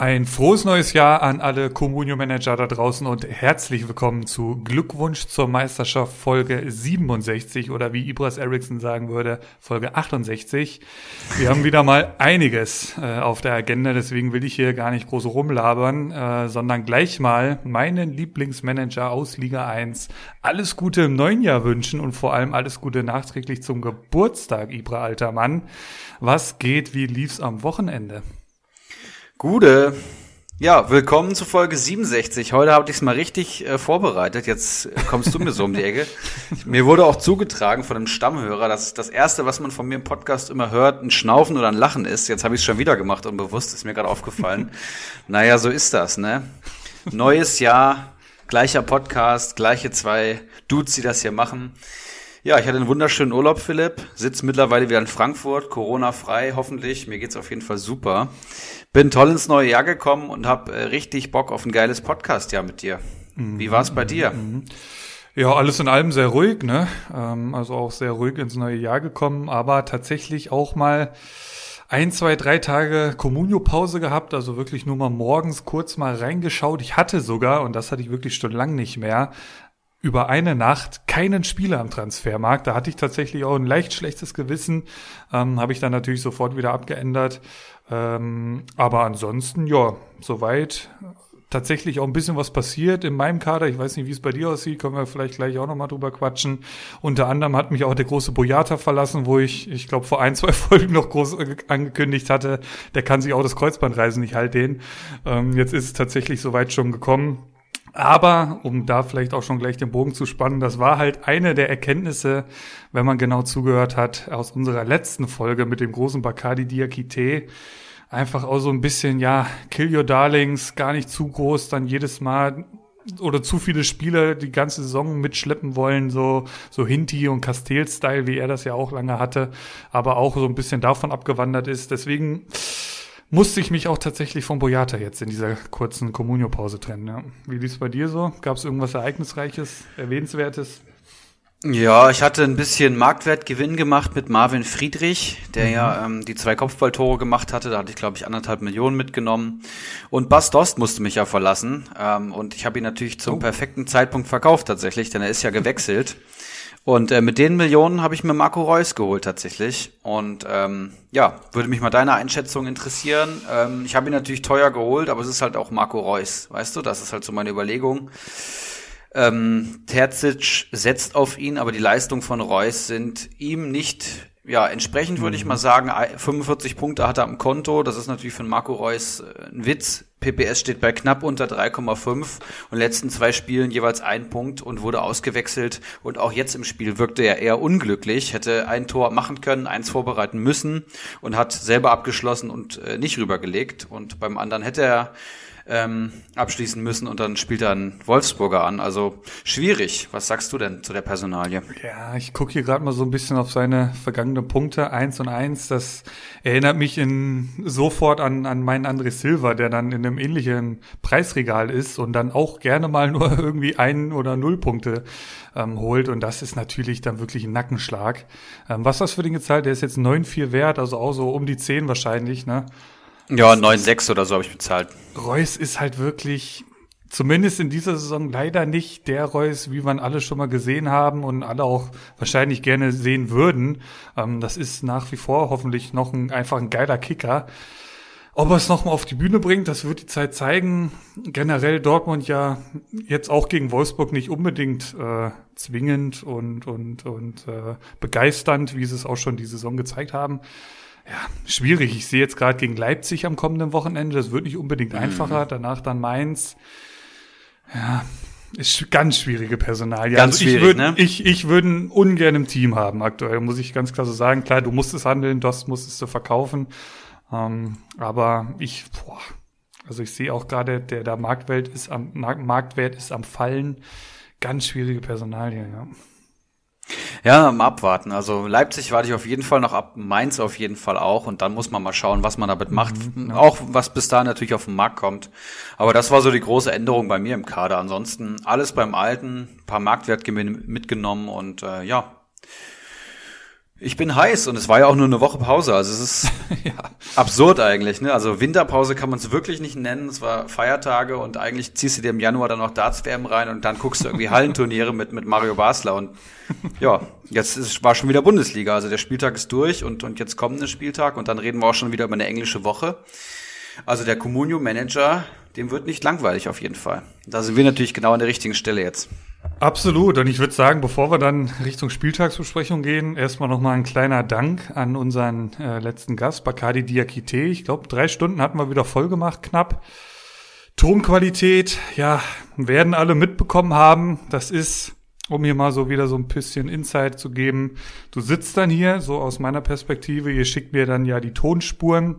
Ein frohes neues Jahr an alle Communio-Manager da draußen und herzlich willkommen zu Glückwunsch zur Meisterschaft Folge 67 oder wie Ibras Eriksson sagen würde, Folge 68. Wir haben wieder mal einiges äh, auf der Agenda, deswegen will ich hier gar nicht groß rumlabern, äh, sondern gleich mal meinen Lieblingsmanager aus Liga 1 alles Gute im neuen Jahr wünschen und vor allem alles Gute nachträglich zum Geburtstag, Ibra, alter Mann. Was geht, wie lief's am Wochenende? Gude. Ja, willkommen zu Folge 67. Heute habe ich es mal richtig äh, vorbereitet. Jetzt kommst du mir so um die Ecke. mir wurde auch zugetragen von einem Stammhörer, dass das Erste, was man von mir im Podcast immer hört, ein Schnaufen oder ein Lachen ist. Jetzt habe ich es schon wieder gemacht und bewusst ist mir gerade aufgefallen. naja, so ist das, ne? Neues Jahr, gleicher Podcast, gleiche zwei Dudes, die das hier machen. Ja, ich hatte einen wunderschönen Urlaub, Philipp. Sitz mittlerweile wieder in Frankfurt, Corona-frei, hoffentlich. Mir geht's auf jeden Fall super. Bin toll ins neue Jahr gekommen und habe äh, richtig Bock auf ein geiles Podcast-Jahr mit dir. Wie war's bei dir? Ja, alles in allem sehr ruhig, ne? Ähm, also auch sehr ruhig ins neue Jahr gekommen, aber tatsächlich auch mal ein, zwei, drei Tage Communio-Pause gehabt, also wirklich nur mal morgens kurz mal reingeschaut. Ich hatte sogar, und das hatte ich wirklich schon lang nicht mehr, über eine Nacht keinen Spieler am Transfermarkt. Da hatte ich tatsächlich auch ein leicht schlechtes Gewissen. Ähm, Habe ich dann natürlich sofort wieder abgeändert. Ähm, aber ansonsten, ja, soweit tatsächlich auch ein bisschen was passiert in meinem Kader. Ich weiß nicht, wie es bei dir aussieht, können wir vielleicht gleich auch nochmal drüber quatschen. Unter anderem hat mich auch der große Boyata verlassen, wo ich, ich glaube, vor ein, zwei Folgen noch groß angekündigt hatte, der kann sich auch das Kreuzbandreisen nicht halten. Ähm, jetzt ist es tatsächlich soweit schon gekommen. Aber, um da vielleicht auch schon gleich den Bogen zu spannen, das war halt eine der Erkenntnisse, wenn man genau zugehört hat, aus unserer letzten Folge mit dem großen Bacardi Diakite. Einfach auch so ein bisschen, ja, kill your darlings, gar nicht zu groß, dann jedes Mal oder zu viele Spieler die ganze Saison mitschleppen wollen, so, so Hinti und Castell-Style, wie er das ja auch lange hatte, aber auch so ein bisschen davon abgewandert ist. Deswegen, musste ich mich auch tatsächlich von Boyata jetzt in dieser kurzen Communio-Pause trennen. Ja. Wie lief es bei dir so? Gab es irgendwas Ereignisreiches, Erwähnenswertes? Ja, ich hatte ein bisschen Marktwertgewinn gemacht mit Marvin Friedrich, der mhm. ja ähm, die zwei Kopfballtore gemacht hatte. Da hatte ich, glaube ich, anderthalb Millionen mitgenommen. Und Bas Dost musste mich ja verlassen. Ähm, und ich habe ihn natürlich zum oh. perfekten Zeitpunkt verkauft tatsächlich, denn er ist ja gewechselt. Und äh, mit den Millionen habe ich mir Marco Reus geholt tatsächlich. Und ähm, ja, würde mich mal deine Einschätzung interessieren. Ähm, ich habe ihn natürlich teuer geholt, aber es ist halt auch Marco Reus, weißt du? Das ist halt so meine Überlegung. Ähm, Terzic setzt auf ihn, aber die Leistungen von Reus sind ihm nicht ja, entsprechend würde ich mal mhm. sagen, 45 Punkte hat er am Konto. Das ist natürlich für Marco Reus äh, ein Witz. PPS steht bei knapp unter 3,5 und letzten zwei Spielen jeweils ein Punkt und wurde ausgewechselt. Und auch jetzt im Spiel wirkte er eher unglücklich, hätte ein Tor machen können, eins vorbereiten müssen und hat selber abgeschlossen und äh, nicht rübergelegt. Und beim anderen hätte er ähm, abschließen müssen und dann spielt er einen Wolfsburger an. Also schwierig. Was sagst du denn zu der Personalie? Ja, ich gucke hier gerade mal so ein bisschen auf seine vergangenen Punkte. Eins und eins, das erinnert mich in, sofort an, an meinen André Silva, der dann in einem ähnlichen Preisregal ist und dann auch gerne mal nur irgendwie ein oder null Punkte ähm, holt. Und das ist natürlich dann wirklich ein Nackenschlag. Ähm, was das für den gezahlt? Der ist jetzt 9,4 wert, also auch so um die 10 wahrscheinlich, ne? Ja, 9,6 oder so habe ich bezahlt. Reus ist halt wirklich, zumindest in dieser Saison, leider nicht der Reus, wie man alle schon mal gesehen haben und alle auch wahrscheinlich gerne sehen würden. Ähm, das ist nach wie vor hoffentlich noch ein, einfach ein geiler Kicker. Ob er es nochmal auf die Bühne bringt, das wird die Zeit zeigen. Generell Dortmund ja jetzt auch gegen Wolfsburg nicht unbedingt äh, zwingend und, und, und äh, begeisternd, wie sie es auch schon die Saison gezeigt haben ja, schwierig. Ich sehe jetzt gerade gegen Leipzig am kommenden Wochenende. Das wird nicht unbedingt mhm. einfacher. Danach dann Mainz. Ja, ist ganz schwierige Personal. Ja, ganz also ich würd, ne? Ich, ich würde ungern im Team haben aktuell, muss ich ganz klar so sagen. Klar, du musst es handeln, Dost musstest du verkaufen. Ähm, aber ich, boah, also ich sehe auch gerade, der, der Marktwert ist am, Marktwert ist am Fallen. Ganz schwierige Personalien, ja. Ja, mal abwarten. Also Leipzig warte ich auf jeden Fall noch ab, Mainz auf jeden Fall auch und dann muss man mal schauen, was man damit macht. Mhm, ja. Auch was bis dahin natürlich auf den Markt kommt. Aber das war so die große Änderung bei mir im Kader. Ansonsten alles beim Alten, paar Marktwertgewinne mitgenommen und äh, ja, ich bin heiß und es war ja auch nur eine Woche Pause. Also es ist ja. absurd eigentlich. Ne? Also Winterpause kann man es wirklich nicht nennen. Es war Feiertage und eigentlich ziehst du dir im Januar dann noch Darts-WM rein und dann guckst du irgendwie Hallenturniere mit, mit Mario Basler. Und ja, jetzt ist, war schon wieder Bundesliga. Also der Spieltag ist durch und, und jetzt kommt ein Spieltag und dann reden wir auch schon wieder über eine englische Woche. Also der Comunio-Manager, dem wird nicht langweilig auf jeden Fall. Da sind wir natürlich genau an der richtigen Stelle jetzt. Absolut. Und ich würde sagen, bevor wir dann Richtung Spieltagsbesprechung gehen, erstmal nochmal ein kleiner Dank an unseren äh, letzten Gast, Bakadi Diakite. Ich glaube, drei Stunden hatten wir wieder voll gemacht, knapp. Tonqualität, ja, werden alle mitbekommen haben. Das ist, um hier mal so wieder so ein bisschen Insight zu geben. Du sitzt dann hier, so aus meiner Perspektive, ihr schickt mir dann ja die Tonspuren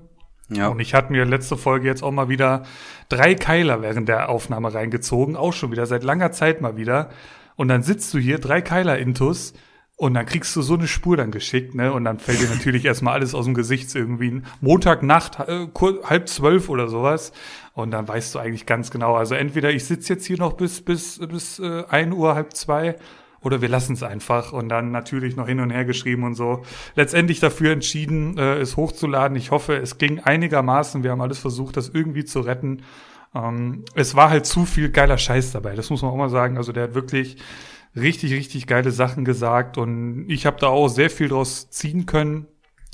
ja. Und ich hatte mir letzte Folge jetzt auch mal wieder drei Keiler während der Aufnahme reingezogen, auch schon wieder seit langer Zeit mal wieder. Und dann sitzt du hier, drei Keiler Intus, und dann kriegst du so eine Spur dann geschickt, ne? Und dann fällt dir natürlich erstmal alles aus dem Gesicht irgendwie. Montagnacht, äh, halb zwölf oder sowas. Und dann weißt du eigentlich ganz genau. Also entweder ich sitze jetzt hier noch bis bis bis äh, ein Uhr, halb zwei oder wir lassen es einfach und dann natürlich noch hin und her geschrieben und so. Letztendlich dafür entschieden, äh, es hochzuladen. Ich hoffe, es ging einigermaßen. Wir haben alles versucht, das irgendwie zu retten. Ähm, es war halt zu viel geiler Scheiß dabei. Das muss man auch mal sagen. Also der hat wirklich richtig, richtig geile Sachen gesagt und ich habe da auch sehr viel draus ziehen können.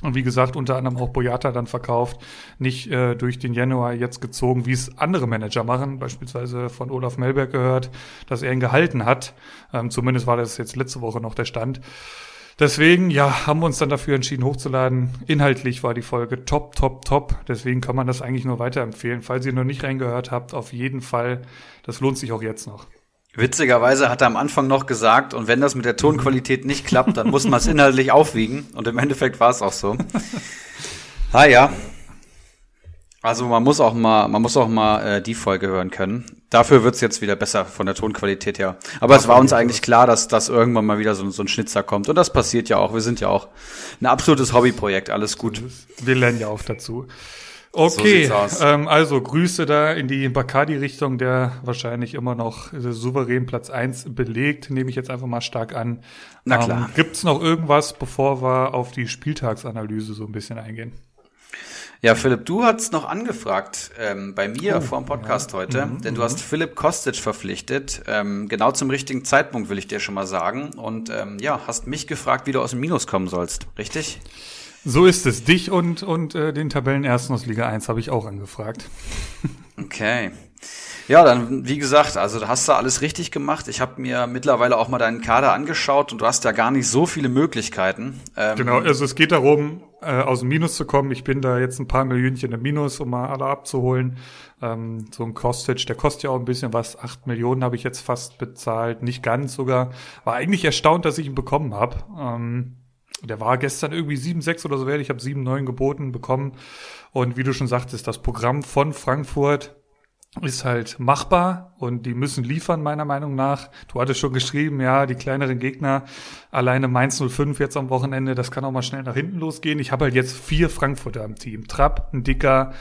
Und wie gesagt, unter anderem auch Boyata dann verkauft, nicht äh, durch den Januar jetzt gezogen, wie es andere Manager machen, beispielsweise von Olaf Melberg gehört, dass er ihn gehalten hat. Ähm, zumindest war das jetzt letzte Woche noch der Stand. Deswegen, ja, haben wir uns dann dafür entschieden, hochzuladen. Inhaltlich war die Folge top, top, top. Deswegen kann man das eigentlich nur weiterempfehlen. Falls ihr noch nicht reingehört habt, auf jeden Fall. Das lohnt sich auch jetzt noch. Witzigerweise hat er am Anfang noch gesagt, und wenn das mit der Tonqualität nicht klappt, dann muss man es inhaltlich aufwiegen. Und im Endeffekt war es auch so. Ah ja. Also man muss auch mal, man muss auch mal äh, die Folge hören können. Dafür wird's jetzt wieder besser von der Tonqualität her. Aber Ach, es war uns eigentlich klar, dass, dass irgendwann mal wieder so, so ein Schnitzer kommt. Und das passiert ja auch. Wir sind ja auch ein absolutes Hobbyprojekt. Alles gut. Wir lernen ja auch dazu. Okay, so ähm, also Grüße da in die Bacardi-Richtung, der wahrscheinlich immer noch souverän Platz eins belegt, nehme ich jetzt einfach mal stark an. Na klar. Ähm, Gibt es noch irgendwas, bevor wir auf die Spieltagsanalyse so ein bisschen eingehen? Ja, Philipp, du hast noch angefragt ähm, bei mir oh, vor dem Podcast ja. heute, mhm, denn du mhm. hast Philipp Kostic verpflichtet. Ähm, genau zum richtigen Zeitpunkt, will ich dir schon mal sagen. Und ähm, ja, hast mich gefragt, wie du aus dem Minus kommen sollst, richtig? So ist es. Dich und, und äh, den Tabellenersten aus Liga 1 habe ich auch angefragt. Okay. Ja, dann, wie gesagt, also da hast du alles richtig gemacht. Ich habe mir mittlerweile auch mal deinen Kader angeschaut und du hast ja gar nicht so viele Möglichkeiten. Ähm, genau, also es geht darum, äh, aus dem Minus zu kommen. Ich bin da jetzt ein paar Millionchen im Minus, um mal alle abzuholen. Ähm, so ein Kostic, der kostet ja auch ein bisschen was. Acht Millionen habe ich jetzt fast bezahlt, nicht ganz sogar. War eigentlich erstaunt, dass ich ihn bekommen habe. Ähm, der war gestern irgendwie 7,6 oder so wert. Ich habe 7,9 geboten bekommen. Und wie du schon sagtest, das Programm von Frankfurt ist halt machbar und die müssen liefern, meiner Meinung nach. Du hattest schon geschrieben, ja, die kleineren Gegner, alleine Mainz 05 jetzt am Wochenende, das kann auch mal schnell nach hinten losgehen. Ich habe halt jetzt vier Frankfurter am Team. Trapp, ein Dicker,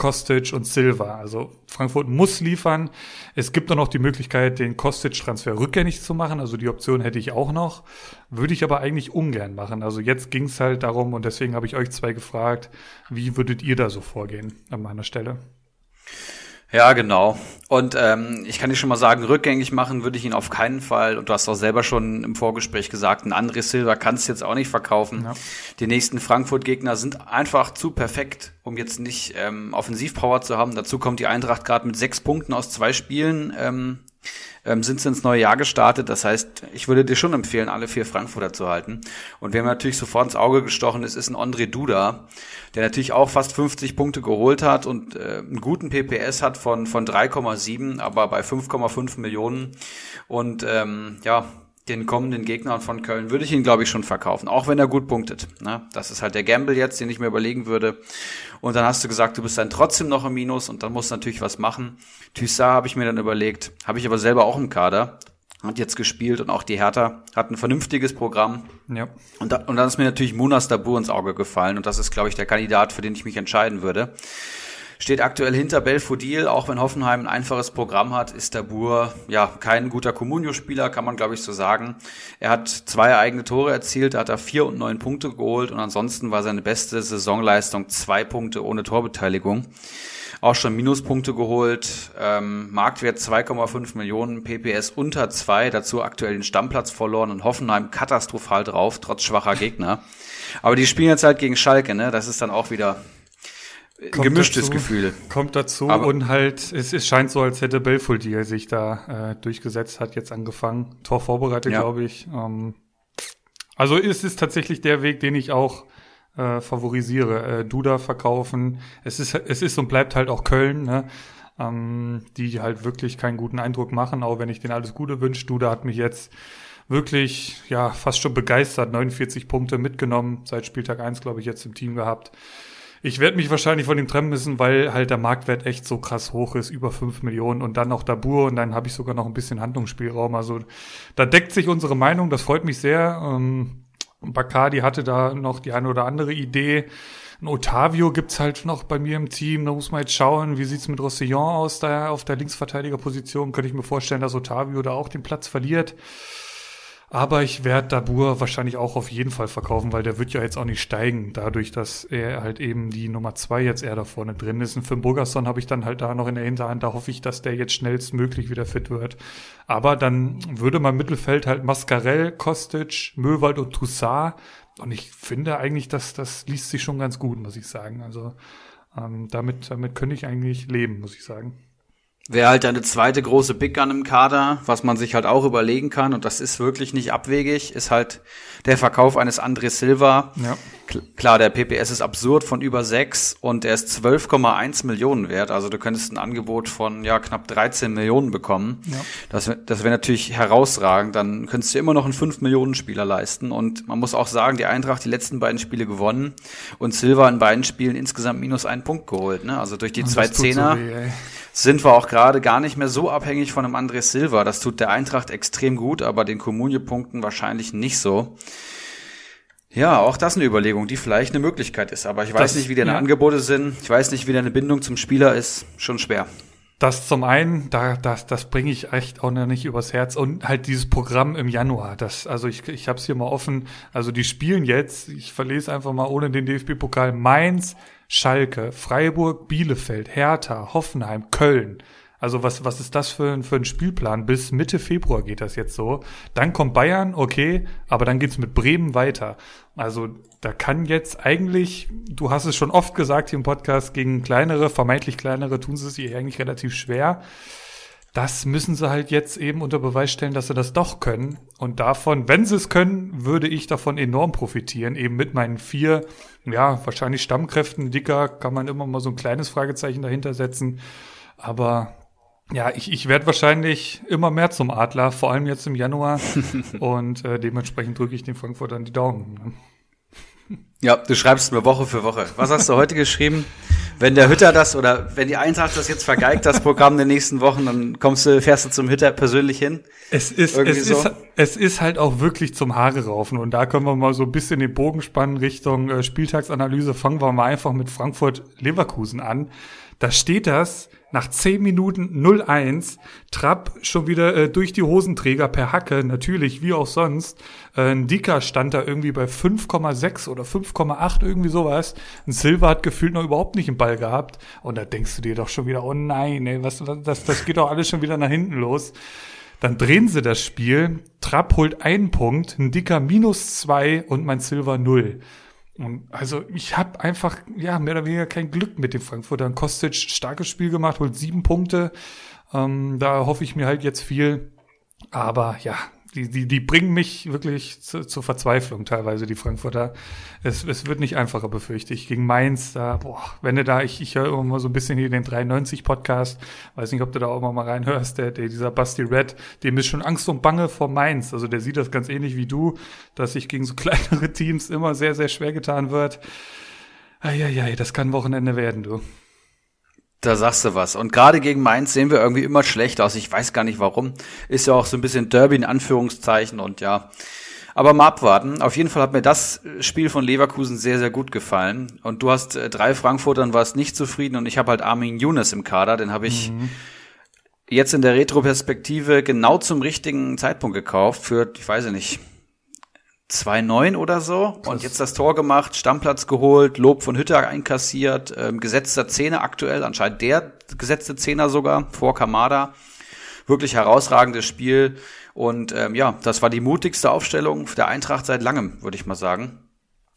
Kostic und Silva. Also Frankfurt muss liefern. Es gibt auch noch die Möglichkeit, den Kostic-Transfer rückgängig zu machen. Also die Option hätte ich auch noch. Würde ich aber eigentlich ungern machen. Also jetzt ging es halt darum und deswegen habe ich euch zwei gefragt, wie würdet ihr da so vorgehen an meiner Stelle? Ja, genau. Und ähm, ich kann dir schon mal sagen, rückgängig machen würde ich ihn auf keinen Fall. Und du hast auch selber schon im Vorgespräch gesagt, ein André Silva kannst du jetzt auch nicht verkaufen. Ja. Die nächsten Frankfurt-Gegner sind einfach zu perfekt, um jetzt nicht ähm, Offensivpower zu haben. Dazu kommt die Eintracht gerade mit sechs Punkten aus zwei Spielen. Ähm, ähm, sind sie ins neue Jahr gestartet. Das heißt, ich würde dir schon empfehlen, alle vier Frankfurter zu halten. Und wer mir natürlich sofort ins Auge gestochen ist, ist ein André Duda, der natürlich auch fast 50 Punkte geholt hat und äh, einen guten PPS hat von, von 3,7, aber bei 5,5 Millionen. Und ähm, ja, den kommenden Gegnern von Köln würde ich ihn, glaube ich, schon verkaufen, auch wenn er gut punktet. Ne? Das ist halt der Gamble jetzt, den ich mir überlegen würde. Und dann hast du gesagt, du bist dann trotzdem noch im Minus und dann musst du natürlich was machen. Thyssa habe ich mir dann überlegt, habe ich aber selber auch im Kader. hat jetzt gespielt und auch die Hertha hat ein vernünftiges Programm. Ja. Und, da, und dann ist mir natürlich Munas Dabur ins Auge gefallen und das ist, glaube ich, der Kandidat, für den ich mich entscheiden würde. Steht aktuell hinter Belfodil, auch wenn Hoffenheim ein einfaches Programm hat, ist Dabur ja kein guter Comunio-Spieler, kann man glaube ich so sagen. Er hat zwei eigene Tore erzielt, da hat er vier und neun Punkte geholt und ansonsten war seine beste Saisonleistung zwei Punkte ohne Torbeteiligung auch schon Minuspunkte geholt. Ähm, Marktwert 2,5 Millionen, PPS unter 2, dazu aktuell den Stammplatz verloren und Hoffenheim katastrophal drauf, trotz schwacher Gegner. Aber die spielen jetzt halt gegen Schalke, ne? Das ist dann auch wieder Kommt gemischtes dazu, Gefühl. Kommt dazu Aber- und halt, es, es scheint so, als hätte Belfodil sich da äh, durchgesetzt, hat jetzt angefangen. Tor vorbereitet, Ja. glaube ich. Ähm, also es ist tatsächlich der Weg, den ich auch äh, favorisiere. Äh, Duda verkaufen. Es ist, es ist und bleibt halt auch Köln, ne? ähm, die halt wirklich keinen guten Eindruck machen, auch wenn ich denen alles Gute wünsche. Duda hat mich jetzt wirklich, ja, fast schon begeistert. 49 Punkte mitgenommen, seit Spieltag 1, glaube ich, jetzt im Team gehabt. Ich werde mich wahrscheinlich von ihm trennen müssen, weil halt der Marktwert echt so krass hoch ist, über 5 Millionen und dann noch Dabur und dann habe ich sogar noch ein bisschen Handlungsspielraum. Also da deckt sich unsere Meinung, das freut mich sehr. Ähm, Bacardi hatte da noch die eine oder andere Idee. Ein Otavio gibt's halt noch bei mir im Team. Da muss man jetzt schauen, wie sieht's mit Roussillon aus da auf der Linksverteidigerposition. Könnte ich mir vorstellen, dass Otavio da auch den Platz verliert. Aber ich werde Dabur wahrscheinlich auch auf jeden Fall verkaufen, weil der wird ja jetzt auch nicht steigen, dadurch, dass er halt eben die Nummer zwei jetzt eher da vorne drin ist. Und für Burgerson habe ich dann halt da noch in der Hinterhand, da hoffe ich, dass der jetzt schnellstmöglich wieder fit wird. Aber dann würde mein Mittelfeld halt Mascarell, Kostic, Möwald und Toussaint. Und ich finde eigentlich, dass das liest sich schon ganz gut, muss ich sagen. Also ähm, damit, damit könnte ich eigentlich leben, muss ich sagen. Wäre halt eine zweite große Big Gun im Kader, was man sich halt auch überlegen kann, und das ist wirklich nicht abwegig, ist halt der Verkauf eines André Silva. Ja. Kl- Klar, der PPS ist absurd von über 6 und er ist 12,1 Millionen wert. Also du könntest ein Angebot von ja knapp 13 Millionen bekommen. Ja. Das, das wäre natürlich herausragend. Dann könntest du immer noch einen 5 Millionen Spieler leisten. Und man muss auch sagen, die Eintracht die letzten beiden Spiele gewonnen und Silva in beiden Spielen insgesamt minus einen Punkt geholt. Ne? Also durch die zwei so Zehner weh, ey. sind wir auch gerade gar nicht mehr so abhängig von einem André Silva. Das tut der Eintracht extrem gut, aber den Kommunie-Punkten wahrscheinlich nicht so. Ja, auch das eine Überlegung, die vielleicht eine Möglichkeit ist. Aber ich weiß Das- nicht, wie deine ja. Angebote sind. Ich weiß nicht, wie deine Bindung zum Spieler ist. Schon schwer. Das zum einen, da, das, das bringe ich echt auch noch nicht übers Herz. Und halt dieses Programm im Januar. Das, also ich, ich habe es hier mal offen. Also die spielen jetzt, ich verlese einfach mal ohne den DFB-Pokal, Mainz, Schalke, Freiburg, Bielefeld, Hertha, Hoffenheim, Köln. Also was, was ist das für, ein- für ein Spielplan? Bis Mitte Februar geht das jetzt so. Dann kommt Bayern, okay, aber dann geht's mit Bremen weiter. Also da kann jetzt eigentlich, du hast es schon oft gesagt hier im Podcast, gegen kleinere, vermeintlich kleinere tun sie es sich eigentlich relativ schwer. Das müssen sie halt jetzt eben unter Beweis stellen, dass sie das doch können. Und davon, wenn sie es können, würde ich davon enorm profitieren. Eben mit meinen vier, ja, wahrscheinlich Stammkräften. Dicker kann man immer mal so ein kleines Fragezeichen dahinter setzen. Aber ja, ich, ich werde wahrscheinlich immer mehr zum Adler, vor allem jetzt im Januar. Und äh, dementsprechend drücke ich den Frankfurtern die Daumen. Ne? Ja, du schreibst mir Woche für Woche. Was hast du heute geschrieben? Wenn der Hütter das oder wenn die Eintracht das jetzt vergeigt, das Programm der nächsten Wochen, dann kommst du, fährst du zum Hütter persönlich hin. Es ist, Irgendwie es, so. ist, es ist halt auch wirklich zum Haare raufen. Und da können wir mal so ein bisschen den Bogen spannen Richtung äh, Spieltagsanalyse. Fangen wir mal einfach mit Frankfurt-Leverkusen an. Da steht das nach 10 Minuten 0-1. Trapp schon wieder äh, durch die Hosenträger per Hacke, natürlich, wie auch sonst. Äh, ein Dicker stand da irgendwie bei 5,6 oder 5,8, irgendwie sowas. Ein Silva hat gefühlt noch überhaupt nicht im Ball gehabt. Und da denkst du dir doch schon wieder, oh nein, ey, was das, das geht doch alles schon wieder nach hinten los. Dann drehen sie das Spiel. Trapp holt einen Punkt, ein dicker minus zwei und mein Silver null. Und also ich habe einfach, ja, mehr oder weniger kein Glück mit dem Frankfurtern. Kostic, starkes Spiel gemacht, holt sieben Punkte. Ähm, da hoffe ich mir halt jetzt viel. Aber ja, die, die, die bringen mich wirklich zu, zur Verzweiflung teilweise, die Frankfurter. Es, es wird nicht einfacher, befürchte ich. Gegen Mainz, da, boah, wenn du da, ich, ich höre immer so ein bisschen hier den 93-Podcast, weiß nicht, ob du da auch mal reinhörst, der, der, dieser Basti Red, dem ist schon Angst und Bange vor Mainz. Also der sieht das ganz ähnlich wie du, dass sich gegen so kleinere Teams immer sehr, sehr schwer getan wird. Eieiei, das kann Wochenende werden, du. Da sagst du was. Und gerade gegen Mainz sehen wir irgendwie immer schlecht aus. Ich weiß gar nicht warum. Ist ja auch so ein bisschen Derby in Anführungszeichen und ja. Aber mal abwarten. Auf jeden Fall hat mir das Spiel von Leverkusen sehr, sehr gut gefallen. Und du hast äh, drei Frankfurtern warst nicht zufrieden und ich habe halt Armin Younes im Kader. Den habe ich mhm. jetzt in der Retro-Perspektive genau zum richtigen Zeitpunkt gekauft. Für, ich weiß nicht, 2-9 oder so. Und jetzt das Tor gemacht, Stammplatz geholt, Lob von Hütter einkassiert, ähm, gesetzter Zehner aktuell, anscheinend der gesetzte Zehner sogar, vor Kamada. Wirklich herausragendes Spiel. Und ähm, ja, das war die mutigste Aufstellung der Eintracht seit langem, würde ich mal sagen.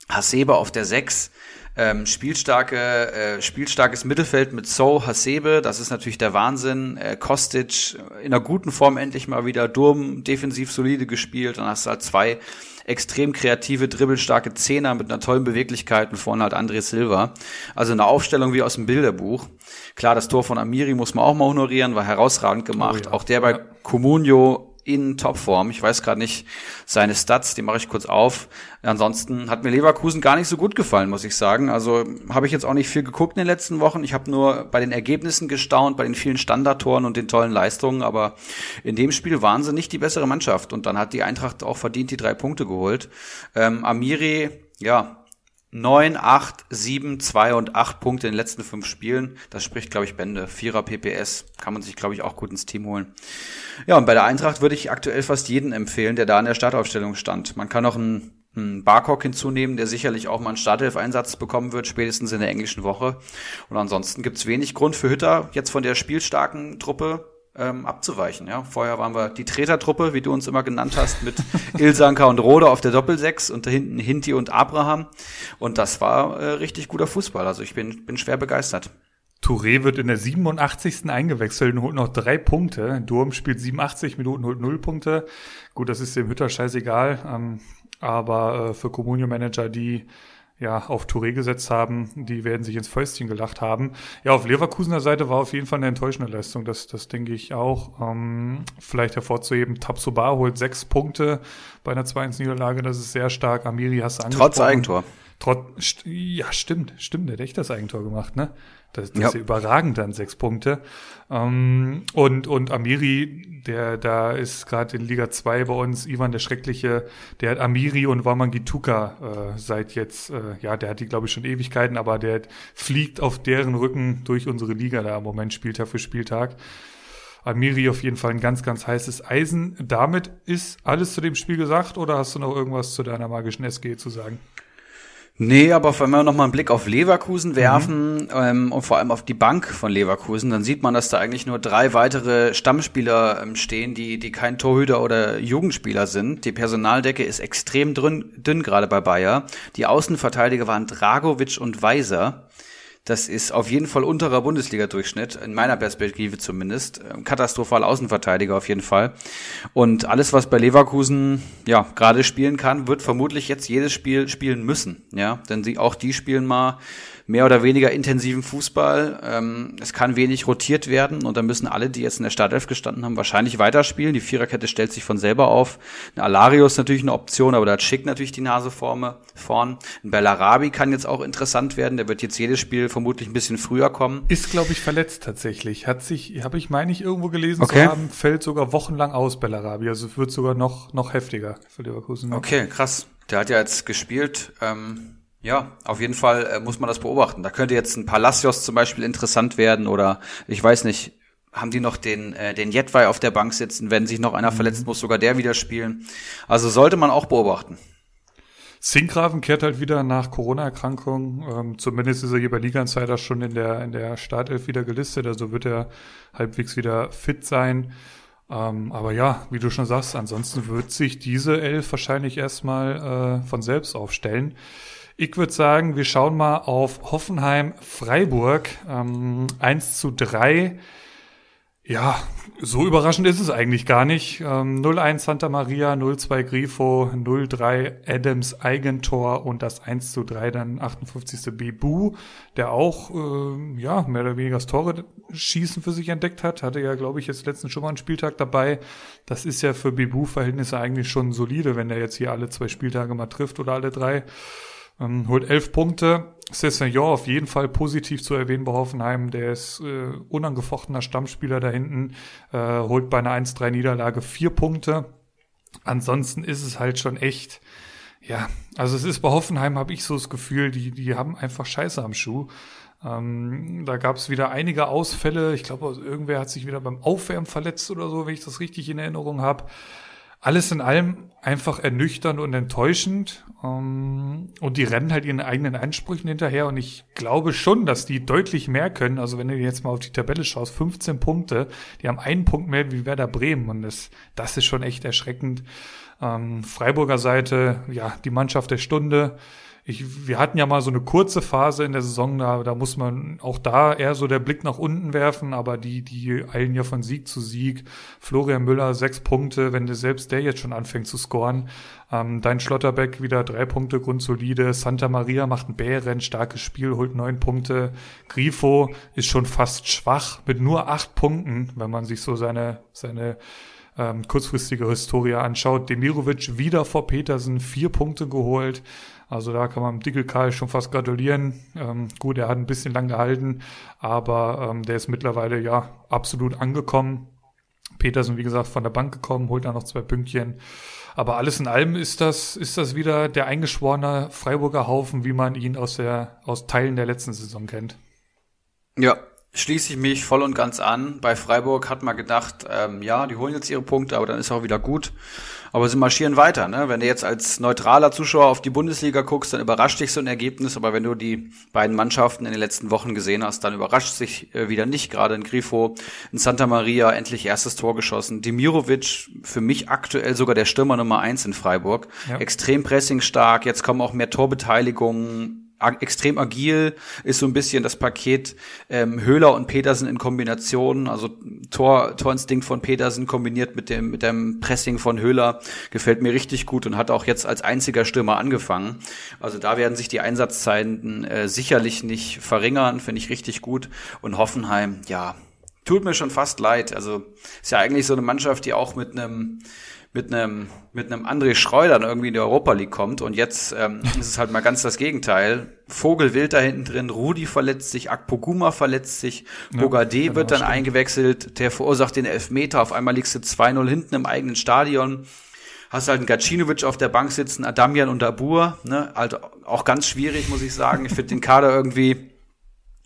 Hasebe auf der 6, ähm, spielstarke, äh, spielstarkes Mittelfeld mit So, Hasebe, das ist natürlich der Wahnsinn. Äh, Kostic in einer guten Form endlich mal wieder, Durm defensiv solide gespielt. Dann hast du halt zwei extrem kreative, dribbelstarke Zehner mit einer tollen Beweglichkeit und vorne halt André Silva. Also eine Aufstellung wie aus dem Bilderbuch. Klar, das Tor von Amiri muss man auch mal honorieren, war herausragend gemacht. Oh ja. Auch der bei Comunio in Topform. Ich weiß gerade nicht seine Stats, die mache ich kurz auf. Ansonsten hat mir Leverkusen gar nicht so gut gefallen, muss ich sagen. Also habe ich jetzt auch nicht viel geguckt in den letzten Wochen. Ich habe nur bei den Ergebnissen gestaunt, bei den vielen Standardtoren und den tollen Leistungen. Aber in dem Spiel waren sie nicht die bessere Mannschaft. Und dann hat die Eintracht auch verdient die drei Punkte geholt. Ähm, Amiri, ja, 9, 8, 7, 2 und 8 Punkte in den letzten fünf Spielen. Das spricht, glaube ich, Bände. Vierer PPS kann man sich, glaube ich, auch gut ins Team holen. Ja, und bei der Eintracht würde ich aktuell fast jeden empfehlen, der da in der Startaufstellung stand. Man kann noch einen, einen Barcock hinzunehmen, der sicherlich auch mal einen Startelf-Einsatz bekommen wird, spätestens in der englischen Woche. Und ansonsten gibt's wenig Grund für Hütter, jetzt von der spielstarken Truppe ähm, abzuweichen. Ja, vorher waren wir die Tretertruppe, wie du uns immer genannt hast, mit Ilsanka und Rode auf der Doppelsechs und da hinten Hinti und Abraham. Und das war äh, richtig guter Fußball. Also ich bin, bin schwer begeistert. Touré wird in der 87. eingewechselt und holt noch drei Punkte. Durm spielt 87 Minuten, holt null Punkte. Gut, das ist dem Hütter scheißegal. Ähm, aber äh, für Communio Manager, die ja, auf Touré gesetzt haben, die werden sich ins Fäustchen gelacht haben. Ja, auf Leverkusener Seite war auf jeden Fall eine enttäuschende Leistung, das, das denke ich auch. Ähm, vielleicht hervorzuheben, Tabsoba holt sechs Punkte bei einer 2-1-Niederlage, das ist sehr stark. Amiri hast du angesprochen. Trotz Eigentor. Trotz, ja, stimmt, stimmt, der hat echt das Eigentor gemacht, ne? Das, das ja. ist ja überragend dann, sechs Punkte. Ähm, und, und Amiri, der da ist gerade in Liga 2 bei uns, Ivan der Schreckliche, der hat Amiri und Wamangituka äh, seit jetzt, äh, ja, der hat die, glaube ich, schon Ewigkeiten, aber der fliegt auf deren Rücken durch unsere Liga da im Moment, Spieltag für Spieltag. Amiri auf jeden Fall ein ganz, ganz heißes Eisen. Damit ist alles zu dem Spiel gesagt oder hast du noch irgendwas zu deiner magischen SG zu sagen? Nee, aber wenn wir nochmal einen Blick auf Leverkusen werfen mhm. ähm, und vor allem auf die Bank von Leverkusen, dann sieht man, dass da eigentlich nur drei weitere Stammspieler ähm, stehen, die, die kein Torhüter oder Jugendspieler sind. Die Personaldecke ist extrem dünn, dünn gerade bei Bayer. Die Außenverteidiger waren Dragovic und Weiser. Das ist auf jeden Fall unterer Bundesliga-Durchschnitt, in meiner Perspektive zumindest. Ähm, katastrophal Außenverteidiger auf jeden Fall. Und alles, was bei Leverkusen ja gerade spielen kann, wird vermutlich jetzt jedes Spiel spielen müssen. Ja, denn sie auch die spielen mal mehr oder weniger intensiven Fußball. Ähm, es kann wenig rotiert werden und dann müssen alle, die jetzt in der Startelf gestanden haben, wahrscheinlich weiterspielen. Die Viererkette stellt sich von selber auf. Ein Alario ist natürlich eine Option, aber da hat Schick natürlich die Nase vorne, vorn. Ein Bellarabi kann jetzt auch interessant werden. Der wird jetzt jedes Spiel vermutlich ein bisschen früher kommen. Ist, glaube ich, verletzt tatsächlich. Hat sich, habe ich, meine ich, irgendwo gelesen okay. zu haben, fällt sogar wochenlang aus, Bellarabi. Also es wird sogar noch, noch heftiger für Leverkusen. Okay, krass. Der hat ja jetzt gespielt. Ähm ja, auf jeden Fall äh, muss man das beobachten. Da könnte jetzt ein Palacios zum Beispiel interessant werden oder ich weiß nicht, haben die noch den, äh, den Jetwei auf der Bank sitzen, wenn sich noch einer mhm. verletzt, muss sogar der wieder spielen. Also sollte man auch beobachten. Sinkgraven kehrt halt wieder nach Corona-Erkrankung. Ähm, zumindest ist er hier bei Liga-Insider schon in der, in der Startelf wieder gelistet, also wird er halbwegs wieder fit sein. Ähm, aber ja, wie du schon sagst, ansonsten wird sich diese Elf wahrscheinlich erstmal äh, von selbst aufstellen. Ich würde sagen, wir schauen mal auf Hoffenheim-Freiburg. Ähm, 1 zu 3. Ja, so überraschend ist es eigentlich gar nicht. Ähm, 0-1 Santa Maria, 0-2 Grifo, 0-3 Adams Eigentor und das 1 zu 3 dann 58. Bibu, der auch äh, ja mehr oder weniger das Tore schießen für sich entdeckt hat. Hatte ja, glaube ich, jetzt letzten schon mal einen Spieltag dabei. Das ist ja für Bibu-Verhältnisse eigentlich schon solide, wenn er jetzt hier alle zwei Spieltage mal trifft oder alle drei. Ähm, holt elf Punkte. Cessignon auf jeden Fall positiv zu erwähnen bei Hoffenheim. Der ist äh, unangefochtener Stammspieler da hinten, äh, holt bei einer 1-3 Niederlage vier Punkte. Ansonsten ist es halt schon echt, ja, also es ist bei Hoffenheim, habe ich so das Gefühl, die, die haben einfach Scheiße am Schuh. Ähm, da gab es wieder einige Ausfälle. Ich glaube, irgendwer hat sich wieder beim Aufwärmen verletzt oder so, wenn ich das richtig in Erinnerung habe alles in allem einfach ernüchternd und enttäuschend. Ähm, und die rennen halt ihren eigenen Ansprüchen hinterher. Und ich glaube schon, dass die deutlich mehr können. Also wenn du jetzt mal auf die Tabelle schaust, 15 Punkte, die haben einen Punkt mehr wie Werder Bremen. Und das, das ist schon echt erschreckend. Ähm, Freiburger Seite, ja, die Mannschaft der Stunde ich, wir hatten ja mal so eine kurze Phase in der Saison, da, da muss man auch da eher so der Blick nach unten werfen, aber die, die eilen ja von Sieg zu Sieg. Florian Müller sechs Punkte, wenn der selbst der jetzt schon anfängt zu scoren. Ähm, dein Schlotterbeck wieder drei Punkte, grundsolide. Santa Maria macht ein Bären, starkes Spiel, holt neun Punkte. Grifo ist schon fast schwach mit nur acht Punkten, wenn man sich so seine, seine ähm, kurzfristige Historie anschaut. Demirovic wieder vor Petersen, vier Punkte geholt. Also da kann man Dickel Karl schon fast gratulieren. Ähm, gut, er hat ein bisschen lang gehalten, aber ähm, der ist mittlerweile ja absolut angekommen. Petersen, wie gesagt, von der Bank gekommen, holt da noch zwei Pünktchen. Aber alles in allem ist das, ist das wieder der eingeschworene Freiburger Haufen, wie man ihn aus der, aus Teilen der letzten Saison kennt. Ja, schließe ich mich voll und ganz an. Bei Freiburg hat man gedacht, ähm, ja, die holen jetzt ihre Punkte, aber dann ist auch wieder gut. Aber sie marschieren weiter. Ne? Wenn du jetzt als neutraler Zuschauer auf die Bundesliga guckst, dann überrascht dich so ein Ergebnis. Aber wenn du die beiden Mannschaften in den letzten Wochen gesehen hast, dann überrascht sich äh, wieder nicht. Gerade in Grifo, in Santa Maria endlich erstes Tor geschossen. Demirovic für mich aktuell sogar der Stürmer Nummer eins in Freiburg. Ja. Extrem pressingstark. Jetzt kommen auch mehr Torbeteiligungen extrem agil, ist so ein bisschen das Paket ähm, Höhler und Petersen in Kombination, also Tor, Torinstinkt von Petersen kombiniert mit dem, mit dem Pressing von Höhler, gefällt mir richtig gut und hat auch jetzt als einziger Stürmer angefangen. Also da werden sich die Einsatzzeiten äh, sicherlich nicht verringern, finde ich richtig gut. Und Hoffenheim, ja, tut mir schon fast leid. Also ist ja eigentlich so eine Mannschaft, die auch mit einem mit einem mit einem André Schreuder irgendwie in die Europa League kommt und jetzt ähm, ist es halt mal ganz das Gegenteil. Vogel wild da hinten drin, Rudi verletzt sich, Akpoguma verletzt sich, Bogade ja, wird dann stimmt. eingewechselt, der verursacht den Elfmeter, auf einmal liegst du 2-0 hinten im eigenen Stadion. Hast halt einen Gacinovic auf der Bank sitzen, Adamian und Abur, ne? Also auch ganz schwierig, muss ich sagen. Ich finde den Kader irgendwie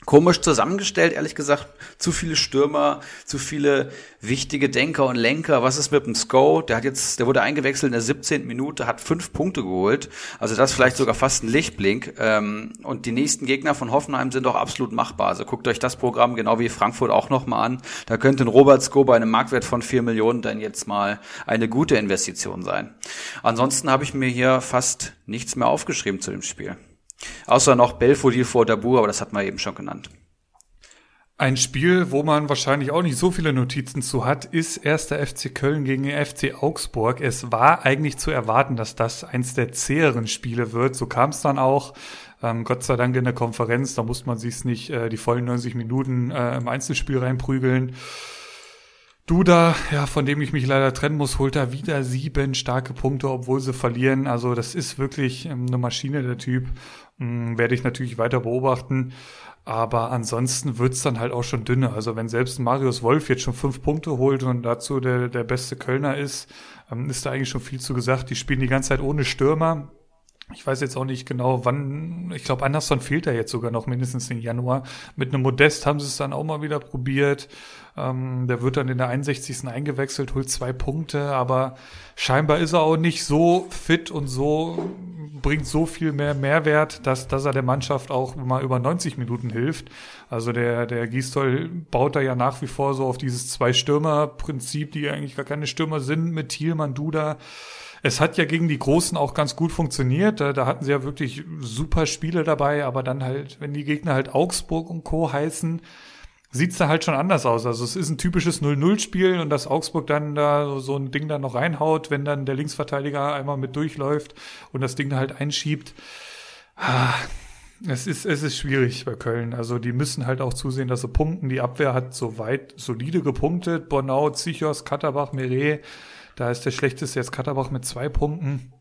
komisch zusammengestellt, ehrlich gesagt. Zu viele Stürmer, zu viele wichtige Denker und Lenker. Was ist mit dem Sko? Der hat jetzt, der wurde eingewechselt in der 17. Minute, hat fünf Punkte geholt. Also das vielleicht sogar fast ein Lichtblink. Ähm, und die nächsten Gegner von Hoffenheim sind auch absolut machbar. Also guckt euch das Programm genau wie Frankfurt auch nochmal an. Da könnte ein Robert Sko bei einem Marktwert von vier Millionen dann jetzt mal eine gute Investition sein. Ansonsten habe ich mir hier fast nichts mehr aufgeschrieben zu dem Spiel. Außer noch Belfodil vor Dabur, aber das hat man eben schon genannt. Ein Spiel, wo man wahrscheinlich auch nicht so viele Notizen zu hat, ist erster FC Köln gegen FC Augsburg. Es war eigentlich zu erwarten, dass das eins der zäheren Spiele wird. So kam es dann auch. Ähm, Gott sei Dank in der Konferenz, da muss man sich nicht äh, die vollen 90 Minuten äh, im Einzelspiel reinprügeln. Duda, ja, von dem ich mich leider trennen muss, holt da wieder sieben starke Punkte, obwohl sie verlieren. Also das ist wirklich ähm, eine Maschine, der Typ. Ähm, werde ich natürlich weiter beobachten. Aber ansonsten wird's dann halt auch schon dünner. Also wenn selbst Marius Wolf jetzt schon fünf Punkte holt und dazu der, der beste Kölner ist, ähm, ist da eigentlich schon viel zu gesagt. Die spielen die ganze Zeit ohne Stürmer. Ich weiß jetzt auch nicht genau, wann. Ich glaube, Anderson fehlt da jetzt sogar noch mindestens im Januar. Mit einem Modest haben sie es dann auch mal wieder probiert. Ähm, der wird dann in der 61. eingewechselt, holt zwei Punkte, aber scheinbar ist er auch nicht so fit und so bringt so viel mehr Mehrwert, dass, dass er der Mannschaft auch mal über 90 Minuten hilft. Also der, der Gistol baut da ja nach wie vor so auf dieses Zwei-Stürmer-Prinzip, die eigentlich gar keine Stürmer sind, mit Thielmann, Duda. Es hat ja gegen die Großen auch ganz gut funktioniert. Da, da hatten sie ja wirklich super Spiele dabei, aber dann halt, wenn die Gegner halt Augsburg und Co. heißen, sieht's da halt schon anders aus. Also es ist ein typisches 0-0-Spiel und dass Augsburg dann da so ein Ding dann noch reinhaut, wenn dann der Linksverteidiger einmal mit durchläuft und das Ding halt einschiebt. Ah, es ist, es ist schwierig bei Köln. Also die müssen halt auch zusehen, dass sie punkten. Die Abwehr hat soweit solide gepunktet. Bornau, Zichos, Katterbach, Meret da ist der schlechteste jetzt Katterbach mit zwei Punkten.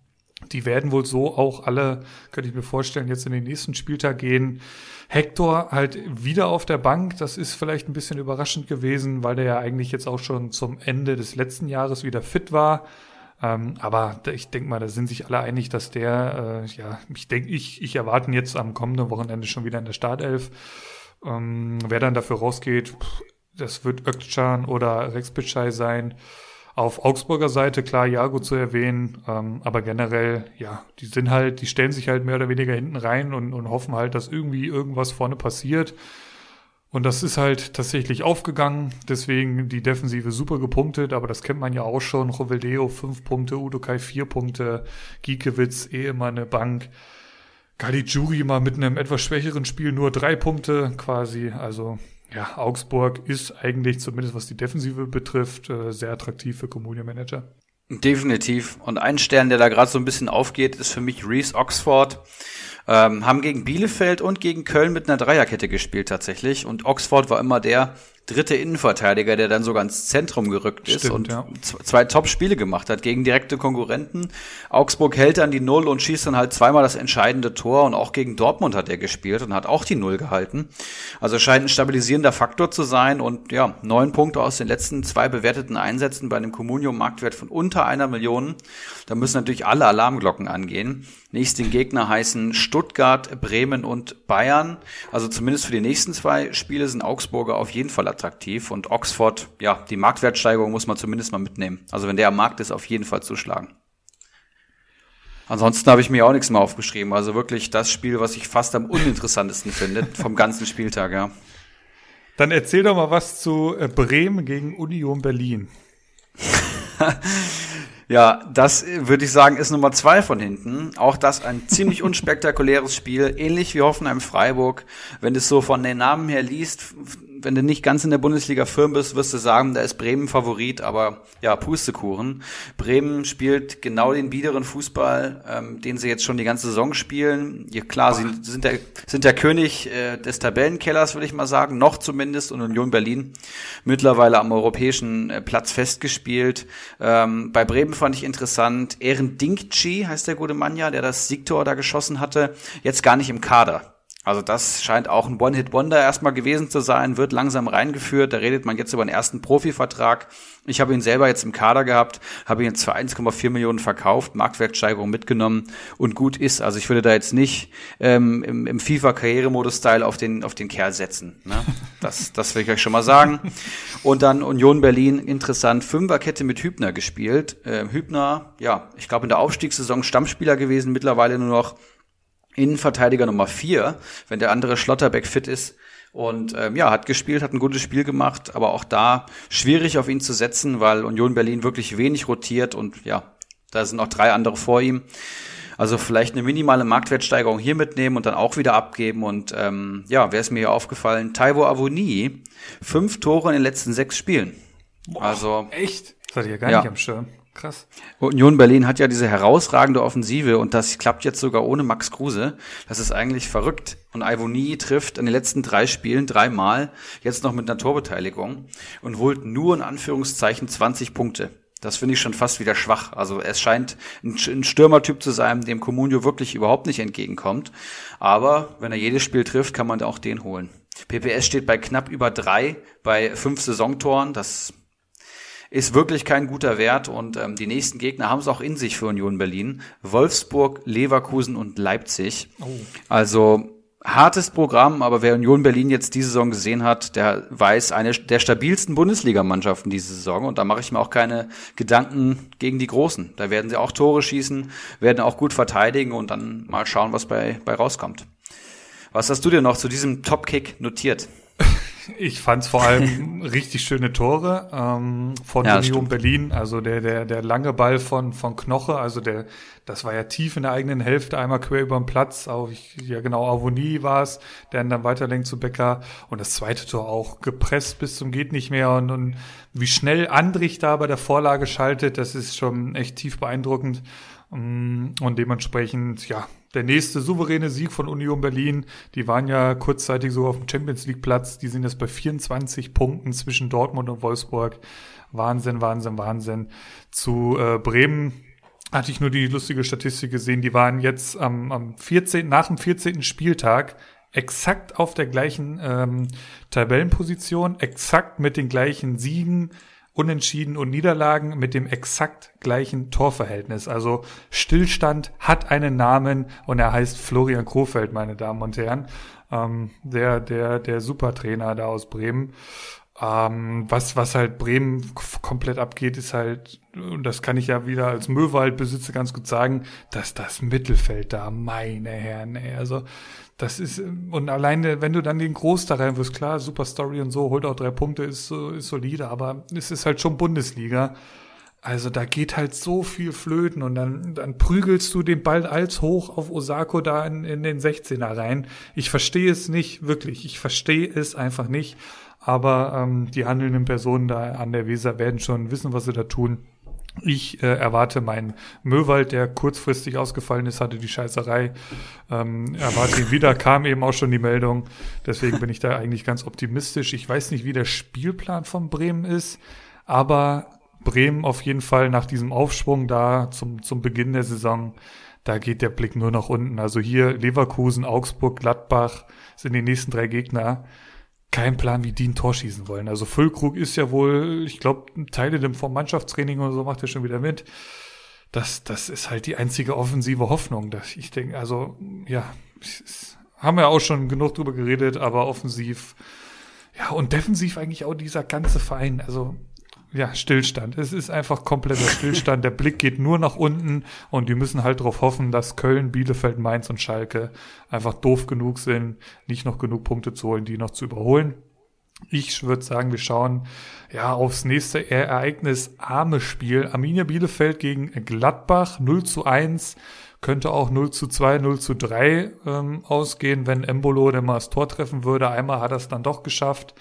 Die werden wohl so auch alle, könnte ich mir vorstellen, jetzt in den nächsten Spieltag gehen. Hector halt wieder auf der Bank. Das ist vielleicht ein bisschen überraschend gewesen, weil der ja eigentlich jetzt auch schon zum Ende des letzten Jahres wieder fit war. Ähm, aber ich denke mal, da sind sich alle einig, dass der, äh, ja, ich denke, ich, ich erwarte ihn jetzt am kommenden Wochenende schon wieder in der Startelf. Ähm, wer dann dafür rausgeht, pff, das wird Ökcan oder Rex Bitschei sein. Auf Augsburger Seite, klar, Jago zu erwähnen, ähm, aber generell, ja, die sind halt, die stellen sich halt mehr oder weniger hinten rein und, und hoffen halt, dass irgendwie irgendwas vorne passiert. Und das ist halt tatsächlich aufgegangen. Deswegen die Defensive super gepunktet, aber das kennt man ja auch schon. Roveldeo fünf Punkte, Udokai vier Punkte, Giekewitz eh immer eine Bank. Caligiuri mal mit einem etwas schwächeren Spiel nur drei Punkte quasi. Also ja, Augsburg ist eigentlich, zumindest was die Defensive betrifft, äh, sehr attraktiv für Community Manager. Definitiv. Und ein Stern, der da gerade so ein bisschen aufgeht, ist für mich Reese Oxford. Ähm, haben gegen Bielefeld und gegen Köln mit einer Dreierkette gespielt tatsächlich. Und Oxford war immer der, dritte Innenverteidiger, der dann sogar ins Zentrum gerückt ist Stimmt, und ja. zwei Top-Spiele gemacht hat gegen direkte Konkurrenten. Augsburg hält dann die Null und schießt dann halt zweimal das entscheidende Tor und auch gegen Dortmund hat er gespielt und hat auch die Null gehalten. Also scheint ein stabilisierender Faktor zu sein und ja, neun Punkte aus den letzten zwei bewerteten Einsätzen bei einem Communio-Marktwert von unter einer Million. Da müssen natürlich alle Alarmglocken angehen. Nächsten Gegner heißen Stuttgart, Bremen und Bayern. Also zumindest für die nächsten zwei Spiele sind Augsburger auf jeden Fall attraktiv und Oxford, ja, die Marktwertsteigerung muss man zumindest mal mitnehmen. Also wenn der am Markt ist, auf jeden Fall zuschlagen. Ansonsten habe ich mir auch nichts mehr aufgeschrieben. Also wirklich das Spiel, was ich fast am uninteressantesten finde vom ganzen Spieltag, ja. Dann erzähl doch mal was zu äh, Bremen gegen Union Berlin. Ja, das äh, würde ich sagen, ist Nummer zwei von hinten. Auch das ein ziemlich unspektakuläres Spiel, ähnlich wie Hoffenheim Freiburg. Wenn du es so von den Namen her liest, wenn du nicht ganz in der Bundesliga firm bist, wirst du sagen, da ist Bremen Favorit, aber ja, Pustekuchen. Bremen spielt genau den biederen Fußball, ähm, den sie jetzt schon die ganze Saison spielen. Ja, klar, sie sind der, sind der König äh, des Tabellenkellers, würde ich mal sagen, noch zumindest, und Union Berlin mittlerweile am europäischen äh, Platz festgespielt. Ähm, bei Bremen fand ich interessant, Ehren Dinkci heißt der gute Mann ja, der das Siegtor da geschossen hatte, jetzt gar nicht im Kader. Also das scheint auch ein One-Hit-Wonder erstmal gewesen zu sein, wird langsam reingeführt. Da redet man jetzt über einen ersten Profivertrag. Ich habe ihn selber jetzt im Kader gehabt, habe ihn jetzt für 1,4 Millionen verkauft, Marktwertsteigerung mitgenommen und gut ist. Also ich würde da jetzt nicht ähm, im, im FIFA-Karrieremodus-Style auf den, auf den Kerl setzen. Ne? Das, das will ich euch schon mal sagen. Und dann Union Berlin, interessant, Fünferkette mit Hübner gespielt. Ähm, Hübner, ja, ich glaube in der Aufstiegssaison Stammspieler gewesen, mittlerweile nur noch Innenverteidiger Nummer vier, wenn der andere Schlotterbeck fit ist. Und ähm, ja, hat gespielt, hat ein gutes Spiel gemacht, aber auch da schwierig auf ihn zu setzen, weil Union Berlin wirklich wenig rotiert und ja, da sind noch drei andere vor ihm. Also vielleicht eine minimale Marktwertsteigerung hier mitnehmen und dann auch wieder abgeben. Und ähm, ja, wer ist mir hier aufgefallen? Taiwo Avoni, fünf Tore in den letzten sechs Spielen. Boah, also echt? Das hatte ich ja gar Ja. nicht am Schirm. Krass. Union Berlin hat ja diese herausragende Offensive und das klappt jetzt sogar ohne Max Kruse. Das ist eigentlich verrückt. Und Ivoni trifft in den letzten drei Spielen dreimal, jetzt noch mit einer Torbeteiligung und holt nur in Anführungszeichen 20 Punkte. Das finde ich schon fast wieder schwach. Also es scheint ein Stürmertyp zu sein, dem Comunio wirklich überhaupt nicht entgegenkommt. Aber wenn er jedes Spiel trifft, kann man auch den holen. PPS steht bei knapp über drei, bei fünf Saisontoren. Das ist wirklich kein guter Wert und ähm, die nächsten Gegner haben es auch in sich für Union Berlin. Wolfsburg, Leverkusen und Leipzig. Also hartes Programm, aber wer Union Berlin jetzt diese Saison gesehen hat, der weiß, eine der stabilsten Bundesligamannschaften diese Saison und da mache ich mir auch keine Gedanken gegen die Großen. Da werden sie auch Tore schießen, werden auch gut verteidigen und dann mal schauen, was bei, bei rauskommt. Was hast du dir noch zu diesem Top-Kick notiert? Ich fand's vor allem richtig schöne Tore ähm, von Ja, Union. Berlin. Also der, der, der lange Ball von, von Knoche, also der, das war ja tief in der eigenen Hälfte, einmal quer über den Platz. Auch, ich, ja genau, Avonie war es, der dann weiterlenkt zu Becker. Und das zweite Tor auch gepresst bis zum geht nicht mehr. Und, und wie schnell Andrich da bei der Vorlage schaltet, das ist schon echt tief beeindruckend. Mm, Und dementsprechend, ja, der nächste souveräne Sieg von Union Berlin. Die waren ja kurzzeitig so auf dem Champions League Platz. Die sind jetzt bei 24 Punkten zwischen Dortmund und Wolfsburg. Wahnsinn, Wahnsinn, Wahnsinn. Zu äh, Bremen hatte ich nur die lustige Statistik gesehen, die waren jetzt am, am 14., nach dem 14. Spieltag exakt auf der gleichen ähm, Tabellenposition, exakt mit den gleichen Siegen, Unentschieden und Niederlagen mit dem exakt gleichen Torverhältnis. Also Stillstand hat einen Namen und er heißt Florian Krofeld, meine Damen und Herren. Ähm, der, der, der Supertrainer da aus Bremen. Ähm, was, was halt Bremen komplett abgeht, ist halt, und das kann ich ja wieder als Möwaldbesitzer ganz gut sagen, dass das Mittelfeld da, meine Herren, ey, also, das ist, und alleine, wenn du dann den Groß da rein wirst, klar, super Story und so, holt auch drei Punkte, ist, ist solide, aber es ist halt schon Bundesliga. Also da geht halt so viel flöten und dann, dann prügelst du den Ball als hoch auf Osako da in, in den 16er rein. Ich verstehe es nicht, wirklich. Ich verstehe es einfach nicht. Aber ähm, die handelnden Personen da an der Weser werden schon wissen, was sie da tun. Ich äh, erwarte meinen Möwald, der kurzfristig ausgefallen ist, hatte die Scheißerei. Ähm, erwarte ihn wieder, kam eben auch schon die Meldung. Deswegen bin ich da eigentlich ganz optimistisch. Ich weiß nicht, wie der Spielplan von Bremen ist, aber Bremen auf jeden Fall nach diesem Aufschwung da zum, zum Beginn der Saison, da geht der Blick nur nach unten. Also hier Leverkusen, Augsburg, Gladbach sind die nächsten drei Gegner kein Plan, wie die ein Tor schießen wollen. Also Füllkrug ist ja wohl, ich glaube, Teile dem vom Mannschaftstraining oder so macht er schon wieder mit. Das, das ist halt die einzige offensive Hoffnung. Dass ich denke, also, ja, haben wir auch schon genug drüber geredet, aber offensiv, ja, und defensiv eigentlich auch dieser ganze Verein. Also, ja, Stillstand. Es ist einfach kompletter Stillstand. Der Blick geht nur nach unten und die müssen halt darauf hoffen, dass Köln, Bielefeld, Mainz und Schalke einfach doof genug sind, nicht noch genug Punkte zu holen, die noch zu überholen. Ich würde sagen, wir schauen ja aufs nächste eher ereignisarme Spiel. Arminia Bielefeld gegen Gladbach 0 zu 1 könnte auch 0 zu 2, 0 zu 3 ähm, ausgehen, wenn Embolo denn mal das Tor treffen würde. Einmal hat er es dann doch geschafft.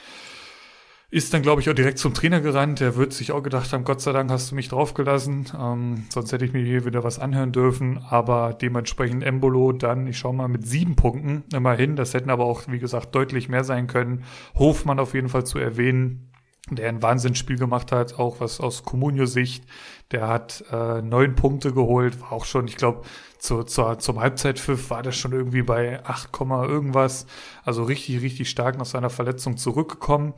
Ist dann, glaube ich, auch direkt zum Trainer gerannt. Der wird sich auch gedacht haben, Gott sei Dank hast du mich draufgelassen. Ähm, sonst hätte ich mir hier wieder was anhören dürfen. Aber dementsprechend Embolo dann, ich schaue mal, mit sieben Punkten immerhin. Das hätten aber auch, wie gesagt, deutlich mehr sein können. Hofmann auf jeden Fall zu erwähnen der ein Wahnsinnsspiel gemacht hat, auch was aus Comunio-Sicht. Der hat äh, neun Punkte geholt, war auch schon, ich glaube, zu, zu, zum Halbzeitpfiff war das schon irgendwie bei 8, irgendwas. Also richtig, richtig stark nach seiner Verletzung zurückgekommen.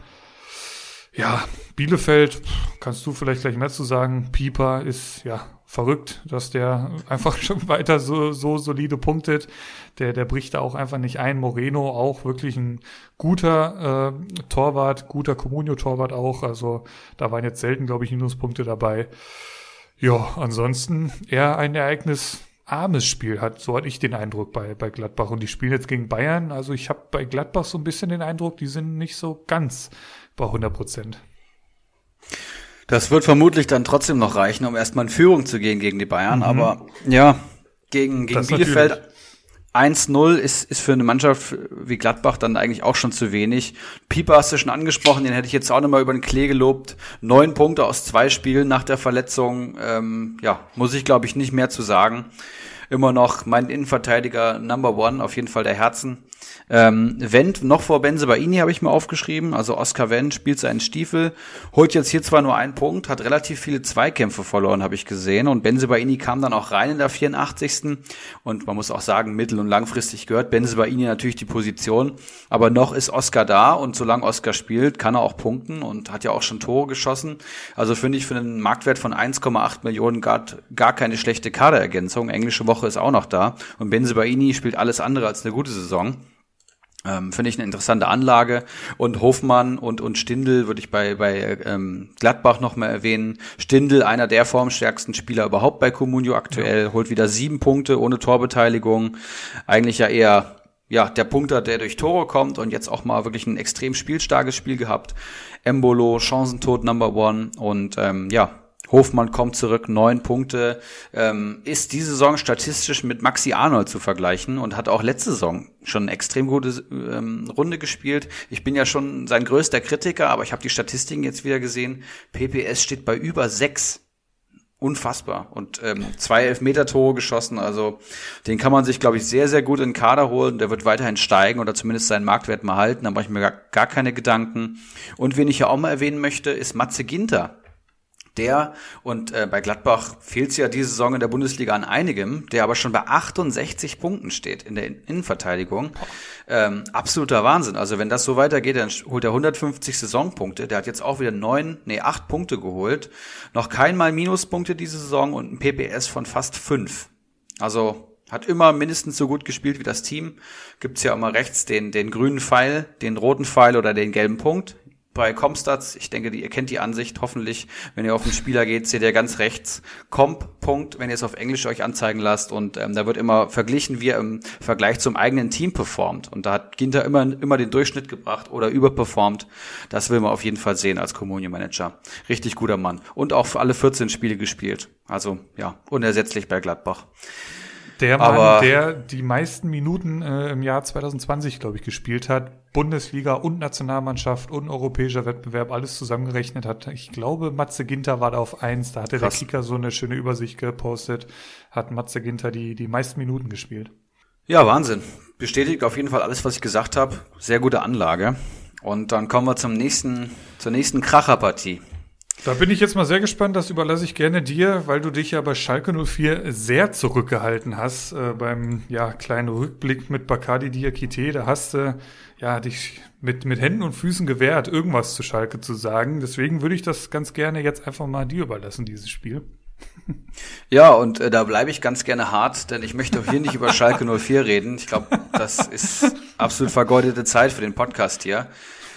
Ja, Bielefeld, kannst du vielleicht gleich mehr zu sagen. Pieper ist ja verrückt, dass der einfach schon weiter so, so solide punktet. Der, der bricht da auch einfach nicht ein. Moreno auch wirklich ein guter äh, Torwart, guter Comunio-Torwart auch. Also da waren jetzt selten, glaube ich, Minuspunkte dabei. Ja, ansonsten eher ein Ereignis armes Spiel hat, so hatte ich den Eindruck bei, bei Gladbach. Und die spielen jetzt gegen Bayern. Also ich habe bei Gladbach so ein bisschen den Eindruck, die sind nicht so ganz bei 100 Prozent. Das wird vermutlich dann trotzdem noch reichen, um erstmal in Führung zu gehen gegen die Bayern. Mhm. Aber ja, gegen, gegen Bielefeld 1-0 ist, ist für eine Mannschaft wie Gladbach dann eigentlich auch schon zu wenig. Pieper hast du schon angesprochen, den hätte ich jetzt auch nochmal über den Klee gelobt. Neun Punkte aus zwei Spielen nach der Verletzung. Ähm, ja, muss ich glaube ich nicht mehr zu sagen. Immer noch mein Innenverteidiger Number One, auf jeden Fall der Herzen. Ähm, Wendt noch vor Benzebaini habe ich mir aufgeschrieben. Also Oscar Wendt spielt seinen Stiefel, holt jetzt hier zwar nur einen Punkt, hat relativ viele Zweikämpfe verloren, habe ich gesehen. Und Benzebaini kam dann auch rein in der 84. Und man muss auch sagen, mittel- und langfristig gehört Benzebaini natürlich die Position. Aber noch ist Oscar da und solange Oscar spielt, kann er auch punkten und hat ja auch schon Tore geschossen. Also finde ich für einen Marktwert von 1,8 Millionen gar, gar keine schlechte Kaderergänzung. Englische Woche ist auch noch da. Und Benzebaini spielt alles andere als eine gute Saison. Ähm, Finde ich eine interessante Anlage. Und Hofmann und, und Stindl würde ich bei, bei ähm, Gladbach nochmal erwähnen. Stindl, einer der formstärksten Spieler überhaupt bei Comunio aktuell, ja. holt wieder sieben Punkte ohne Torbeteiligung. Eigentlich ja eher ja, der Punkter, der durch Tore kommt und jetzt auch mal wirklich ein extrem spielstarkes Spiel gehabt. Embolo, Chancentod Number One und ähm, ja, Hofmann kommt zurück, neun Punkte, ähm, ist diese Saison statistisch mit Maxi Arnold zu vergleichen und hat auch letzte Saison schon eine extrem gute ähm, Runde gespielt. Ich bin ja schon sein größter Kritiker, aber ich habe die Statistiken jetzt wieder gesehen. PPS steht bei über sechs. Unfassbar. Und ähm, zwei Elfmeter-Tore geschossen. Also den kann man sich, glaube ich, sehr, sehr gut in den Kader holen. Der wird weiterhin steigen oder zumindest seinen Marktwert mal halten. Da mache ich mir gar, gar keine Gedanken. Und wen ich ja auch mal erwähnen möchte, ist Matze Ginter der, und äh, bei Gladbach fehlt es ja diese Saison in der Bundesliga an einigem, der aber schon bei 68 Punkten steht in der Innenverteidigung. Ähm, absoluter Wahnsinn. Also wenn das so weitergeht, dann holt er 150 Saisonpunkte. Der hat jetzt auch wieder neun, nee, acht Punkte geholt. Noch keinmal Minuspunkte diese Saison und ein PPS von fast fünf. Also hat immer mindestens so gut gespielt wie das Team. Gibt's ja immer rechts den, den grünen Pfeil, den roten Pfeil oder den gelben Punkt bei Comstats. Ich denke, ihr kennt die Ansicht hoffentlich. Wenn ihr auf den Spieler geht, seht ihr ganz rechts Comp. Punkt, wenn ihr es auf Englisch euch anzeigen lasst. Und ähm, da wird immer verglichen, wie er im Vergleich zum eigenen Team performt. Und da hat Ginter immer, immer den Durchschnitt gebracht oder überperformt. Das will man auf jeden Fall sehen als Communio Manager. Richtig guter Mann. Und auch für alle 14 Spiele gespielt. Also ja, unersetzlich bei Gladbach. Der Mann, Aber der die meisten Minuten äh, im Jahr 2020, glaube ich, gespielt hat, Bundesliga und Nationalmannschaft und europäischer Wettbewerb, alles zusammengerechnet hat. Ich glaube, Matze Ginter war da auf eins. Da hatte Krass. der Kicker so eine schöne Übersicht gepostet. Hat Matze Ginter die, die meisten Minuten gespielt. Ja, Wahnsinn. Bestätigt auf jeden Fall alles, was ich gesagt habe. Sehr gute Anlage. Und dann kommen wir zum nächsten, zur nächsten Kracherpartie. Da bin ich jetzt mal sehr gespannt, das überlasse ich gerne dir, weil du dich ja bei Schalke 04 sehr zurückgehalten hast äh, beim ja, kleinen Rückblick mit Bakadi Diakite. Da hast du ja, dich mit, mit Händen und Füßen gewehrt, irgendwas zu Schalke zu sagen. Deswegen würde ich das ganz gerne jetzt einfach mal dir überlassen, dieses Spiel. Ja, und äh, da bleibe ich ganz gerne hart, denn ich möchte auch hier nicht über Schalke 04 reden. Ich glaube, das ist absolut vergeudete Zeit für den Podcast hier.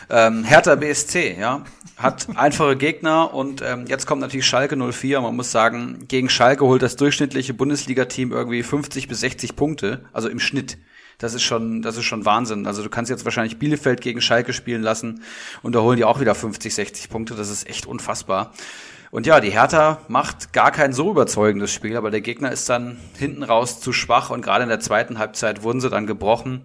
Ähm, Hertha BSC, ja, hat einfache Gegner und ähm, jetzt kommt natürlich Schalke 04. Man muss sagen, gegen Schalke holt das durchschnittliche Bundesliga-Team irgendwie 50 bis 60 Punkte, also im Schnitt. Das ist schon, das ist schon Wahnsinn. Also du kannst jetzt wahrscheinlich Bielefeld gegen Schalke spielen lassen und da holen die auch wieder 50, 60 Punkte. Das ist echt unfassbar. Und ja, die Hertha macht gar kein so überzeugendes Spiel, aber der Gegner ist dann hinten raus zu schwach und gerade in der zweiten Halbzeit wurden sie dann gebrochen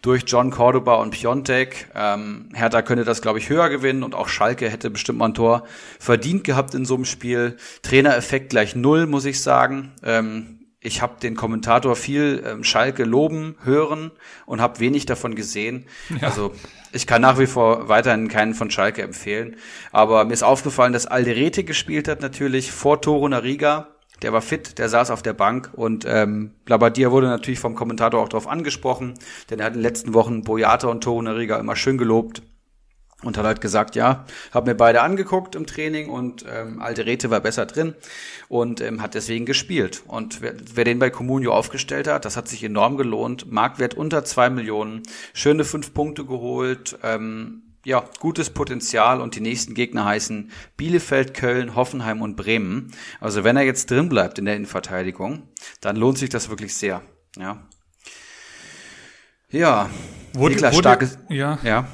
durch John Cordoba und Piontek. Ähm, Hertha könnte das, glaube ich, höher gewinnen und auch Schalke hätte bestimmt mal ein Tor verdient gehabt in so einem Spiel. Trainereffekt gleich null, muss ich sagen. Ähm, ich habe den Kommentator viel ähm, Schalke loben, hören und habe wenig davon gesehen. Ja. Also ich kann nach wie vor weiterhin keinen von Schalke empfehlen. Aber mir ist aufgefallen, dass Alderete gespielt hat natürlich vor Toro Nariga der war fit, der saß auf der Bank und ähm, Labadia wurde natürlich vom Kommentator auch darauf angesprochen, denn er hat in den letzten Wochen Boyata und Torunariga immer schön gelobt und hat halt gesagt, ja, hab mir beide angeguckt im Training und ähm, Alte Rete war besser drin und ähm, hat deswegen gespielt. Und wer, wer den bei Comunio aufgestellt hat, das hat sich enorm gelohnt. Marktwert unter zwei Millionen, schöne fünf Punkte geholt, ähm, ja, gutes Potenzial und die nächsten Gegner heißen Bielefeld, Köln, Hoffenheim und Bremen. Also wenn er jetzt drin bleibt in der Innenverteidigung, dann lohnt sich das wirklich sehr. Ja. Ja. Wurde, Niklas wurde, Stark ist, ja, ja.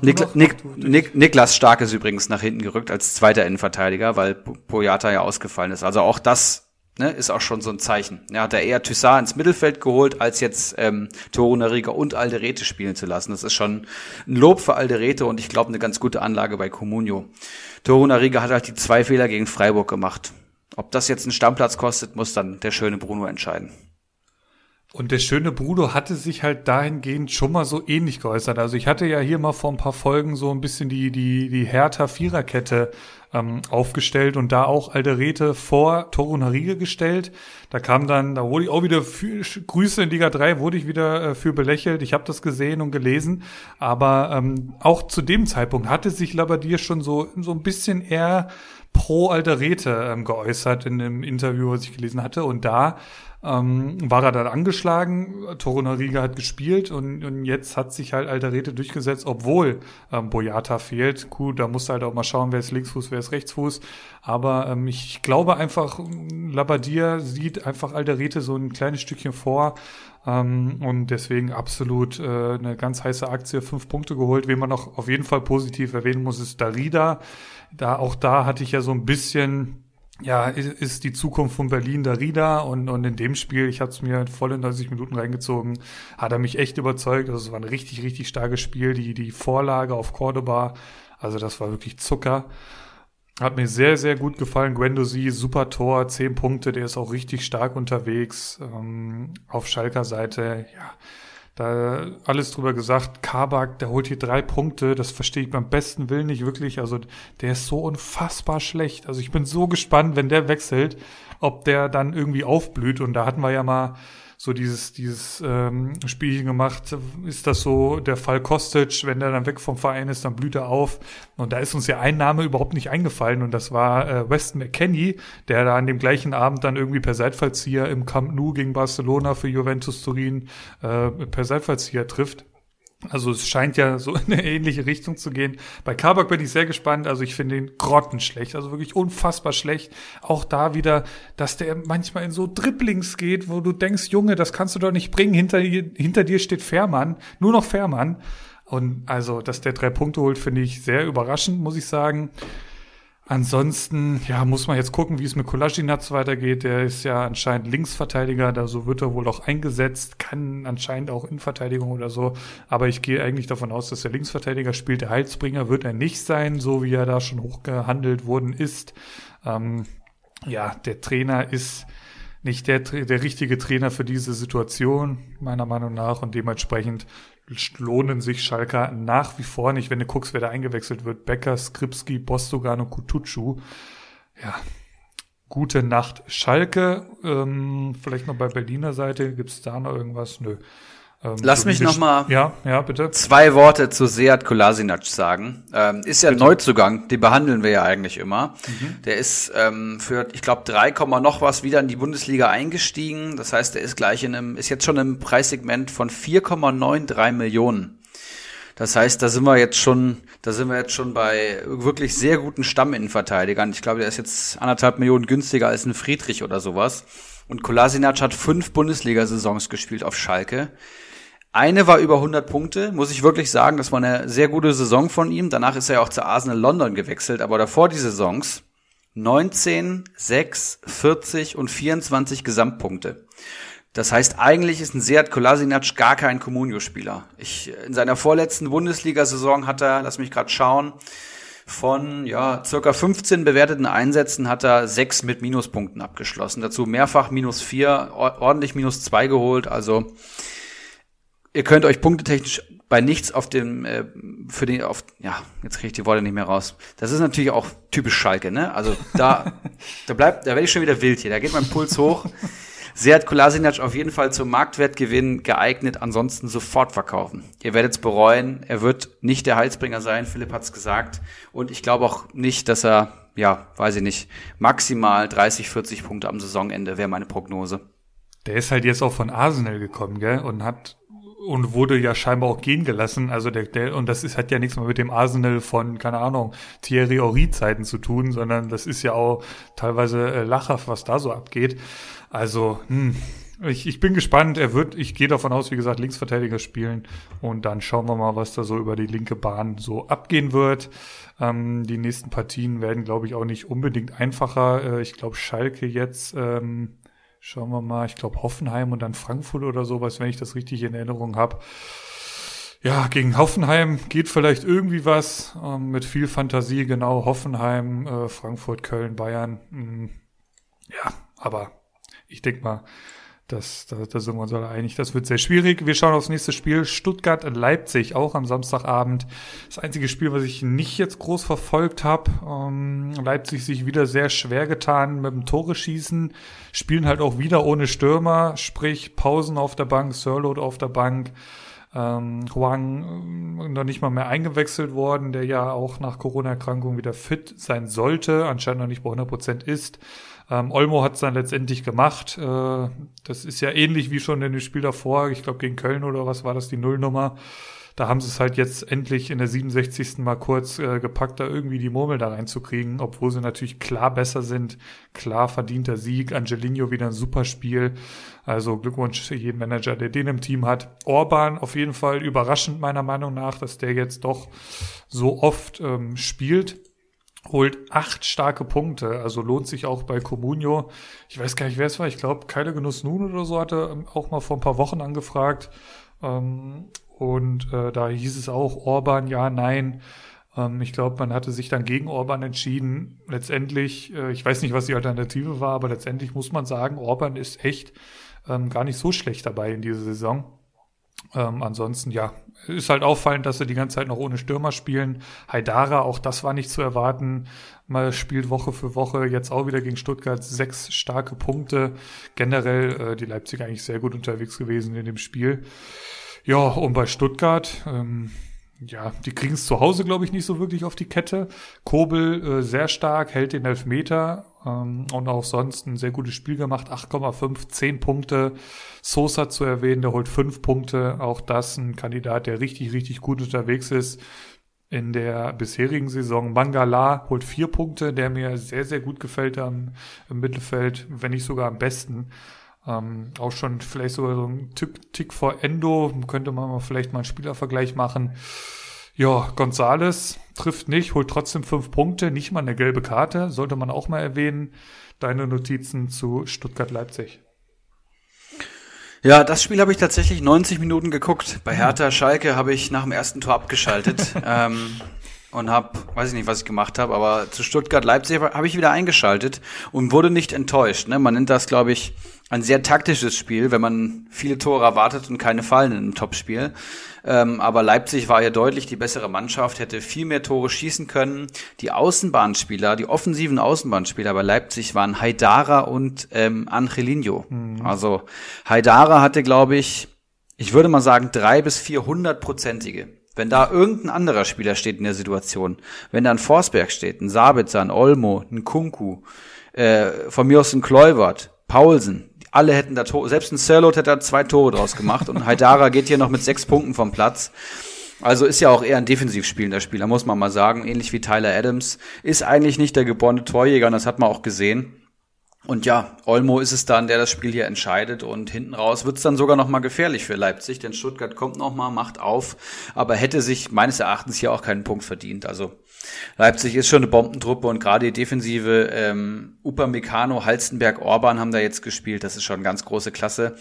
Nikla, Nik, Nik, Niklas Stark ist übrigens nach hinten gerückt als zweiter Innenverteidiger, weil Boyata ja ausgefallen ist. Also auch das ne, ist auch schon so ein Zeichen. Er hat er eher Toussaint ins Mittelfeld geholt, als jetzt ähm, Torunariga und Alderete spielen zu lassen. Das ist schon ein Lob für Alderete und ich glaube eine ganz gute Anlage bei Comunio. Torunariga hat halt die zwei Fehler gegen Freiburg gemacht. Ob das jetzt einen Stammplatz kostet, muss dann der schöne Bruno entscheiden. Und der schöne Bruder hatte sich halt dahingehend schon mal so ähnlich geäußert. Also ich hatte ja hier mal vor ein paar Folgen so ein bisschen die, die, die Hertha Viererkette ähm, aufgestellt und da auch Alderete vor Toro Nariga gestellt. Da kam dann, da wurde ich auch wieder für, Grüße in Liga 3, wurde ich wieder äh, für belächelt. Ich habe das gesehen und gelesen. Aber ähm, auch zu dem Zeitpunkt hatte sich Labadier schon so, so ein bisschen eher pro Alderete ähm, geäußert in dem Interview, was ich gelesen hatte. Und da ähm, war er dann angeschlagen, Torunariga hat gespielt und, und jetzt hat sich halt Alderete durchgesetzt, obwohl ähm, Boyata fehlt. Gut, da musst du halt auch mal schauen, wer ist Linksfuß, wer ist Rechtsfuß. Aber ähm, ich glaube einfach, Labadia sieht einfach Alderete so ein kleines Stückchen vor. Ähm, und deswegen absolut äh, eine ganz heiße Aktie, fünf Punkte geholt. Wen man noch auf jeden Fall positiv erwähnen muss, ist Darida. Da, auch da hatte ich ja so ein bisschen ja, ist die Zukunft von Berlin der Rieda und, und in dem Spiel, ich hatte es mir voll in 90 Minuten reingezogen, hat er mich echt überzeugt. Also es war ein richtig, richtig starkes Spiel. Die, die Vorlage auf Cordoba, also das war wirklich Zucker. Hat mir sehr, sehr gut gefallen. Guendouzi, super Tor, 10 Punkte, der ist auch richtig stark unterwegs. Ähm, auf Schalker Seite, ja, da alles drüber gesagt. Kabak, der holt hier drei Punkte, das verstehe ich beim besten Willen nicht wirklich. Also der ist so unfassbar schlecht. Also ich bin so gespannt, wenn der wechselt, ob der dann irgendwie aufblüht. Und da hatten wir ja mal so dieses, dieses ähm, Spielchen gemacht. Ist das so der Fall Kostic, wenn der dann weg vom Verein ist, dann blüht er auf. Und da ist uns ja ein Name überhaupt nicht eingefallen und das war äh, Weston McKenney, der da an dem gleichen Abend dann irgendwie per Seitfallzieher im Camp Nou gegen Barcelona für Juventus Turin äh, per Seitfallzieher trifft. Also es scheint ja so in eine ähnliche Richtung zu gehen. Bei Kabak bin ich sehr gespannt. Also ich finde ihn grottenschlecht, also wirklich unfassbar schlecht. Auch da wieder, dass der manchmal in so Dribblings geht, wo du denkst, Junge, das kannst du doch nicht bringen. Hinter, hinter dir steht Fährmann, nur noch Fährmann. Und also, dass der drei Punkte holt, finde ich sehr überraschend, muss ich sagen. Ansonsten, ja, muss man jetzt gucken, wie es mit Kolasinac weitergeht. Der ist ja anscheinend Linksverteidiger, da so wird er wohl auch eingesetzt, kann anscheinend auch Innenverteidigung oder so. Aber ich gehe eigentlich davon aus, dass er Linksverteidiger spielt. Der Heilsbringer wird er nicht sein, so wie er da schon hochgehandelt worden ist. Ähm, ja, der Trainer ist nicht der, der richtige Trainer für diese Situation, meiner Meinung nach. Und dementsprechend lohnen sich Schalker nach wie vor nicht, wenn du guckst, wer da eingewechselt wird. Becker, Skripski, Bostogan und Kutucu. Ja, gute Nacht. Schalke, ähm, vielleicht noch bei Berliner Seite, gibt's da noch irgendwas? Nö. Ähm, Lass so mich noch mal ja, ja, bitte. zwei Worte zu Seat Kolasinac sagen. Ähm, ist ja bitte. Neuzugang, den behandeln wir ja eigentlich immer. Mhm. Der ist ähm, für, ich glaube, 3, noch was wieder in die Bundesliga eingestiegen. Das heißt, er ist gleich in einem, ist jetzt schon im Preissegment von 4,93 Millionen. Das heißt, da sind wir jetzt schon, da sind wir jetzt schon bei wirklich sehr guten Stamminnenverteidigern. Ich glaube, der ist jetzt anderthalb Millionen günstiger als ein Friedrich oder sowas. Und Kolasinac hat fünf Bundesliga-Saisons gespielt auf Schalke. Eine war über 100 Punkte, muss ich wirklich sagen. Das war eine sehr gute Saison von ihm. Danach ist er ja auch zu Arsenal London gewechselt. Aber davor die Saisons 19, 6, 40 und 24 Gesamtpunkte. Das heißt, eigentlich ist ein Seat Kolasinac gar kein Comunio-Spieler. Ich, in seiner vorletzten Bundesliga-Saison hat er, lass mich gerade schauen, von ja, circa 15 bewerteten Einsätzen hat er sechs mit Minuspunkten abgeschlossen. Dazu mehrfach minus vier, ordentlich minus zwei geholt. Also ihr könnt euch punktetechnisch bei nichts auf dem, äh, für den, auf, ja, jetzt kriege ich die Worte nicht mehr raus. Das ist natürlich auch typisch Schalke, ne? Also da, da bleibt, da werde ich schon wieder wild hier. Da geht mein Puls hoch. Seat Kolasinac auf jeden Fall zum Marktwertgewinn geeignet, ansonsten sofort verkaufen. Ihr werdet es bereuen, er wird nicht der Heilsbringer sein, Philipp hat's gesagt. Und ich glaube auch nicht, dass er, ja, weiß ich nicht, maximal 30, 40 Punkte am Saisonende wäre meine Prognose. Der ist halt jetzt auch von Arsenal gekommen, gell? Und hat und wurde ja scheinbar auch gehen gelassen. Also der, der und das ist hat ja nichts mehr mit dem Arsenal von keine Ahnung Thierry Henry Zeiten zu tun, sondern das ist ja auch teilweise äh, lachhaft, was da so abgeht. Also hm, ich, ich bin gespannt. Er wird, ich gehe davon aus, wie gesagt, Linksverteidiger spielen und dann schauen wir mal, was da so über die linke Bahn so abgehen wird. Ähm, die nächsten Partien werden, glaube ich, auch nicht unbedingt einfacher. Äh, ich glaube, Schalke jetzt. Ähm, Schauen wir mal, ich glaube Hoffenheim und dann Frankfurt oder sowas, wenn ich das richtig in Erinnerung habe. Ja, gegen Hoffenheim geht vielleicht irgendwie was ähm, mit viel Fantasie, genau. Hoffenheim, äh, Frankfurt, Köln, Bayern. Mh, mm, ja, aber ich denke mal, das, da, da sind wir uns alle einig. Das wird sehr schwierig. Wir schauen aufs nächste Spiel. Stuttgart-Leipzig, auch am Samstagabend. Das einzige Spiel, was ich nicht jetzt groß verfolgt habe. Ähm, Leipzig sich wieder sehr schwer getan mit dem Tore schießen. Spielen halt auch wieder ohne Stürmer, sprich Pausen auf der Bank, Sirlot auf der Bank. Ähm, Huang äh, noch nicht mal mehr eingewechselt worden, der ja auch nach Corona-Erkrankung wieder fit sein sollte, anscheinend noch nicht bei 100 Prozent ist. Ähm, Olmo hat es dann letztendlich gemacht. Äh, das ist ja ähnlich wie schon in dem Spiel davor. Ich glaube, gegen Köln oder was war das, die Nullnummer. Da haben sie es halt jetzt endlich in der 67. mal kurz äh, gepackt, da irgendwie die Murmel da reinzukriegen, obwohl sie natürlich klar besser sind. Klar verdienter Sieg. Angelino wieder ein super Spiel. Also Glückwunsch zu jedem Manager, der den im Team hat. Orban auf jeden Fall überraschend meiner Meinung nach, dass der jetzt doch so oft ähm, spielt holt acht starke Punkte, also lohnt sich auch bei Comunio. Ich weiß gar nicht, wer es war. Ich glaube, Keile Genuss Nun oder so hatte ähm, auch mal vor ein paar Wochen angefragt. Ähm, und äh, da hieß es auch Orban, ja, nein. Ähm, ich glaube, man hatte sich dann gegen Orban entschieden. Letztendlich, äh, ich weiß nicht, was die Alternative war, aber letztendlich muss man sagen, Orban ist echt ähm, gar nicht so schlecht dabei in dieser Saison. Ähm, ansonsten, ja, ist halt auffallend, dass sie die ganze Zeit noch ohne Stürmer spielen. Haidara, auch das war nicht zu erwarten. Mal spielt Woche für Woche, jetzt auch wieder gegen Stuttgart sechs starke Punkte. Generell äh, die Leipziger eigentlich sehr gut unterwegs gewesen in dem Spiel. Ja, und bei Stuttgart, ähm, ja, die kriegen es zu Hause, glaube ich, nicht so wirklich auf die Kette. Kobel äh, sehr stark, hält den Elfmeter ähm, und auch sonst ein sehr gutes Spiel gemacht. 8,5, 10 Punkte. Sosa zu erwähnen, der holt 5 Punkte. Auch das ein Kandidat, der richtig, richtig gut unterwegs ist in der bisherigen Saison. Mangala holt 4 Punkte, der mir sehr, sehr gut gefällt am, im Mittelfeld, wenn nicht sogar am besten. Ähm, auch schon vielleicht sogar so ein Tick, Tick vor Endo, könnte man vielleicht mal einen Spielervergleich machen. Ja, Gonzales trifft nicht, holt trotzdem fünf Punkte, nicht mal eine gelbe Karte, sollte man auch mal erwähnen. Deine Notizen zu Stuttgart-Leipzig. Ja, das Spiel habe ich tatsächlich 90 Minuten geguckt. Bei Hertha Schalke habe ich nach dem ersten Tor abgeschaltet ähm, und habe, weiß ich nicht, was ich gemacht habe, aber zu Stuttgart Leipzig habe ich wieder eingeschaltet und wurde nicht enttäuscht. Ne? Man nennt das, glaube ich, ein sehr taktisches Spiel, wenn man viele Tore erwartet und keine fallen in einem Topspiel. Ähm, aber Leipzig war ja deutlich die bessere Mannschaft, hätte viel mehr Tore schießen können. Die Außenbahnspieler, die offensiven Außenbahnspieler bei Leipzig waren Haidara und ähm, Angelino. Mhm. Also Haidara hatte, glaube ich, ich würde mal sagen, drei bis vierhundertprozentige. Wenn da irgendein anderer Spieler steht in der Situation, wenn da ein Forsberg steht, ein Sabitzer, ein Olmo, ein Kunku, äh, von mir aus ein Kluivert, Paulsen, alle hätten da Tore, selbst ein Sirlot hätte da zwei Tore draus gemacht und Haidara geht hier noch mit sechs Punkten vom Platz. Also ist ja auch eher ein defensiv spielender Spieler, muss man mal sagen. Ähnlich wie Tyler Adams. Ist eigentlich nicht der geborene Torjäger und das hat man auch gesehen. Und ja, Olmo ist es dann, der das Spiel hier entscheidet und hinten raus wird's dann sogar noch mal gefährlich für Leipzig, denn Stuttgart kommt noch mal, macht auf, aber hätte sich meines Erachtens hier auch keinen Punkt verdient. Also Leipzig ist schon eine Bombentruppe und gerade die Defensive ähm, Upamecano, Halstenberg, Orban haben da jetzt gespielt. Das ist schon ganz große Klasse.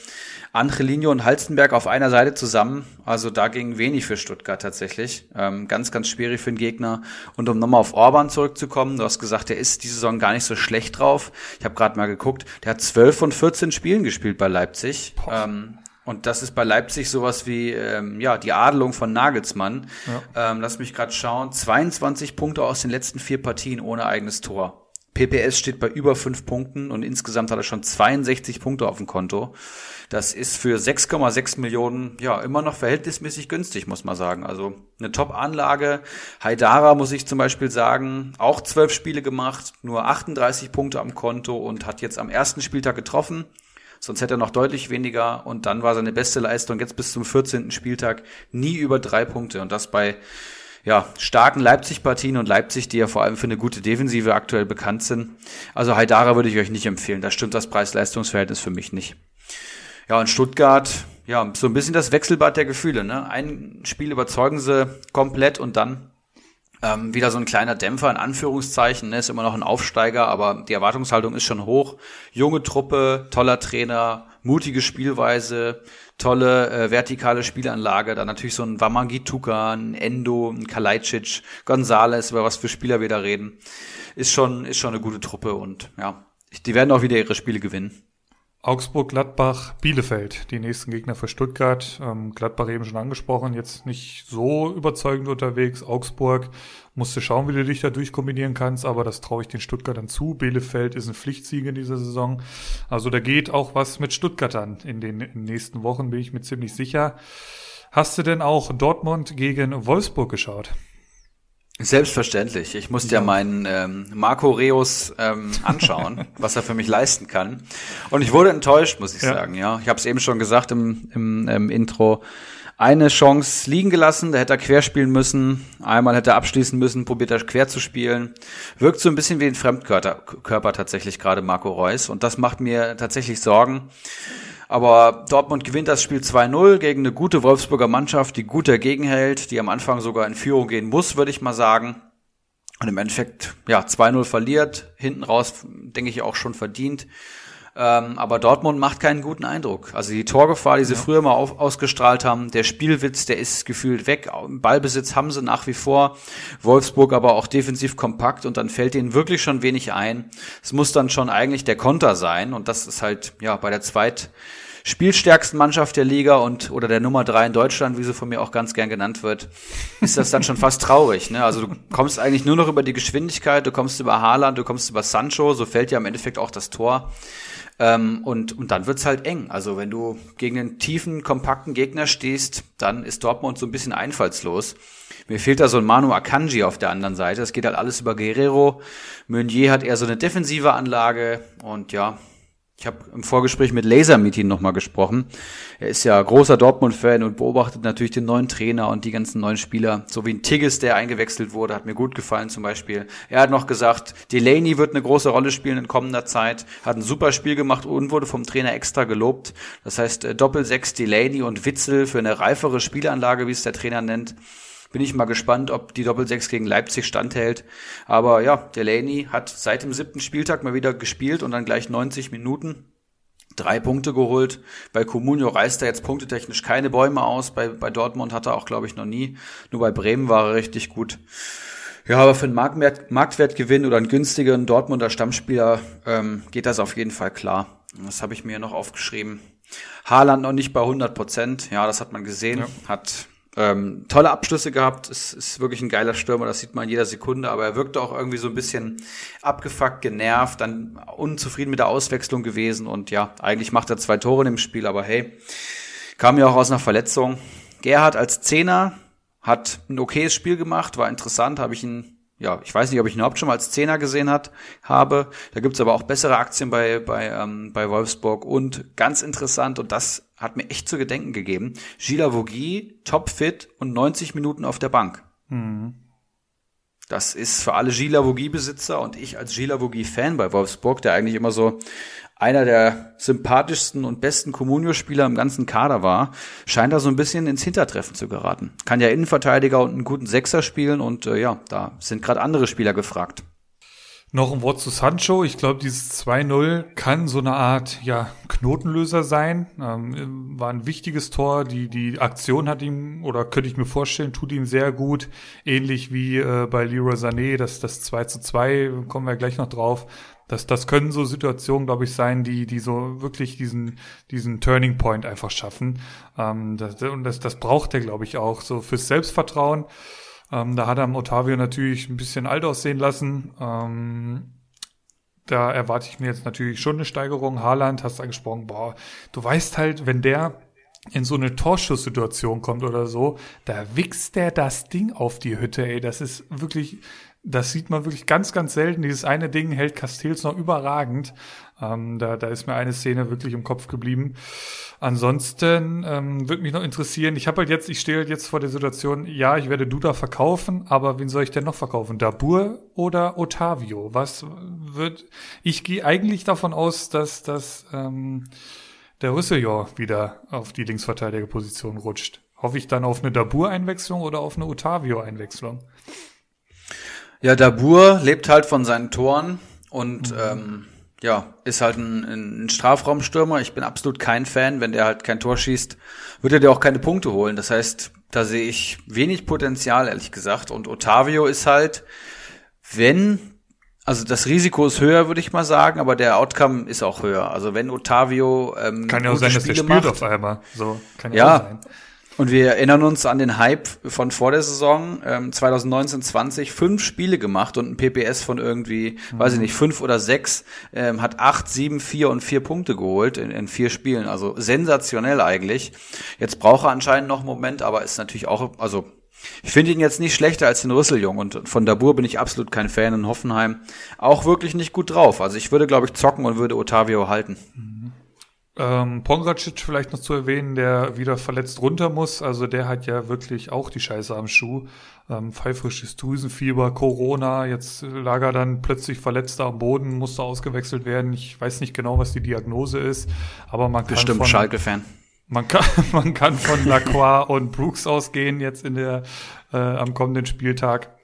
Angelino und Halstenberg auf einer Seite zusammen. Also da ging wenig für Stuttgart tatsächlich. Ähm, ganz, ganz schwierig für den Gegner. Und um nochmal auf Orban zurückzukommen, du hast gesagt, der ist diese Saison gar nicht so schlecht drauf. Ich habe gerade mal geguckt, der hat 12 von 14 Spielen gespielt bei Leipzig. Ähm, und das ist bei Leipzig sowas wie ähm, ja die Adelung von Nagelsmann. Ja. Ähm, lass mich gerade schauen. 22 Punkte aus den letzten vier Partien ohne eigenes Tor. PPS steht bei über fünf Punkten und insgesamt hat er schon 62 Punkte auf dem Konto. Das ist für 6,6 Millionen ja immer noch verhältnismäßig günstig, muss man sagen. Also eine Top-Anlage. Haidara muss ich zum Beispiel sagen, auch zwölf Spiele gemacht, nur 38 Punkte am Konto und hat jetzt am ersten Spieltag getroffen. Sonst hätte er noch deutlich weniger und dann war seine beste Leistung jetzt bis zum 14. Spieltag nie über drei Punkte und das bei ja, starken Leipzig-Partien und Leipzig, die ja vor allem für eine gute Defensive aktuell bekannt sind. Also Haidara würde ich euch nicht empfehlen. Da stimmt das Preis-Leistungs-Verhältnis für mich nicht. Ja, und Stuttgart, ja, so ein bisschen das Wechselbad der Gefühle. Ne? Ein Spiel überzeugen sie komplett und dann ähm, wieder so ein kleiner Dämpfer in Anführungszeichen, ne, ist immer noch ein Aufsteiger, aber die Erwartungshaltung ist schon hoch. Junge Truppe, toller Trainer, mutige Spielweise, tolle äh, vertikale Spielanlage, dann natürlich so ein Wamangituka, ein Endo, ein Kalajdzic, Gonzales, über was für Spieler wir da reden. Ist schon, ist schon eine gute Truppe und ja, die werden auch wieder ihre Spiele gewinnen. Augsburg, Gladbach, Bielefeld, die nächsten Gegner für Stuttgart. Ähm, Gladbach eben schon angesprochen, jetzt nicht so überzeugend unterwegs. Augsburg musste schauen, wie du dich da durchkombinieren kannst, aber das traue ich den Stuttgartern zu. Bielefeld ist ein Pflichtsieg in dieser Saison. Also da geht auch was mit Stuttgartern in den, in den nächsten Wochen, bin ich mir ziemlich sicher. Hast du denn auch Dortmund gegen Wolfsburg geschaut? Selbstverständlich. Ich musste ja, ja meinen ähm, Marco Reus ähm, anschauen, was er für mich leisten kann. Und ich wurde enttäuscht, muss ich ja. sagen. Ja, ich habe es eben schon gesagt im, im, im Intro. Eine Chance liegen gelassen, da hätte er quer spielen müssen. Einmal hätte er abschließen müssen, probiert er quer zu spielen. Wirkt so ein bisschen wie ein Fremdkörper Körper tatsächlich gerade Marco Reus. Und das macht mir tatsächlich Sorgen. Aber Dortmund gewinnt das Spiel 2-0 gegen eine gute Wolfsburger Mannschaft, die gut dagegen hält, die am Anfang sogar in Führung gehen muss, würde ich mal sagen. Und im Endeffekt, ja, 2-0 verliert, hinten raus, denke ich, auch schon verdient. Ähm, aber Dortmund macht keinen guten Eindruck. Also die Torgefahr, die sie ja. früher mal auf, ausgestrahlt haben, der Spielwitz, der ist gefühlt weg. Ballbesitz haben sie nach wie vor. Wolfsburg aber auch defensiv kompakt und dann fällt ihnen wirklich schon wenig ein. Es muss dann schon eigentlich der Konter sein und das ist halt ja bei der Zweit spielstärksten Mannschaft der Liga und oder der Nummer drei in Deutschland, wie sie von mir auch ganz gern genannt wird, ist das dann schon fast traurig. Ne? Also du kommst eigentlich nur noch über die Geschwindigkeit, du kommst über Haaland, du kommst über Sancho, so fällt ja im Endeffekt auch das Tor. Ähm, und, und dann wird's halt eng. Also wenn du gegen einen tiefen, kompakten Gegner stehst, dann ist Dortmund so ein bisschen einfallslos. Mir fehlt da so ein Manu Akanji auf der anderen Seite. Es geht halt alles über Guerrero. Meunier hat eher so eine defensive Anlage und ja, ich habe im Vorgespräch mit Laser Meeting nochmal gesprochen. Er ist ja großer Dortmund-Fan und beobachtet natürlich den neuen Trainer und die ganzen neuen Spieler. So wie ein Tigges, der eingewechselt wurde, hat mir gut gefallen zum Beispiel. Er hat noch gesagt, Delaney wird eine große Rolle spielen in kommender Zeit. Hat ein super Spiel gemacht und wurde vom Trainer extra gelobt. Das heißt, äh, Doppel-Sechs Delaney und Witzel für eine reifere Spielanlage, wie es der Trainer nennt. Bin ich mal gespannt, ob die Doppelsechs gegen Leipzig standhält. Aber ja, Delaney hat seit dem siebten Spieltag mal wieder gespielt und dann gleich 90 Minuten drei Punkte geholt. Bei Comunio reißt er jetzt punktetechnisch keine Bäume aus. Bei, bei Dortmund hat er auch, glaube ich, noch nie. Nur bei Bremen war er richtig gut. Ja, aber für einen Marktwert, Marktwertgewinn oder einen günstigen Dortmunder Stammspieler ähm, geht das auf jeden Fall klar. Das habe ich mir noch aufgeschrieben. Haaland noch nicht bei 100 Prozent. Ja, das hat man gesehen. Ja. Hat ähm, tolle Abschlüsse gehabt, ist, ist wirklich ein geiler Stürmer, das sieht man in jeder Sekunde, aber er wirkte auch irgendwie so ein bisschen abgefuckt, genervt, dann unzufrieden mit der Auswechslung gewesen. Und ja, eigentlich macht er zwei Tore im Spiel, aber hey, kam ja auch aus einer Verletzung. Gerhard als Zehner hat ein okayes Spiel gemacht, war interessant, habe ich ihn ja, ich weiß nicht, ob ich ihn überhaupt schon mal als Zehner gesehen hat, habe. Da gibt's aber auch bessere Aktien bei, bei, ähm, bei Wolfsburg. Und ganz interessant, und das hat mir echt zu gedenken gegeben. Gila Vogie, topfit und 90 Minuten auf der Bank. Mhm. Das ist für alle Gila Vogie-Besitzer und ich als Gila Vogie-Fan bei Wolfsburg, der eigentlich immer so einer der sympathischsten und besten Comunio-Spieler im ganzen Kader war, scheint da so ein bisschen ins Hintertreffen zu geraten. Kann ja Innenverteidiger und einen guten Sechser spielen und äh, ja, da sind gerade andere Spieler gefragt. Noch ein Wort zu Sancho. Ich glaube, dieses 2-0 kann so eine Art ja, Knotenlöser sein. Ähm, war ein wichtiges Tor. Die, die Aktion hat ihm, oder könnte ich mir vorstellen, tut ihm sehr gut. Ähnlich wie äh, bei Leroy Sané, das, das 2 zu 2, kommen wir gleich noch drauf. Das, das können so Situationen, glaube ich, sein, die, die so wirklich diesen, diesen Turning Point einfach schaffen. Ähm, das, und das, das braucht er, glaube ich, auch so fürs Selbstvertrauen. Ähm, da hat er Otavio natürlich ein bisschen alt aussehen lassen. Ähm, da erwarte ich mir jetzt natürlich schon eine Steigerung. Haaland hast du angesprochen, boah, du weißt halt, wenn der in so eine Torschusssituation kommt oder so, da wichst der das Ding auf die Hütte, ey. Das ist wirklich, das sieht man wirklich ganz, ganz selten. Dieses eine Ding hält Castells noch überragend. Ähm, da, da ist mir eine Szene wirklich im Kopf geblieben. Ansonsten ähm, würde mich noch interessieren, ich habe halt jetzt, ich stehe halt jetzt vor der Situation, ja, ich werde Duda verkaufen, aber wen soll ich denn noch verkaufen? Dabur oder Otavio? Was wird, ich gehe eigentlich davon aus, dass, dass ähm, der Rüsselior wieder auf die Linksverteidigerposition rutscht. Hoffe ich dann auf eine Dabur-Einwechslung oder auf eine Otavio-Einwechslung? Ja, Dabur lebt halt von seinen Toren und mhm. ähm, ja, ist halt ein, ein Strafraumstürmer. Ich bin absolut kein Fan. Wenn der halt kein Tor schießt, wird er dir auch keine Punkte holen. Das heißt, da sehe ich wenig Potenzial, ehrlich gesagt. Und Otavio ist halt, wenn, also das Risiko ist höher, würde ich mal sagen, aber der Outcome ist auch höher. Also wenn Otavio ähm, kann ja auch sein, dass der spielt macht, auf einmal. So kann ja, ja sein. Und wir erinnern uns an den Hype von vor der Saison, ähm, 2019, 20, fünf Spiele gemacht und ein PPS von irgendwie, mhm. weiß ich nicht, fünf oder sechs, ähm, hat acht, sieben, vier und vier Punkte geholt in, in vier Spielen. Also sensationell eigentlich. Jetzt braucht er anscheinend noch einen Moment, aber ist natürlich auch, also ich finde ihn jetzt nicht schlechter als den Rüsseljung und von Dabur bin ich absolut kein Fan in Hoffenheim. Auch wirklich nicht gut drauf. Also ich würde, glaube ich, zocken und würde Otavio halten. Mhm. Ähm, Pongracic vielleicht noch zu erwähnen, der wieder verletzt runter muss. Also der hat ja wirklich auch die Scheiße am Schuh. Ähm, pfeifrisches Drüsenfieber, Corona, jetzt lag er dann plötzlich verletzt am Boden, musste ausgewechselt werden. Ich weiß nicht genau, was die Diagnose ist, aber man kann Bestimmt Schalke-Fan. Man kann, man kann von Lacroix und Brooks ausgehen jetzt in der äh, am kommenden Spieltag.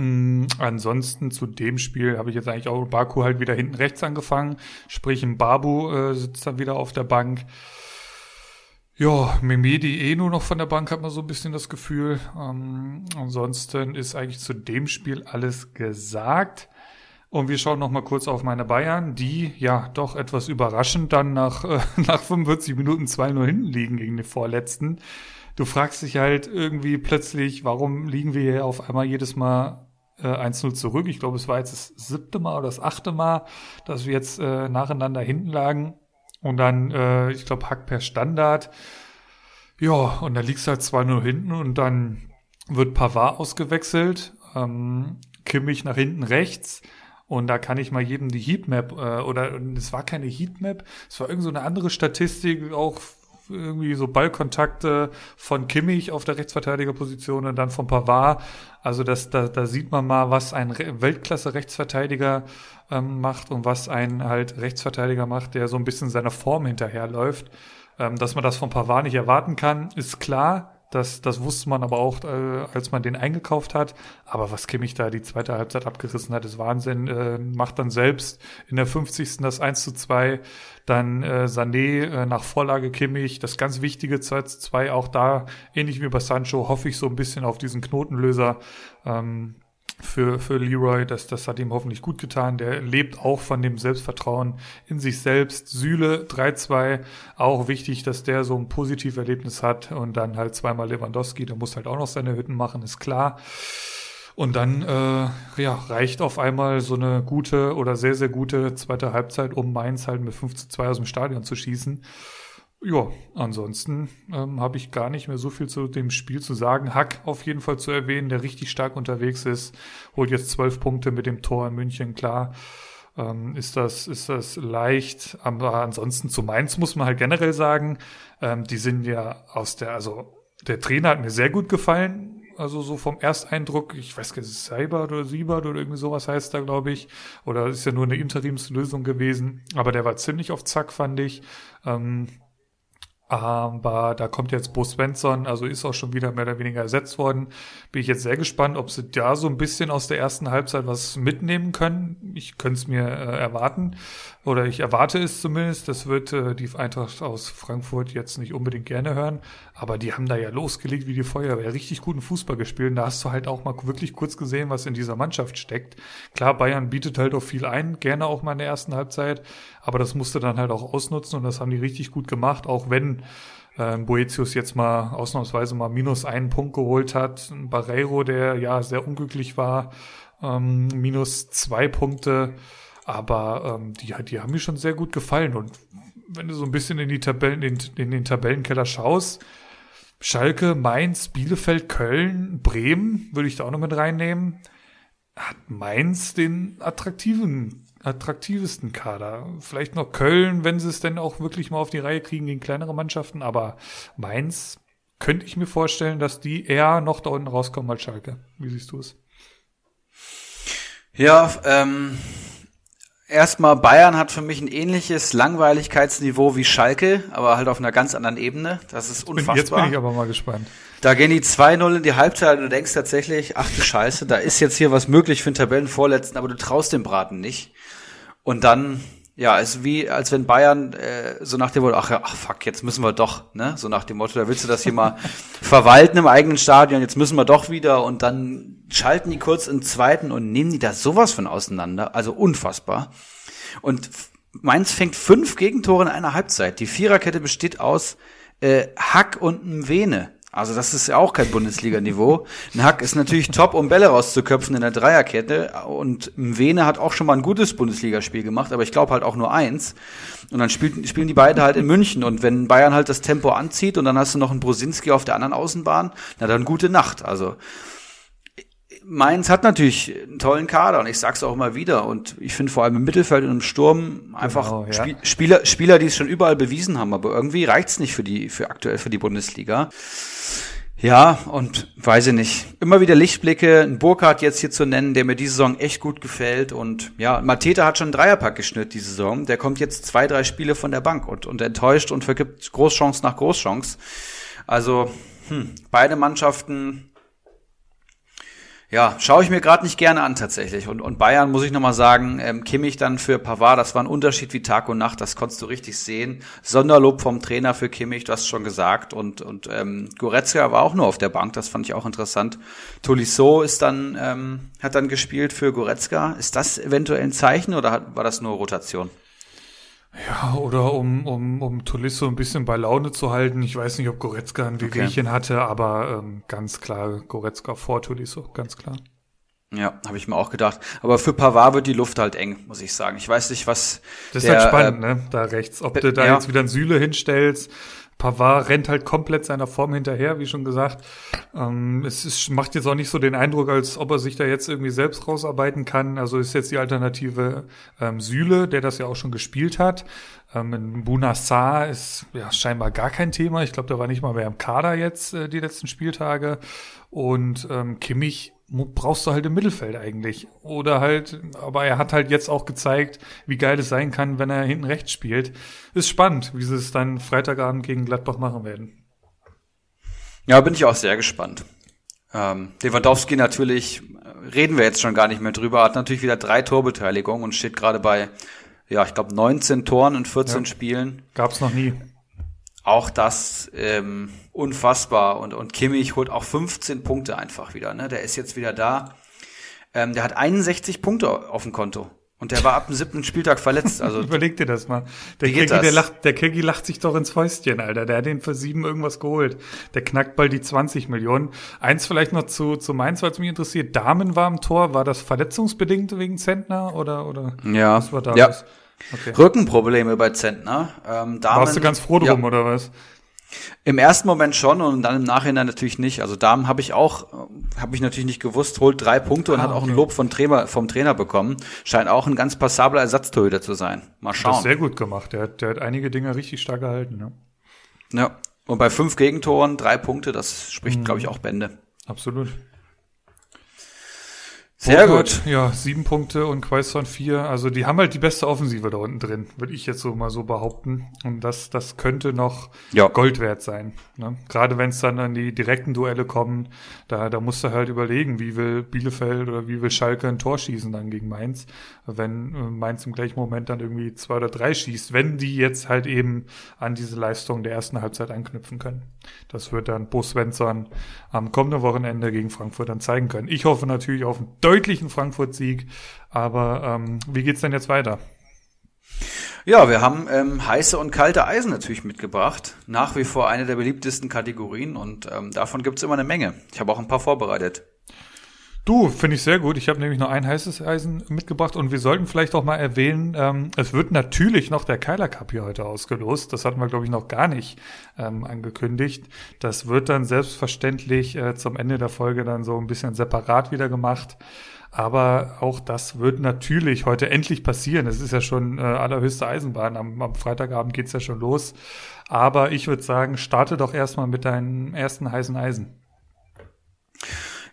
Mm, ansonsten zu dem Spiel habe ich jetzt eigentlich auch Baku halt wieder hinten rechts angefangen. Sprich, ein Babu äh, sitzt dann wieder auf der Bank. Ja, eh nur noch von der Bank, hat man so ein bisschen das Gefühl. Ähm, ansonsten ist eigentlich zu dem Spiel alles gesagt. Und wir schauen noch mal kurz auf meine Bayern, die ja doch etwas überraschend dann nach, äh, nach 45 Minuten 2-0 hinten liegen gegen den Vorletzten. Du fragst dich halt irgendwie plötzlich, warum liegen wir hier auf einmal jedes Mal äh, 1-0 zurück. Ich glaube, es war jetzt das siebte Mal oder das achte Mal, dass wir jetzt äh, nacheinander hinten lagen. Und dann, äh, ich glaube, Hack per Standard. Ja, und dann liegst du halt 2-0 hinten und dann wird Pavard ausgewechselt. Ähm, Kimmich nach hinten rechts. Und da kann ich mal jedem die Heatmap, äh, oder es war keine Heatmap, es war irgend so eine andere Statistik, auch irgendwie so Ballkontakte von Kimmich auf der Rechtsverteidigerposition und dann von Pavard. Also das, da, da sieht man mal, was ein Weltklasse-Rechtsverteidiger ähm, macht und was ein halt Rechtsverteidiger macht, der so ein bisschen seiner Form hinterherläuft. Ähm, dass man das von Pavard nicht erwarten kann, ist klar. Das, das wusste man aber auch, äh, als man den eingekauft hat. Aber was Kimmich da die zweite Halbzeit abgerissen hat, ist Wahnsinn. Äh, macht dann selbst in der 50. das 1 zu 2. Dann äh, Sané äh, nach Vorlage Kimmich. Das ganz wichtige 2 zu 2. Auch da, ähnlich wie bei Sancho, hoffe ich so ein bisschen auf diesen Knotenlöser. Ähm, für, für Leroy. Das, das hat ihm hoffentlich gut getan. Der lebt auch von dem Selbstvertrauen in sich selbst. Sühle 3-2, auch wichtig, dass der so ein positives Erlebnis hat. Und dann halt zweimal Lewandowski, der muss halt auch noch seine Hütten machen, ist klar. Und dann äh, ja, reicht auf einmal so eine gute oder sehr, sehr gute zweite Halbzeit, um Mainz halt mit 5 zu 2 aus dem Stadion zu schießen. Ja, ansonsten ähm, habe ich gar nicht mehr so viel zu dem Spiel zu sagen. Hack auf jeden Fall zu erwähnen, der richtig stark unterwegs ist, holt jetzt zwölf Punkte mit dem Tor in München, klar. Ähm, ist das, ist das leicht. Aber ansonsten zu Mainz muss man halt generell sagen, ähm, die sind ja aus der, also der Trainer hat mir sehr gut gefallen. Also so vom Ersteindruck, ich weiß gar nicht, Seibert oder Siebert oder irgendwie sowas heißt da, glaube ich. Oder ist ja nur eine Interimslösung gewesen. Aber der war ziemlich auf Zack, fand ich. Ähm, aber da kommt jetzt Bo Svensson, also ist auch schon wieder mehr oder weniger ersetzt worden. Bin ich jetzt sehr gespannt, ob sie da so ein bisschen aus der ersten Halbzeit was mitnehmen können. Ich könnte es mir äh, erwarten oder ich erwarte es zumindest. Das wird äh, die Eintracht aus Frankfurt jetzt nicht unbedingt gerne hören, aber die haben da ja losgelegt wie die Feuerwehr, richtig guten Fußball gespielt. Und da hast du halt auch mal wirklich kurz gesehen, was in dieser Mannschaft steckt. Klar, Bayern bietet halt auch viel ein, gerne auch mal in der ersten Halbzeit, aber das musste dann halt auch ausnutzen und das haben die richtig gut gemacht, auch wenn äh, Boetius jetzt mal ausnahmsweise mal minus einen Punkt geholt hat. Barreiro, der ja sehr unglücklich war, ähm, minus zwei Punkte. Aber ähm, die, die haben mir schon sehr gut gefallen. Und wenn du so ein bisschen in die Tabellen, in, in den Tabellenkeller schaust, Schalke, Mainz, Bielefeld, Köln, Bremen, würde ich da auch noch mit reinnehmen, hat Mainz den attraktiven, attraktivesten Kader. Vielleicht noch Köln, wenn sie es denn auch wirklich mal auf die Reihe kriegen gegen kleinere Mannschaften, aber Mainz könnte ich mir vorstellen, dass die eher noch da unten rauskommen als Schalke. Wie siehst du es? Ja, ähm, Erstmal, Bayern hat für mich ein ähnliches Langweiligkeitsniveau wie Schalke, aber halt auf einer ganz anderen Ebene. Das ist unfassbar. Jetzt bin ich aber mal gespannt. Da gehen die 2-0 in die Halbzeit und du denkst tatsächlich, ach du Scheiße, da ist jetzt hier was möglich für den Tabellenvorletzten, aber du traust dem Braten nicht. Und dann, ja, ist wie, als wenn Bayern äh, so nach dem Motto, ach, ach fuck, jetzt müssen wir doch, ne? So nach dem Motto, da willst du das hier mal verwalten im eigenen Stadion, jetzt müssen wir doch wieder und dann schalten die kurz in zweiten und nehmen die da sowas von auseinander. Also unfassbar. Und Mainz fängt fünf Gegentore in einer Halbzeit. Die Viererkette besteht aus äh, Hack und Mwene. Also das ist ja auch kein Bundesliga-Niveau. Ein Hack ist natürlich top, um Bälle rauszuköpfen in der Dreierkette. Und Mwene hat auch schon mal ein gutes Bundesligaspiel gemacht, aber ich glaube halt auch nur eins. Und dann spielt, spielen die beiden halt in München. Und wenn Bayern halt das Tempo anzieht und dann hast du noch einen Brosinski auf der anderen Außenbahn, na dann gute Nacht. Also Mainz hat natürlich einen tollen Kader und ich sag's auch immer wieder und ich finde vor allem im Mittelfeld und im Sturm einfach genau, ja. Spiel, Spieler, Spieler, die es schon überall bewiesen haben, aber irgendwie reicht's nicht für die, für aktuell für die Bundesliga. Ja, und weiß ich nicht. Immer wieder Lichtblicke, ein Burkhardt jetzt hier zu nennen, der mir diese Saison echt gut gefällt. Und ja, Mateta hat schon einen Dreierpack geschnürt diese Saison. Der kommt jetzt zwei, drei Spiele von der Bank und, und enttäuscht und vergibt Großchance nach Großchance. Also, hm, beide Mannschaften Ja, schaue ich mir gerade nicht gerne an tatsächlich. Und, und Bayern muss ich nochmal sagen, ähm, Kimmich dann für Pavard, das war ein Unterschied wie Tag und Nacht, das konntest du richtig sehen. Sonderlob vom Trainer für Kimmich, du hast schon gesagt. Und, und ähm, Goretzka war auch nur auf der Bank, das fand ich auch interessant. Tolisso ist dann, ähm, hat dann gespielt für Goretzka. Ist das eventuell ein Zeichen oder hat, war das nur Rotation? Ja, oder um, um, um Tolisso ein bisschen bei Laune zu halten. Ich weiß nicht, ob Goretzka ein Wehwehchen okay. hatte, aber ähm, ganz klar Goretzka vor Tolisso, ganz klar. Ja, habe ich mir auch gedacht. Aber für Pavard wird die Luft halt eng, muss ich sagen. Ich weiß nicht, was. Das ist halt spannend, äh, ne? Da rechts. Ob du da ja. jetzt wieder ein Sühle hinstellst Pavard rennt halt komplett seiner Form hinterher, wie schon gesagt. Ähm, es ist, macht jetzt auch nicht so den Eindruck, als ob er sich da jetzt irgendwie selbst rausarbeiten kann. Also ist jetzt die Alternative ähm, Süle, der das ja auch schon gespielt hat. Ähm, Bunassar ist ja scheinbar gar kein Thema. Ich glaube, der war nicht mal mehr im Kader jetzt äh, die letzten Spieltage. Und ähm, Kimmich brauchst du halt im Mittelfeld eigentlich. Oder halt, aber er hat halt jetzt auch gezeigt, wie geil es sein kann, wenn er hinten rechts spielt. Ist spannend, wie sie es dann Freitagabend gegen Gladbach machen werden. Ja, bin ich auch sehr gespannt. Ähm, Lewandowski natürlich, reden wir jetzt schon gar nicht mehr drüber, hat natürlich wieder drei Torbeteiligungen und steht gerade bei, ja, ich glaube 19 Toren in 14 ja. Spielen. Gab's noch nie auch das ähm, unfassbar. Und, und Kimmich holt auch 15 Punkte einfach wieder. Ne? Der ist jetzt wieder da. Ähm, der hat 61 Punkte auf dem Konto. Und der war ab dem siebten Spieltag verletzt. Also Überleg dir das mal. Der Kegi, der lacht, der Kegi lacht sich doch ins Fäustchen, Alter. Der hat den für sieben irgendwas geholt. Der knackt bald die 20 Millionen. Eins vielleicht noch zu, zu Mainz, weil es mich interessiert. Damen war im Tor. War das verletzungsbedingt wegen Zentner oder, oder ja. was war da ja. Was? Okay. Rückenprobleme bei Zentner. Ähm, Damen, Warst du ganz froh drum, ja. oder was? Im ersten Moment schon und dann im Nachhinein natürlich nicht. Also Damen habe ich auch, habe ich natürlich nicht gewusst, holt drei Punkte und ah, hat auch okay. ein Lob von Trainer, vom Trainer bekommen. Scheint auch ein ganz passabler Ersatztorhüter zu sein. Mal schauen. Das sehr gut gemacht. Der hat, der hat einige Dinge richtig stark gehalten. Ne? Ja. Und bei fünf Gegentoren drei Punkte, das spricht, mhm. glaube ich, auch Bände. Absolut. Sehr Burkhardt, gut. Ja, sieben Punkte und Quaison vier. Also die haben halt die beste Offensive da unten drin, würde ich jetzt so mal so behaupten. Und das, das könnte noch ja. Gold wert sein. Ne? Gerade wenn es dann an die direkten Duelle kommen, da, da musst du halt überlegen, wie will Bielefeld oder wie will Schalke ein Tor schießen dann gegen Mainz, wenn äh, Mainz im gleichen Moment dann irgendwie zwei oder drei schießt, wenn die jetzt halt eben an diese Leistung der ersten Halbzeit anknüpfen können. Das wird dann Bo Svensson am kommenden Wochenende gegen Frankfurt dann zeigen können. Ich hoffe natürlich auf einen deutlichen Frankfurt-Sieg. Aber ähm, wie geht's denn jetzt weiter? Ja, wir haben ähm, heiße und kalte Eisen natürlich mitgebracht. Nach wie vor eine der beliebtesten Kategorien und ähm, davon gibt's immer eine Menge. Ich habe auch ein paar vorbereitet. Du, finde ich sehr gut. Ich habe nämlich noch ein heißes Eisen mitgebracht und wir sollten vielleicht auch mal erwähnen, ähm, es wird natürlich noch der Keiler Cup hier heute ausgelost. Das hatten wir, glaube ich, noch gar nicht ähm, angekündigt. Das wird dann selbstverständlich äh, zum Ende der Folge dann so ein bisschen separat wieder gemacht. Aber auch das wird natürlich heute endlich passieren. Es ist ja schon äh, allerhöchste Eisenbahn. Am, am Freitagabend geht's ja schon los. Aber ich würde sagen, starte doch erstmal mit deinem ersten heißen Eisen.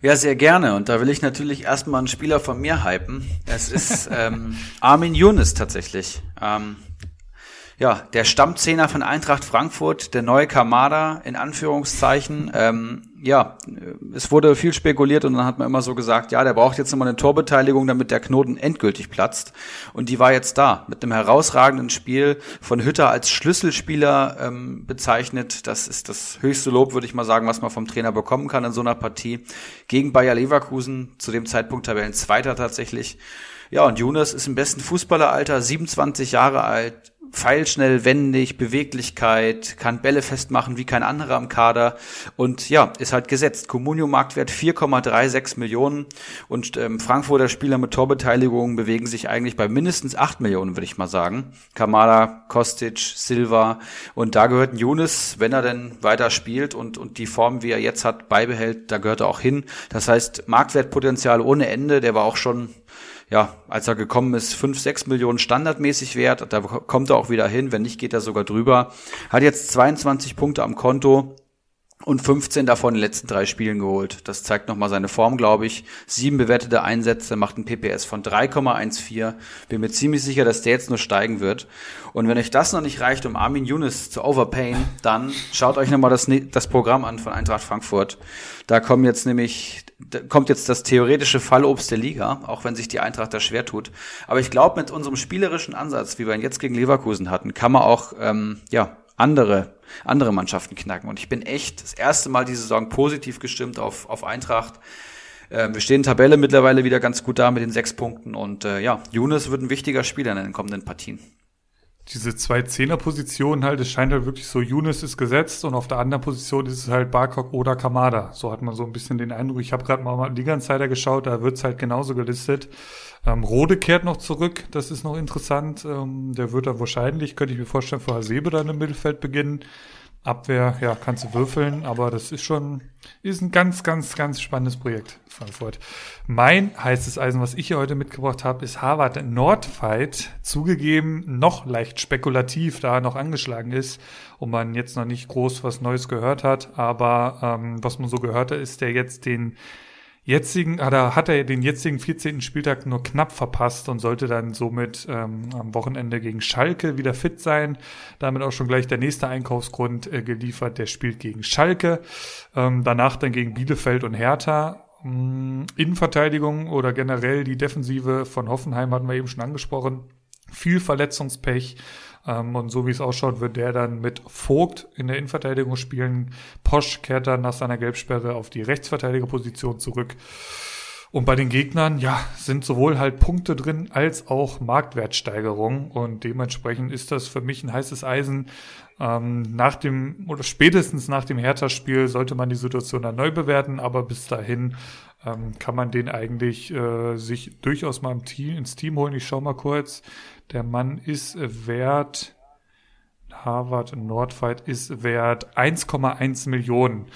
Ja, sehr gerne. Und da will ich natürlich erstmal einen Spieler von mir hypen. Es ist ähm, Armin Younes tatsächlich. Ähm, ja, der Stammzehner von Eintracht Frankfurt, der neue Kamada in Anführungszeichen. Ähm, ja, es wurde viel spekuliert und dann hat man immer so gesagt, ja, der braucht jetzt nochmal eine Torbeteiligung, damit der Knoten endgültig platzt. Und die war jetzt da, mit einem herausragenden Spiel von Hütter als Schlüsselspieler ähm, bezeichnet. Das ist das höchste Lob, würde ich mal sagen, was man vom Trainer bekommen kann in so einer Partie. Gegen Bayer Leverkusen, zu dem Zeitpunkt Tabellenzweiter tatsächlich. Ja, und Jonas ist im besten Fußballeralter, 27 Jahre alt, pfeilschnell, wendig, Beweglichkeit, kann Bälle festmachen wie kein anderer am Kader und ja, ist halt gesetzt. Comunio Marktwert 4,36 Millionen und ähm, Frankfurter Spieler mit Torbeteiligung bewegen sich eigentlich bei mindestens 8 Millionen, würde ich mal sagen. Kamala, Kostic, Silva und da gehört Younes, wenn er denn weiter spielt und, und die Form, wie er jetzt hat, beibehält, da gehört er auch hin. Das heißt, Marktwertpotenzial ohne Ende, der war auch schon ja, als er gekommen ist, fünf, sechs Millionen standardmäßig wert. Da kommt er auch wieder hin. Wenn nicht, geht er sogar drüber. Hat jetzt 22 Punkte am Konto. Und 15 davon in den letzten drei Spielen geholt. Das zeigt nochmal seine Form, glaube ich. Sieben bewertete Einsätze, macht ein PPS von 3,14. Bin mir ziemlich sicher, dass der jetzt nur steigen wird. Und wenn euch das noch nicht reicht, um Armin Younes zu overpayen, dann schaut euch nochmal das, das Programm an von Eintracht Frankfurt. Da kommen jetzt nämlich, da kommt jetzt das theoretische Fallobst der Liga, auch wenn sich die Eintracht da schwer tut. Aber ich glaube, mit unserem spielerischen Ansatz, wie wir ihn jetzt gegen Leverkusen hatten, kann man auch, ähm, ja, andere, andere Mannschaften knacken. Und ich bin echt das erste Mal diese Saison positiv gestimmt auf, auf Eintracht. Äh, wir stehen Tabelle mittlerweile wieder ganz gut da mit den sechs Punkten. Und äh, ja, Younes wird ein wichtiger Spieler in den kommenden Partien diese zwei Zehner-Positionen halt, es scheint halt wirklich so, Younes ist gesetzt und auf der anderen Position ist es halt Barkok oder Kamada. So hat man so ein bisschen den Eindruck. Ich habe gerade mal mal Liga-Insider geschaut, da wird's halt genauso gelistet. Ähm, Rode kehrt noch zurück, das ist noch interessant. Ähm, der wird dann wahrscheinlich, könnte ich mir vorstellen, vor Hasebe dann im Mittelfeld beginnen. Abwehr, ja, kannst du würfeln, aber das ist schon, ist ein ganz, ganz, ganz spannendes Projekt, Frankfurt. Mein heißes Eisen, was ich hier heute mitgebracht habe, ist Harvard Nordfight. Zugegeben, noch leicht spekulativ, da er noch angeschlagen ist und man jetzt noch nicht groß was Neues gehört hat. Aber ähm, was man so gehört hat, ist der jetzt den jetzigen, oder hat er den jetzigen 14. Spieltag nur knapp verpasst und sollte dann somit ähm, am Wochenende gegen Schalke wieder fit sein. Damit auch schon gleich der nächste Einkaufsgrund äh, geliefert. Der spielt gegen Schalke, ähm, danach dann gegen Bielefeld und Hertha. Ähm, Innenverteidigung oder generell die Defensive von Hoffenheim hatten wir eben schon angesprochen. Viel Verletzungspech. Ähm, und so wie es ausschaut, wird der dann mit Vogt in der Innenverteidigung spielen. Posch kehrt dann nach seiner Gelbsperre auf die Rechtsverteidigerposition zurück. Und bei den Gegnern, ja, sind sowohl halt Punkte drin als auch Marktwertsteigerung. Und dementsprechend ist das für mich ein heißes Eisen. Ähm, nach dem, oder spätestens nach dem Hertha-Spiel sollte man die Situation dann neu bewerten, aber bis dahin ähm, kann man den eigentlich äh, sich durchaus mal Team, ins Team holen. Ich schau mal kurz. Der Mann ist wert, Harvard Nordfight ist wert 1,1 Millionen.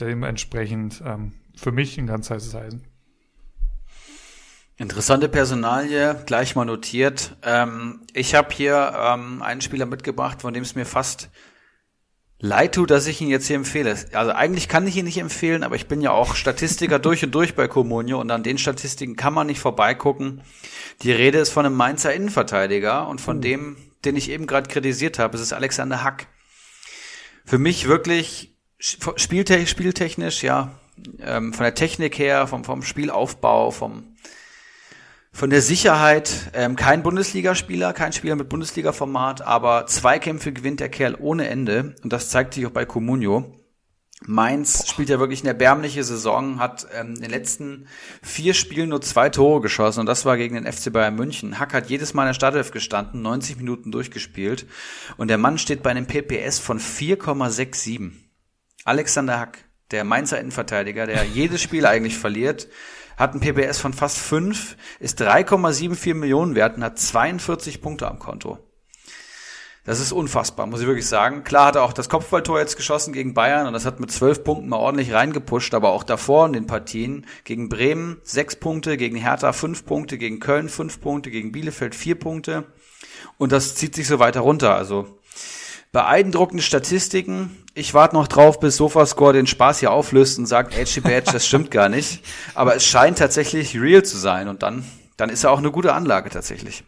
Dementsprechend ähm, für mich ein ganz heißes Eisen. Interessante Personalie, gleich mal notiert. Ähm, ich habe hier ähm, einen Spieler mitgebracht, von dem es mir fast leid tut, dass ich ihn jetzt hier empfehle. Also eigentlich kann ich ihn nicht empfehlen, aber ich bin ja auch Statistiker durch und durch bei Comunio und an den Statistiken kann man nicht vorbeigucken. Die Rede ist von einem Mainzer Innenverteidiger und von mhm. dem, den ich eben gerade kritisiert habe, es ist Alexander Hack. Für mich wirklich spieltechnisch, ja, ähm, von der Technik her, vom, vom Spielaufbau, vom von der Sicherheit, ähm, kein Bundesligaspieler, kein Spieler mit Bundesliga-Format, aber Zweikämpfe gewinnt der Kerl ohne Ende. Und das zeigt sich auch bei Comunio. Mainz spielt ja wirklich eine erbärmliche Saison, hat ähm, in den letzten vier Spielen nur zwei Tore geschossen und das war gegen den FC Bayern München. Hack hat jedes Mal in der Startelf gestanden, 90 Minuten durchgespielt und der Mann steht bei einem PPS von 4,67. Alexander Hack, der Mainzer Innenverteidiger, der jedes Spiel eigentlich verliert, hat ein PPS von fast 5, ist 3,74 Millionen wert und hat 42 Punkte am Konto. Das ist unfassbar, muss ich wirklich sagen. Klar hat er auch das Kopfballtor jetzt geschossen gegen Bayern und das hat mit zwölf Punkten mal ordentlich reingepusht, aber auch davor in den Partien gegen Bremen sechs Punkte, gegen Hertha fünf Punkte, gegen Köln fünf Punkte, gegen Bielefeld vier Punkte und das zieht sich so weiter runter. Also beeindruckende Statistiken. Ich warte noch drauf, bis Sofascore den Spaß hier auflöst und sagt, Edgy Badge, das stimmt gar nicht. Aber es scheint tatsächlich real zu sein und dann, dann ist er auch eine gute Anlage tatsächlich.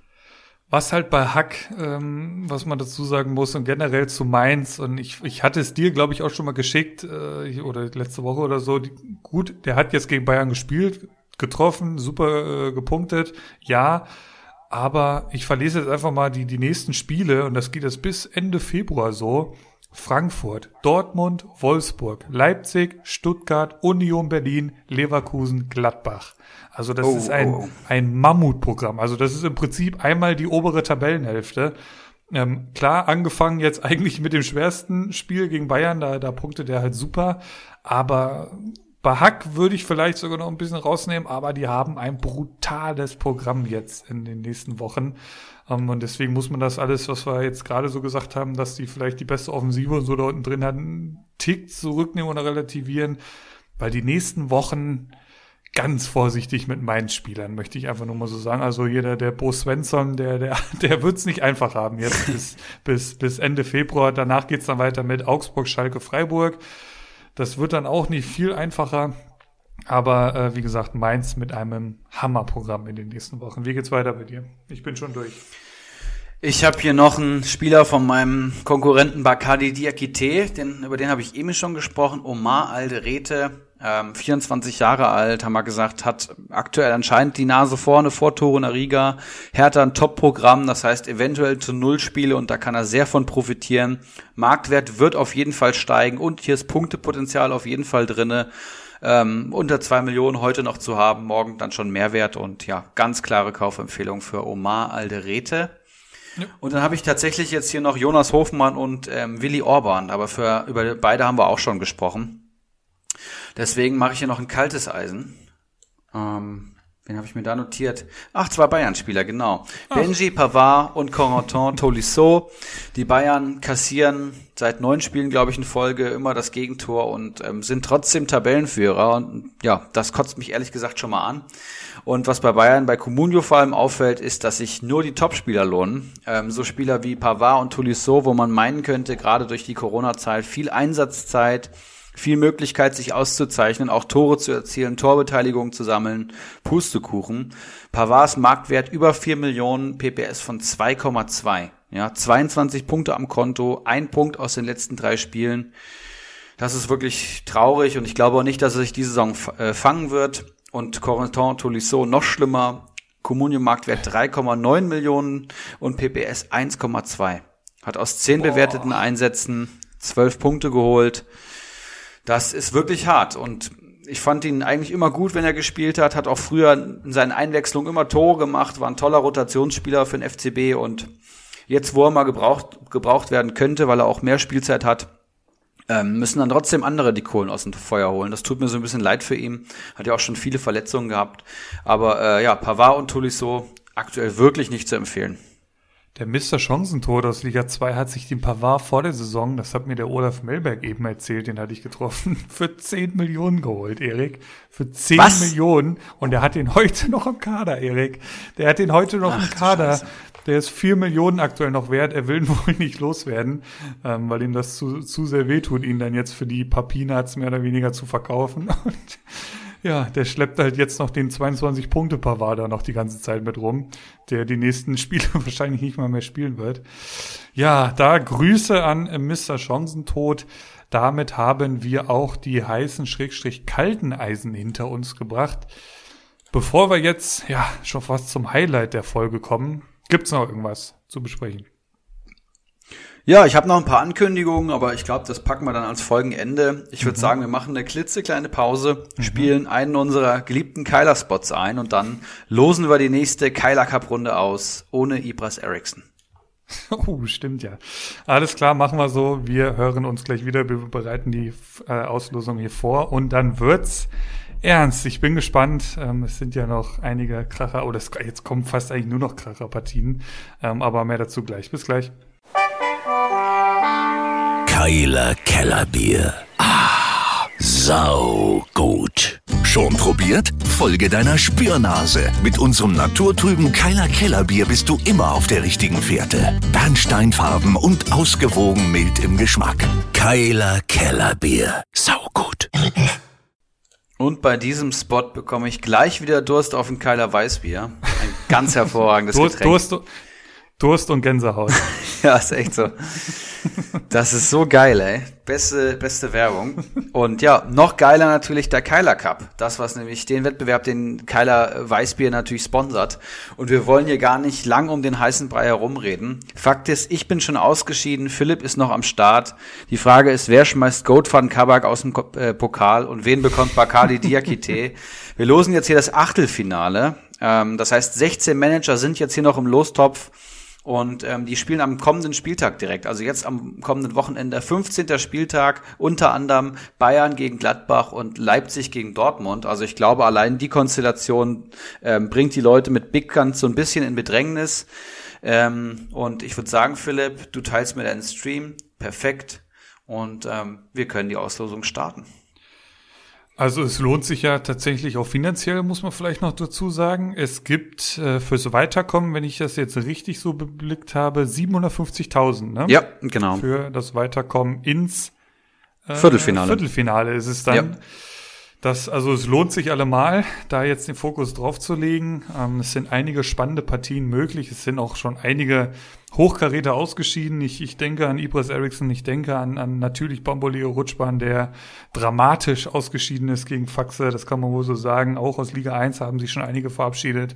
Was halt bei Hack, ähm, was man dazu sagen muss und generell zu Mainz und ich, ich hatte es dir, glaube ich, auch schon mal geschickt äh, oder letzte Woche oder so. Die, gut, der hat jetzt gegen Bayern gespielt, getroffen, super äh, gepunktet, ja. Aber ich verlese jetzt einfach mal die, die nächsten Spiele und das geht jetzt bis Ende Februar so. Frankfurt, Dortmund, Wolfsburg, Leipzig, Stuttgart, Union Berlin, Leverkusen, Gladbach. Also das oh, ist ein, oh. ein Mammutprogramm. Also das ist im Prinzip einmal die obere Tabellenhälfte. Ähm, klar, angefangen jetzt eigentlich mit dem schwersten Spiel gegen Bayern, da, da punktet er halt super. Aber bei Hack würde ich vielleicht sogar noch ein bisschen rausnehmen, aber die haben ein brutales Programm jetzt in den nächsten Wochen. Ähm, und deswegen muss man das alles, was wir jetzt gerade so gesagt haben, dass die vielleicht die beste Offensive und so da unten drin hatten, einen Tick zurücknehmen oder relativieren, weil die nächsten Wochen ganz vorsichtig mit meinen Spielern, möchte ich einfach nur mal so sagen. Also jeder, der Bo Svensson, der, der, der wird's nicht einfach haben jetzt bis, bis, bis Ende Februar. Danach geht's dann weiter mit Augsburg, Schalke, Freiburg. Das wird dann auch nicht viel einfacher. Aber äh, wie gesagt, Mainz mit einem Hammerprogramm in den nächsten Wochen. Wie geht's weiter bei dir? Ich bin schon durch. Ich habe hier noch einen Spieler von meinem Konkurrenten Bakadi Diakite, den, über den habe ich eben schon gesprochen, Omar Alderete, ähm, 24 Jahre alt, haben wir gesagt, hat aktuell anscheinend die Nase vorne vor Tore in der Riga. Hertha ein Top-Programm, das heißt eventuell zu Null Spiele und da kann er sehr von profitieren. Marktwert wird auf jeden Fall steigen und hier ist Punktepotenzial auf jeden Fall drinne. Ähm, unter zwei Millionen heute noch zu haben, morgen dann schon Mehrwert und ja, ganz klare Kaufempfehlung für Omar Alderete. Und dann habe ich tatsächlich jetzt hier noch Jonas Hofmann und ähm, Willi Orban, aber für über beide haben wir auch schon gesprochen. Deswegen mache ich hier noch ein kaltes Eisen. Ähm, wen habe ich mir da notiert? Ach, zwei Bayern-Spieler, genau. Ach. Benji Pavard und Corentin Tolisso. Die Bayern kassieren seit neun Spielen, glaube ich, in Folge immer das Gegentor und ähm, sind trotzdem Tabellenführer. Und ja, das kotzt mich ehrlich gesagt schon mal an. Und was bei Bayern, bei Comunio vor allem auffällt, ist, dass sich nur die Topspieler lohnen. Ähm, so Spieler wie Pavard und Tolisso, wo man meinen könnte, gerade durch die Corona-Zeit, viel Einsatzzeit, viel Möglichkeit, sich auszuzeichnen, auch Tore zu erzielen, Torbeteiligung zu sammeln, Pustekuchen. Pavards Marktwert über 4 Millionen, PPS von 2,2. Ja, 22 Punkte am Konto, ein Punkt aus den letzten drei Spielen. Das ist wirklich traurig und ich glaube auch nicht, dass er sich diese Saison äh, fangen wird und Corentin Tolisso noch schlimmer. Communion-Marktwert 3,9 Millionen und PPS 1,2. Hat aus 10 Boah. bewerteten Einsätzen 12 Punkte geholt. Das ist wirklich hart und ich fand ihn eigentlich immer gut, wenn er gespielt hat, hat auch früher in seinen Einwechslungen immer Tore gemacht, war ein toller Rotationsspieler für den FCB und jetzt, wo er mal gebraucht, gebraucht werden könnte, weil er auch mehr Spielzeit hat, ähm, müssen dann trotzdem andere die Kohlen aus dem Feuer holen. Das tut mir so ein bisschen leid für ihn. Hat ja auch schon viele Verletzungen gehabt. Aber äh, ja, Pavard und Tolisso aktuell wirklich nicht zu empfehlen. Der Mr. Chancentor aus Liga 2 hat sich den Pavard vor der Saison, das hat mir der Olaf Melberg eben erzählt, den hatte ich getroffen, für 10 Millionen geholt, Erik. Für 10 Was? Millionen. Und er hat den heute noch im Kader, Erik. Der hat den heute noch Ach, im Kader. Der ist 4 Millionen aktuell noch wert. Er will ihn wohl nicht loswerden, ähm, weil ihm das zu, zu sehr wehtut, ihn dann jetzt für die paar Peanuts mehr oder weniger zu verkaufen. Und ja, der schleppt halt jetzt noch den 22 Punkte Pavard da noch die ganze Zeit mit rum, der die nächsten Spiele wahrscheinlich nicht mal mehr spielen wird. Ja, da Grüße an Mr. Chancentod. Damit haben wir auch die heißen Schrägstrich kalten Eisen hinter uns gebracht. Bevor wir jetzt ja schon fast zum Highlight der Folge kommen, gibt's noch irgendwas zu besprechen? Ja, ich habe noch ein paar Ankündigungen, aber ich glaube, das packen wir dann als Folgenende. Ich würde mhm. sagen, wir machen eine klitzekleine Pause, mhm. spielen einen unserer geliebten Kyler-Spots ein und dann losen wir die nächste Kyler Cup-Runde aus, ohne Ibras Eriksson. Oh, stimmt ja. Alles klar, machen wir so. Wir hören uns gleich wieder. Wir bereiten die äh, Auslosung hier vor und dann wird's ernst. Ich bin gespannt. Ähm, es sind ja noch einige Kracher, oder oh, jetzt kommen fast eigentlich nur noch Kracherpartien. Ähm, aber mehr dazu gleich. Bis gleich. Keiler Kellerbier. Ah, sau gut. Schon probiert? Folge deiner Spürnase. Mit unserem naturtrüben Keiler Kellerbier bist du immer auf der richtigen Fährte. Bernsteinfarben und ausgewogen mild im Geschmack. Keiler Kellerbier. Sau gut. Und bei diesem Spot bekomme ich gleich wieder Durst auf ein Keiler Weißbier. Ein ganz hervorragendes Durst, Getränk. Durst, Durst und Gänsehaut. ja, ist echt so. Das ist so geil, ey. Beste, beste Werbung. Und ja, noch geiler natürlich der Keiler Cup. Das, was nämlich den Wettbewerb, den Keiler Weißbier natürlich sponsert. Und wir wollen hier gar nicht lang um den heißen Brei herumreden. Fakt ist, ich bin schon ausgeschieden, Philipp ist noch am Start. Die Frage ist, wer schmeißt Goat van Kabak aus dem äh, Pokal und wen bekommt Bakali Diakite? Wir losen jetzt hier das Achtelfinale. Ähm, das heißt, 16 Manager sind jetzt hier noch im Lostopf. Und ähm, die spielen am kommenden Spieltag direkt, also jetzt am kommenden Wochenende, 15. Spieltag, unter anderem Bayern gegen Gladbach und Leipzig gegen Dortmund. Also ich glaube, allein die Konstellation ähm, bringt die Leute mit Big Guns so ein bisschen in Bedrängnis. Ähm, und ich würde sagen, Philipp, du teilst mir deinen Stream. Perfekt. Und ähm, wir können die Auslosung starten. Also es lohnt sich ja tatsächlich auch finanziell, muss man vielleicht noch dazu sagen. Es gibt äh, fürs Weiterkommen, wenn ich das jetzt richtig so beblickt habe, 750.000, ne? Ja, genau. Für das Weiterkommen ins Äh, Viertelfinale. Viertelfinale ist es dann. Ja. Das, also es lohnt sich allemal, da jetzt den Fokus drauf zu legen. Ähm, es sind einige spannende Partien möglich. Es sind auch schon einige Hochkaräter ausgeschieden. Ich, ich denke an Ibris Eriksson, ich denke an, an natürlich Bamboleo Rutschbahn, der dramatisch ausgeschieden ist gegen Faxe. Das kann man wohl so sagen. Auch aus Liga 1 haben sich schon einige verabschiedet.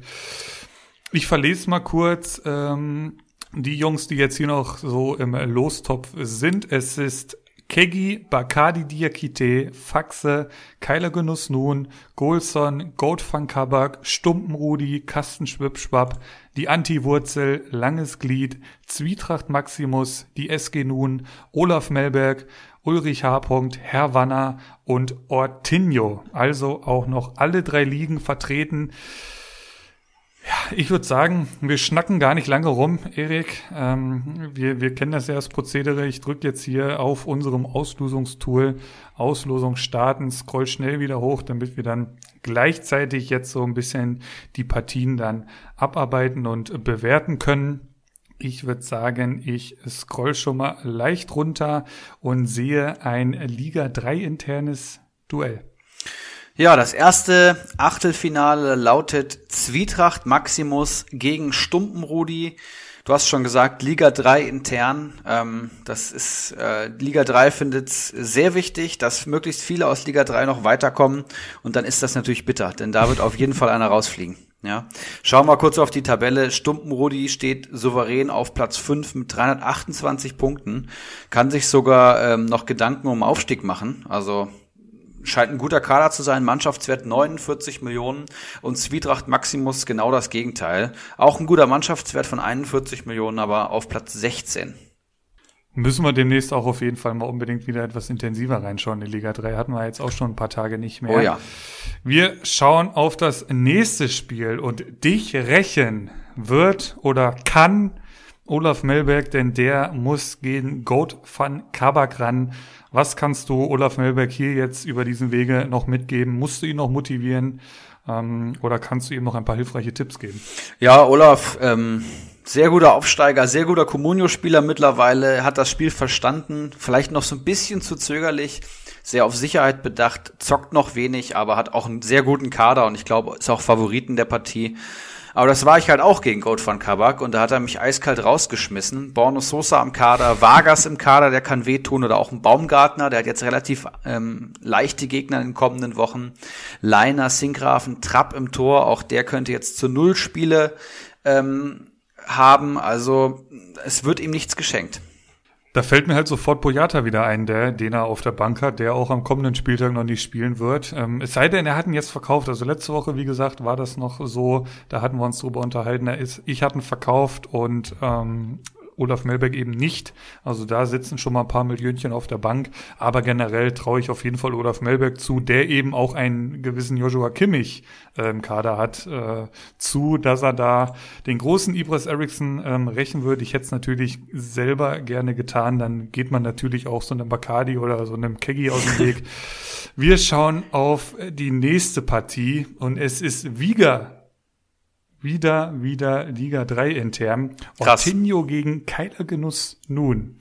Ich verlese mal kurz ähm, die Jungs, die jetzt hier noch so im Lostopf sind. Es ist Kegi, Bakadi Diakite, Faxe, Keiler Genuss Nun, Golson, Goldfang Kabak, Stumpenrudi, Kastenschwipschwapp, die Antiwurzel, Langes Glied, Zwietracht Maximus, die SG Nun, Olaf Melberg, Ulrich H. Herr Wanner und Ortinho. Also auch noch alle drei Ligen vertreten. Ja, ich würde sagen, wir schnacken gar nicht lange rum, Erik. Ähm, wir, wir kennen das ja als Prozedere. Ich drücke jetzt hier auf unserem Auslosungstool Auslosung starten, scroll schnell wieder hoch, damit wir dann gleichzeitig jetzt so ein bisschen die Partien dann abarbeiten und bewerten können. Ich würde sagen, ich scroll schon mal leicht runter und sehe ein Liga 3 internes Duell. Ja, das erste Achtelfinale lautet Zwietracht Maximus gegen Stumpenrudi. Du hast schon gesagt, Liga 3 intern. Ähm, das ist äh, Liga 3 findet es sehr wichtig, dass möglichst viele aus Liga 3 noch weiterkommen. Und dann ist das natürlich bitter, denn da wird auf jeden Fall einer rausfliegen. Ja. Schauen wir mal kurz auf die Tabelle. Stumpenrudi steht souverän auf Platz 5 mit 328 Punkten. Kann sich sogar ähm, noch Gedanken um Aufstieg machen. Also scheint ein guter Kader zu sein. Mannschaftswert 49 Millionen und Zwietracht Maximus genau das Gegenteil. Auch ein guter Mannschaftswert von 41 Millionen, aber auf Platz 16. Müssen wir demnächst auch auf jeden Fall mal unbedingt wieder etwas intensiver reinschauen. In Liga 3 hatten wir jetzt auch schon ein paar Tage nicht mehr. Oh ja. Wir schauen auf das nächste Spiel und dich rächen wird oder kann Olaf Melberg, denn der muss gegen Goat van Kabak ran. Was kannst du Olaf Melberg hier jetzt über diesen Wege noch mitgeben? Musst du ihn noch motivieren? Ähm, oder kannst du ihm noch ein paar hilfreiche Tipps geben? Ja, Olaf, ähm, sehr guter Aufsteiger, sehr guter Communio-Spieler mittlerweile, hat das Spiel verstanden, vielleicht noch so ein bisschen zu zögerlich, sehr auf Sicherheit bedacht, zockt noch wenig, aber hat auch einen sehr guten Kader und ich glaube, ist auch Favoriten der Partie. Aber das war ich halt auch gegen Gold van Kabak und da hat er mich eiskalt rausgeschmissen. Borno Sosa am Kader, Vargas im Kader, der kann wehtun oder auch ein Baumgartner, der hat jetzt relativ ähm, leichte Gegner in den kommenden Wochen. Leiner, Sinkgrafen, Trapp im Tor, auch der könnte jetzt zu Null Spiele ähm, haben. Also es wird ihm nichts geschenkt. Da fällt mir halt sofort Boyata wieder ein, der, den er auf der Bank hat, der auch am kommenden Spieltag noch nicht spielen wird. Ähm, es sei denn, er hat ihn jetzt verkauft. Also letzte Woche, wie gesagt, war das noch so, da hatten wir uns drüber unterhalten. Er ist, ich hatte ihn verkauft und ähm, Olaf Melberg eben nicht. Also da sitzen schon mal ein paar Millionchen auf der Bank. Aber generell traue ich auf jeden Fall Olaf Melberg zu, der eben auch einen gewissen Joshua Kimmich äh, im Kader hat, äh, zu, dass er da den großen Ibras Eriksson ähm, rächen würde. Ich hätte es natürlich selber gerne getan. Dann geht man natürlich auch so einem Bacardi oder so einem Keggy aus dem Weg. Wir schauen auf die nächste Partie und es ist Wieger wieder, wieder Liga 3 intern. Krass. Ortinho gegen Keiler Genuss nun.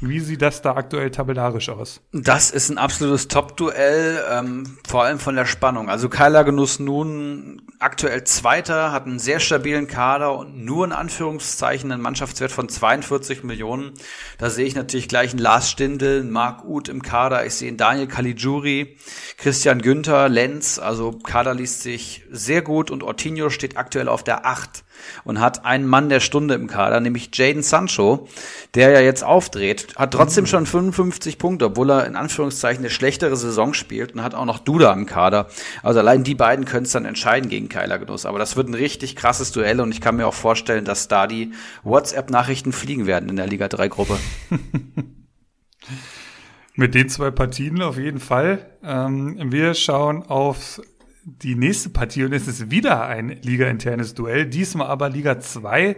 Wie sieht das da aktuell tabellarisch aus? Das ist ein absolutes Top-Duell, ähm, vor allem von der Spannung. Also Kyler Genuss nun aktuell Zweiter, hat einen sehr stabilen Kader und nur in Anführungszeichen einen Mannschaftswert von 42 Millionen. Da sehe ich natürlich gleich einen Lars Stindl, einen Marc Uth im Kader. Ich sehe einen Daniel Caligiuri, Christian Günther, Lenz. Also Kader liest sich sehr gut und Ortinho steht aktuell auf der 8 und hat einen Mann der Stunde im Kader, nämlich Jaden Sancho, der ja jetzt aufdreht, hat trotzdem mhm. schon 55 Punkte, obwohl er in Anführungszeichen eine schlechtere Saison spielt und hat auch noch Duda im Kader. Also allein die beiden können es dann entscheiden gegen Keiler Genuss. Aber das wird ein richtig krasses Duell und ich kann mir auch vorstellen, dass da die WhatsApp-Nachrichten fliegen werden in der Liga 3-Gruppe. Mit den zwei Partien auf jeden Fall. Ähm, wir schauen auf die nächste Partie und es ist wieder ein Liga-internes Duell, diesmal aber Liga 2.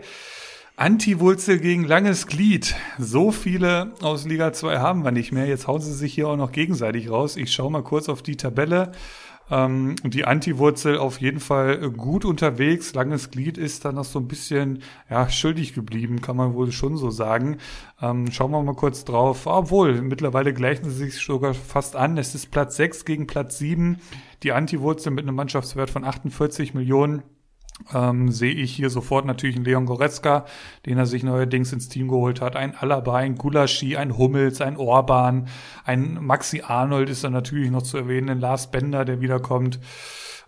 Anti-Wurzel gegen langes Glied. So viele aus Liga 2 haben wir nicht mehr. Jetzt hauen sie sich hier auch noch gegenseitig raus. Ich schaue mal kurz auf die Tabelle. Ähm, die Antiwurzel auf jeden Fall gut unterwegs. Langes Glied ist dann noch so ein bisschen ja, schuldig geblieben, kann man wohl schon so sagen. Ähm, schauen wir mal kurz drauf. Obwohl, mittlerweile gleichen sie sich sogar fast an. Es ist Platz 6 gegen Platz 7. Die Antiwurzel mit einem Mannschaftswert von 48 Millionen ähm, sehe ich hier sofort natürlich einen Leon Goretzka, den er sich neuerdings ins Team geholt hat. Ein Alaba, ein Gulaschi, ein Hummels, ein Orban, ein Maxi Arnold ist dann natürlich noch zu erwähnen, ein Lars Bender, der wiederkommt.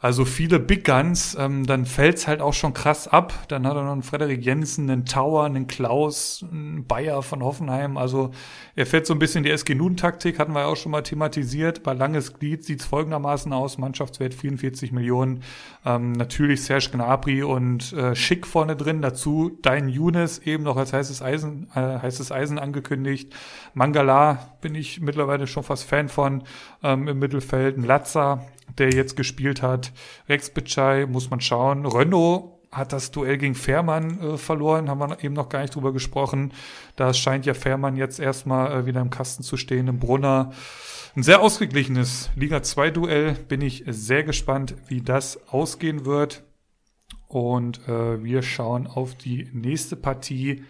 Also viele Big Guns, ähm, dann fällt's halt auch schon krass ab. Dann hat er noch einen Frederik Jensen, einen Tower, einen Klaus, einen Bayer von Hoffenheim. Also er fällt so ein bisschen die SG Nun-Taktik, hatten wir ja auch schon mal thematisiert. Bei langes Glied sieht's folgendermaßen aus, Mannschaftswert 44 Millionen. Ähm, natürlich Serge Gnabry und äh, Schick vorne drin. Dazu Dein Younes eben noch als heißes Eisen, äh, heißes Eisen angekündigt. Mangala bin ich mittlerweile schon fast Fan von ähm, im Mittelfeld. Ein Latza, der jetzt gespielt hat. Rex Bitschei muss man schauen. Renault hat das Duell gegen Fährmann äh, verloren, haben wir eben noch gar nicht drüber gesprochen. Da scheint ja Fährmann jetzt erstmal äh, wieder im Kasten zu stehen, im Brunner. Ein sehr ausgeglichenes Liga 2 Duell. Bin ich sehr gespannt, wie das ausgehen wird. Und äh, wir schauen auf die nächste Partie.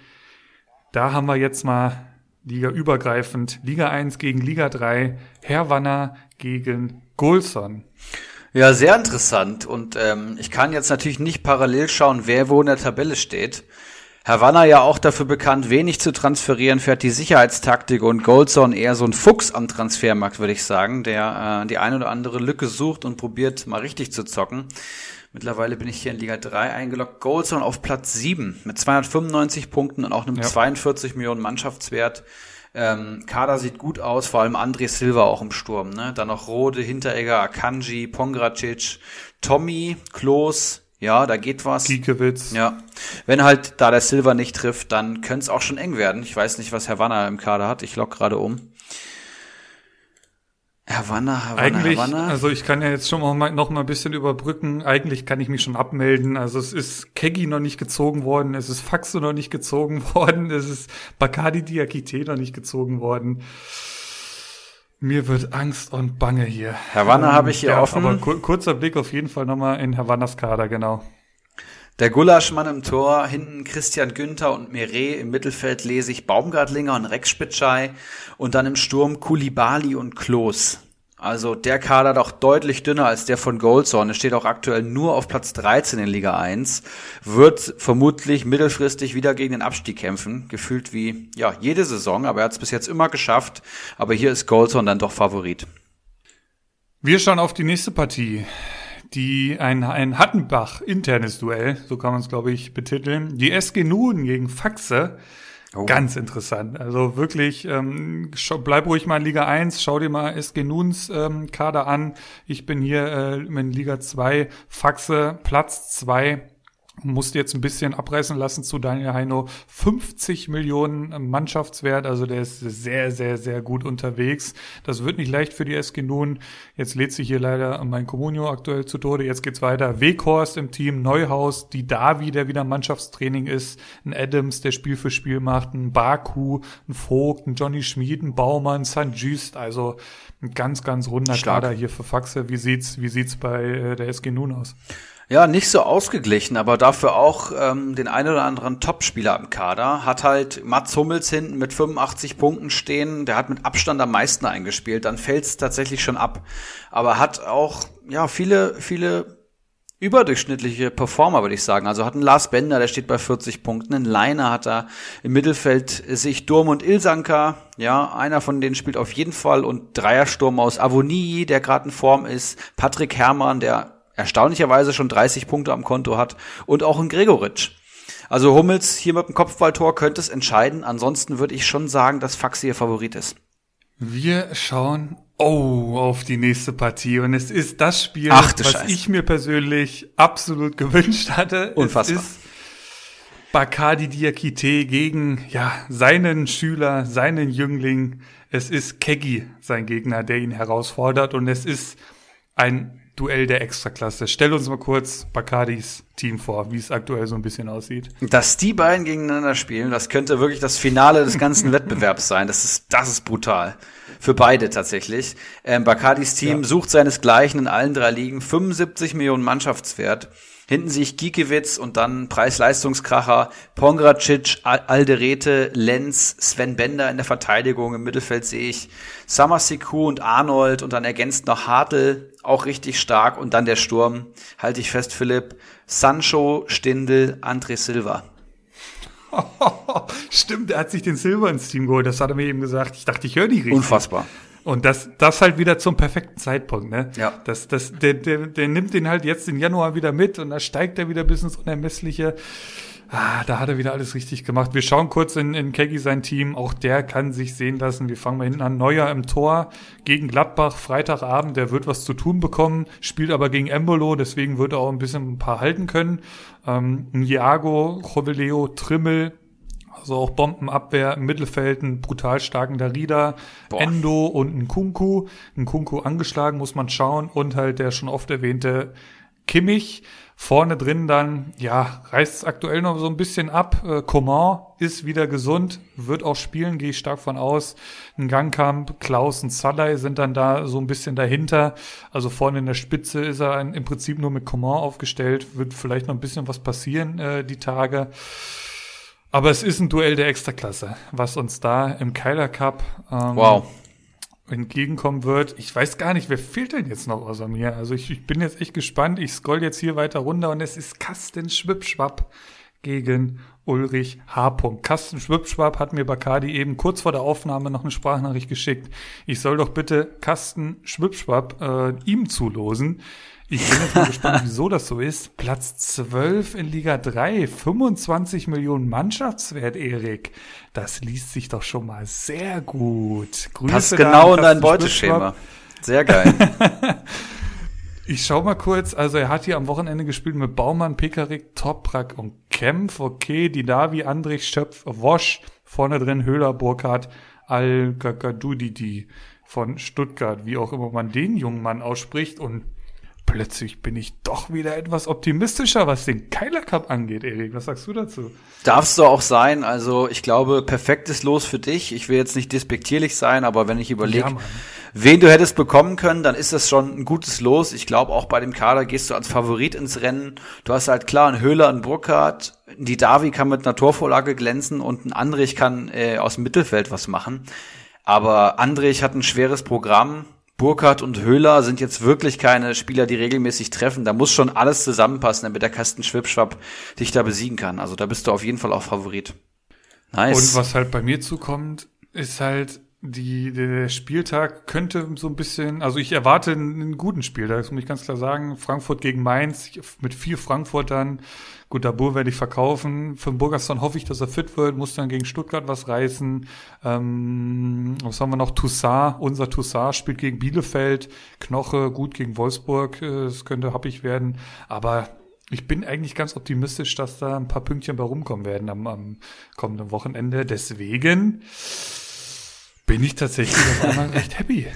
Da haben wir jetzt mal Liga übergreifend. Liga 1 gegen Liga 3. Herwanner gegen Golson. Ja, sehr interessant. Und ähm, ich kann jetzt natürlich nicht parallel schauen, wer wo in der Tabelle steht. Havanna ja auch dafür bekannt, wenig zu transferieren, fährt die Sicherheitstaktik und Goldson eher so ein Fuchs am Transfermarkt, würde ich sagen, der äh, die eine oder andere Lücke sucht und probiert mal richtig zu zocken. Mittlerweile bin ich hier in Liga 3 eingeloggt. Goldson auf Platz 7 mit 295 Punkten und auch einem ja. 42 Millionen Mannschaftswert. Ähm, Kader sieht gut aus, vor allem André Silva auch im Sturm. Ne? Dann noch Rode, Hinteregger, Akanji, Pongracic, Tommy, Klos, ja, da geht was. Giekewitz. Ja. Wenn halt da der Silva nicht trifft, dann könnte es auch schon eng werden. Ich weiß nicht, was Herr Wanner im Kader hat. Ich lock gerade um. Havanna, Havanna, Eigentlich, Havanna. also ich kann ja jetzt schon mal, noch mal ein bisschen überbrücken. Eigentlich kann ich mich schon abmelden. Also es ist Keggy noch nicht gezogen worden, es ist Faxo noch nicht gezogen worden, es ist Bacardi Diakite noch nicht gezogen worden. Mir wird Angst und Bange hier. Havanna ähm, habe ich hier ja, offen. Aber kur kurzer Blick auf jeden Fall nochmal in Havannas Kader, genau. Der Gulaschmann im Tor, hinten Christian Günther und Meret, im Mittelfeld lese ich Baumgartlinger und Rex Spitschei und dann im Sturm Kulibali und Klos. Also der Kader doch deutlich dünner als der von Goldson. Es steht auch aktuell nur auf Platz 13 in Liga 1. Wird vermutlich mittelfristig wieder gegen den Abstieg kämpfen. Gefühlt wie, ja, jede Saison. Aber er hat es bis jetzt immer geschafft. Aber hier ist Goldson dann doch Favorit. Wir schauen auf die nächste Partie. Die, ein, ein Hattenbach internes Duell. So kann man es, glaube ich, betiteln. Die SG Nuden gegen Faxe. Oh. Ganz interessant. Also wirklich, ähm, bleib ruhig mal in Liga 1, schau dir mal SG Nuns ähm, Kader an. Ich bin hier äh, in Liga 2, Faxe, Platz 2 musste jetzt ein bisschen abreißen lassen zu Daniel Heino. 50 Millionen Mannschaftswert, also der ist sehr, sehr, sehr gut unterwegs. Das wird nicht leicht für die SG Nun. Jetzt lädt sich hier leider mein Comunio aktuell zu Tode. Jetzt geht's weiter. Weghorst im Team, Neuhaus, die Davi, der wieder Mannschaftstraining ist, ein Adams, der Spiel für Spiel macht, ein Baku, ein Vogt, ein Johnny Schmid, ein Baumann, San Just, also ein ganz, ganz runder Stark. Kader hier für Faxe. Wie sieht's, wie sieht's bei äh, der SG Nun aus? Ja, nicht so ausgeglichen, aber dafür auch ähm, den einen oder anderen Topspieler im Kader. Hat halt Mats Hummels hinten mit 85 Punkten stehen, der hat mit Abstand am meisten eingespielt, dann fällt es tatsächlich schon ab. Aber hat auch ja viele, viele überdurchschnittliche Performer, würde ich sagen. Also hat ein Lars Bender, der steht bei 40 Punkten, ein Leiner hat er im Mittelfeld sich Durm und Ilsanker, ja, einer von denen spielt auf jeden Fall und Dreiersturm aus Avonie, der gerade in Form ist, Patrick Herrmann, der erstaunlicherweise schon 30 Punkte am Konto hat und auch ein Gregoritsch. Also Hummels hier mit dem Kopfballtor könnte es entscheiden. Ansonsten würde ich schon sagen, dass Faxi ihr Favorit ist. Wir schauen oh auf die nächste Partie und es ist das Spiel, Ach, was Scheiße. ich mir persönlich absolut gewünscht hatte. Unfassbar. Es ist Bacardi Diakite gegen ja seinen Schüler, seinen Jüngling. Es ist Keggy, sein Gegner, der ihn herausfordert und es ist ein Duell der Extraklasse. Stell uns mal kurz Bacardis Team vor, wie es aktuell so ein bisschen aussieht. Dass die beiden gegeneinander spielen, das könnte wirklich das Finale des ganzen Wettbewerbs sein. Das ist, das ist brutal. Für beide tatsächlich. Ähm, Bacardis Team ja. sucht seinesgleichen in allen drei Ligen. 75 Millionen Mannschaftswert. Hinten sehe ich Giekewitz und dann Preis-Leistungskracher, Pongracic, Alderete, Lenz, Sven Bender in der Verteidigung. Im Mittelfeld sehe ich Samasiku und Arnold und dann ergänzt noch Hartl, auch richtig stark. Und dann der Sturm, halte ich fest, Philipp, Sancho, Stindel, André Silva. Stimmt, er hat sich den Silber ins Team geholt. Das hat er mir eben gesagt. Ich dachte, ich höre nicht richtig. Unfassbar. Und das, das halt wieder zum perfekten Zeitpunkt, ne? Ja. Das, das, der, der, der nimmt den halt jetzt im Januar wieder mit und da steigt er wieder bis ins Unermessliche. Ah, da hat er wieder alles richtig gemacht. Wir schauen kurz in, in Keggy sein Team. Auch der kann sich sehen lassen. Wir fangen mal hinten an. Neuer im Tor gegen Gladbach, Freitagabend. Der wird was zu tun bekommen, spielt aber gegen Embolo, deswegen wird er auch ein bisschen ein paar halten können. Ähm, Iago, Joveleo, Trimmel, also auch Bombenabwehr im Mittelfeld, ein brutal starken Darida, Boah. Endo und ein Kunku. Ein Kunku angeschlagen, muss man schauen. Und halt der schon oft erwähnte Kimmich. Vorne drin dann, ja, reißt es aktuell noch so ein bisschen ab. Äh, Coman ist wieder gesund, wird auch spielen, gehe ich stark von aus. Ein Gangkamp, Klaus und Salai sind dann da so ein bisschen dahinter. Also vorne in der Spitze ist er im Prinzip nur mit Coman aufgestellt. Wird vielleicht noch ein bisschen was passieren äh, die Tage. Aber es ist ein Duell der Extraklasse, was uns da im Keiler Cup ähm, wow. entgegenkommen wird. Ich weiß gar nicht, wer fehlt denn jetzt noch außer mir? Also ich, ich bin jetzt echt gespannt. Ich scroll jetzt hier weiter runter und es ist Kasten Schwipschwapp gegen Ulrich H. Kasten Schwipschwapp hat mir Bacardi eben kurz vor der Aufnahme noch eine Sprachnachricht geschickt. Ich soll doch bitte Kasten Schwipschwapp äh, ihm zulosen. Ich bin jetzt mal gespannt, wieso das so ist. Platz 12 in Liga 3, 25 Millionen Mannschaftswert, Erik. Das liest sich doch schon mal sehr gut. Grüße Passt genau in dein Beuteschema. Sehr geil. ich schau mal kurz. Also er hat hier am Wochenende gespielt mit Baumann, Pekarik, Toprak und Kempf. Okay, die Davi, Andrich, Schöpf, Wosch. Vorne drin Höhler, Burkhardt, Al-Gagadudidi von Stuttgart. Wie auch immer man den jungen Mann ausspricht. Und plötzlich bin ich doch wieder etwas optimistischer, was den Keiler Cup angeht, Erik. Was sagst du dazu? Darfst du auch sein. Also ich glaube, perfektes Los für dich. Ich will jetzt nicht despektierlich sein, aber wenn ich überlege, ja, wen du hättest bekommen können, dann ist das schon ein gutes Los. Ich glaube, auch bei dem Kader gehst du als Favorit ins Rennen. Du hast halt klar einen Höhler, einen Burkhardt, die Davi kann mit einer Torvorlage glänzen und ein Andrich kann äh, aus dem Mittelfeld was machen. Aber Andrich hat ein schweres Programm Burkhardt und Höhler sind jetzt wirklich keine Spieler, die regelmäßig treffen. Da muss schon alles zusammenpassen, damit der Kasten Schwipschwapp dich da besiegen kann. Also da bist du auf jeden Fall auch Favorit. Nice. Und was halt bei mir zukommt, ist halt, die, der Spieltag könnte so ein bisschen, also ich erwarte einen, guten Spieltag, das muss ich ganz klar sagen. Frankfurt gegen Mainz mit vier Frankfurtern. Gut, Dabur werde ich verkaufen. Für den Burgerson hoffe ich, dass er fit wird, muss dann gegen Stuttgart was reißen. Ähm, was haben wir noch? Toussaint, unser Toussaint spielt gegen Bielefeld. Knoche gut gegen Wolfsburg, es könnte happig werden. Aber ich bin eigentlich ganz optimistisch, dass da ein paar Pünktchen bei rumkommen werden am, am kommenden Wochenende. Deswegen bin ich tatsächlich auf einmal recht happy,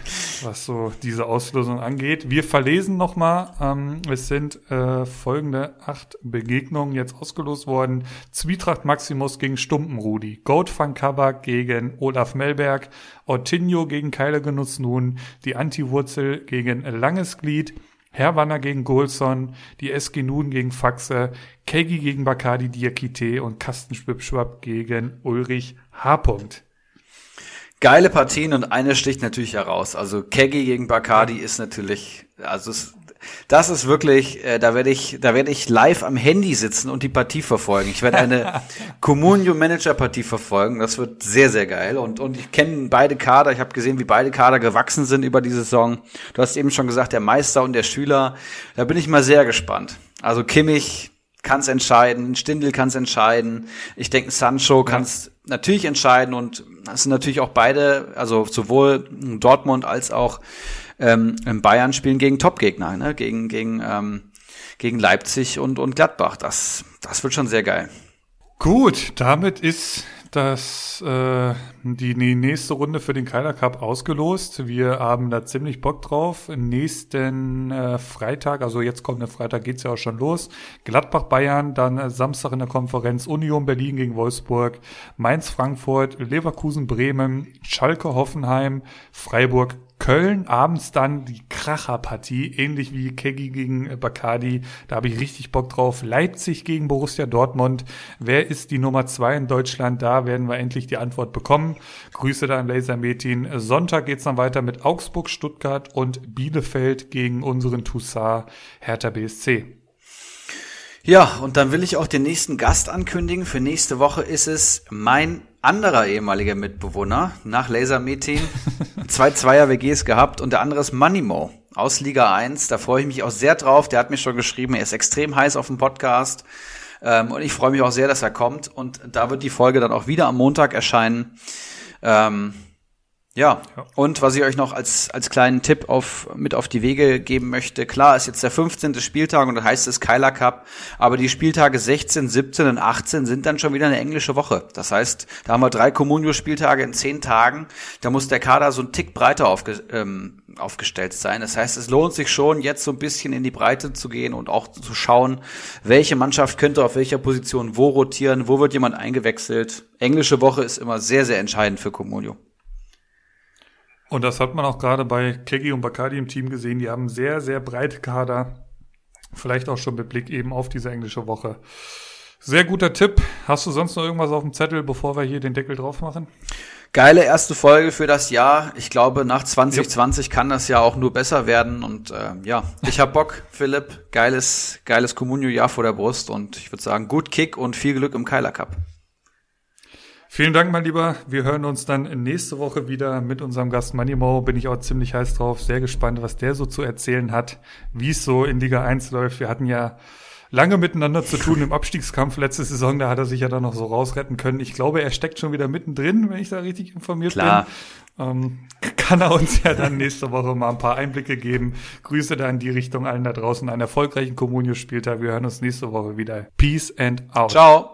was so diese Auslösung angeht. Wir verlesen nochmal. Ähm, es sind äh, folgende acht Begegnungen jetzt ausgelost worden. Zwietracht Maximus gegen Stumpenrudi. Goat van Kabak gegen Olaf Melberg. Ortinho gegen Keile Genutz nun. Die Antiwurzel gegen Langes Glied. Herwanner gegen Golson, die SG Nun gegen Faxe, Kegi gegen Bacardi Diakite und Kasten Schwipschwapp gegen Ulrich H. Geile Partien und eine sticht natürlich heraus. Also Keggy gegen Bacardi ist natürlich, also es, das ist wirklich, äh, da werde ich, da werde ich live am Handy sitzen und die Partie verfolgen. Ich werde eine Communio Manager Partie verfolgen. Das wird sehr, sehr geil. Und, und ich kenne beide Kader. Ich habe gesehen, wie beide Kader gewachsen sind über die Saison. Du hast eben schon gesagt, der Meister und der Schüler. Da bin ich mal sehr gespannt. Also Kimmich, kann es entscheiden, Stindel kann es entscheiden. Ich denke, Sancho kann es natürlich entscheiden und das sind natürlich auch beide, also sowohl Dortmund als auch ähm, Bayern spielen gegen Topgegner, ne? gegen gegen ähm, gegen Leipzig und und Gladbach. Das das wird schon sehr geil. Gut, damit ist das, äh, die, die nächste Runde für den Keiler Cup ausgelost. Wir haben da ziemlich Bock drauf. Nächsten äh, Freitag, also jetzt kommt der Freitag, geht's ja auch schon los. Gladbach Bayern, dann äh, Samstag in der Konferenz Union Berlin gegen Wolfsburg, Mainz Frankfurt, Leverkusen Bremen, Schalke Hoffenheim, Freiburg Köln abends dann die Kracherpartie, ähnlich wie Keggy gegen Bacardi. Da habe ich richtig Bock drauf. Leipzig gegen Borussia Dortmund. Wer ist die Nummer zwei in Deutschland? Da werden wir endlich die Antwort bekommen. Grüße da an Laser Metin. Sonntag geht's dann weiter mit Augsburg, Stuttgart und Bielefeld gegen unseren Toussaint Hertha BSC. Ja, und dann will ich auch den nächsten Gast ankündigen. Für nächste Woche ist es mein anderer ehemaliger Mitbewohner nach Laser Meeting. Zwei Zweier-WGs gehabt und der andere ist Moneymo aus Liga 1. Da freue ich mich auch sehr drauf. Der hat mir schon geschrieben, er ist extrem heiß auf dem Podcast. Ähm, und ich freue mich auch sehr, dass er kommt. Und da wird die Folge dann auch wieder am Montag erscheinen. Ähm, ja. ja. und was ich euch noch als, als kleinen Tipp auf, mit auf die Wege geben möchte, klar ist jetzt der 15. Spieltag und das heißt es Kyler Cup, aber die Spieltage 16, 17 und 18 sind dann schon wieder eine englische Woche. Das heißt, da haben wir drei Communio-Spieltage in zehn Tagen, da muss der Kader so ein Tick breiter aufge, ähm, aufgestellt sein. Das heißt, es lohnt sich schon, jetzt so ein bisschen in die Breite zu gehen und auch zu schauen, welche Mannschaft könnte auf welcher Position wo rotieren, wo wird jemand eingewechselt. Englische Woche ist immer sehr, sehr entscheidend für Comunio. Und das hat man auch gerade bei Kegi und Bacardi im Team gesehen. Die haben sehr, sehr breite Kader. Vielleicht auch schon mit Blick eben auf diese englische Woche. Sehr guter Tipp. Hast du sonst noch irgendwas auf dem Zettel, bevor wir hier den Deckel drauf machen? Geile erste Folge für das Jahr. Ich glaube, nach 2020 kann das ja auch nur besser werden. Und äh, ja, ich hab Bock, Philipp. Geiles, geiles Communio-Jahr vor der Brust. Und ich würde sagen, gut Kick und viel Glück im Keiler Cup. Vielen Dank, mein Lieber. Wir hören uns dann nächste Woche wieder mit unserem Gast Moneymo. Bin ich auch ziemlich heiß drauf. Sehr gespannt, was der so zu erzählen hat, wie es so in Liga 1 läuft. Wir hatten ja lange miteinander zu tun im Abstiegskampf letzte Saison. Da hat er sich ja dann noch so rausretten können. Ich glaube, er steckt schon wieder mittendrin, wenn ich da richtig informiert Klar. bin. Ähm, kann er uns ja dann nächste Woche mal ein paar Einblicke geben. Grüße da in die Richtung allen da draußen. Einen erfolgreichen Communio-Spieltag. Wir hören uns nächste Woche wieder. Peace and out. Ciao.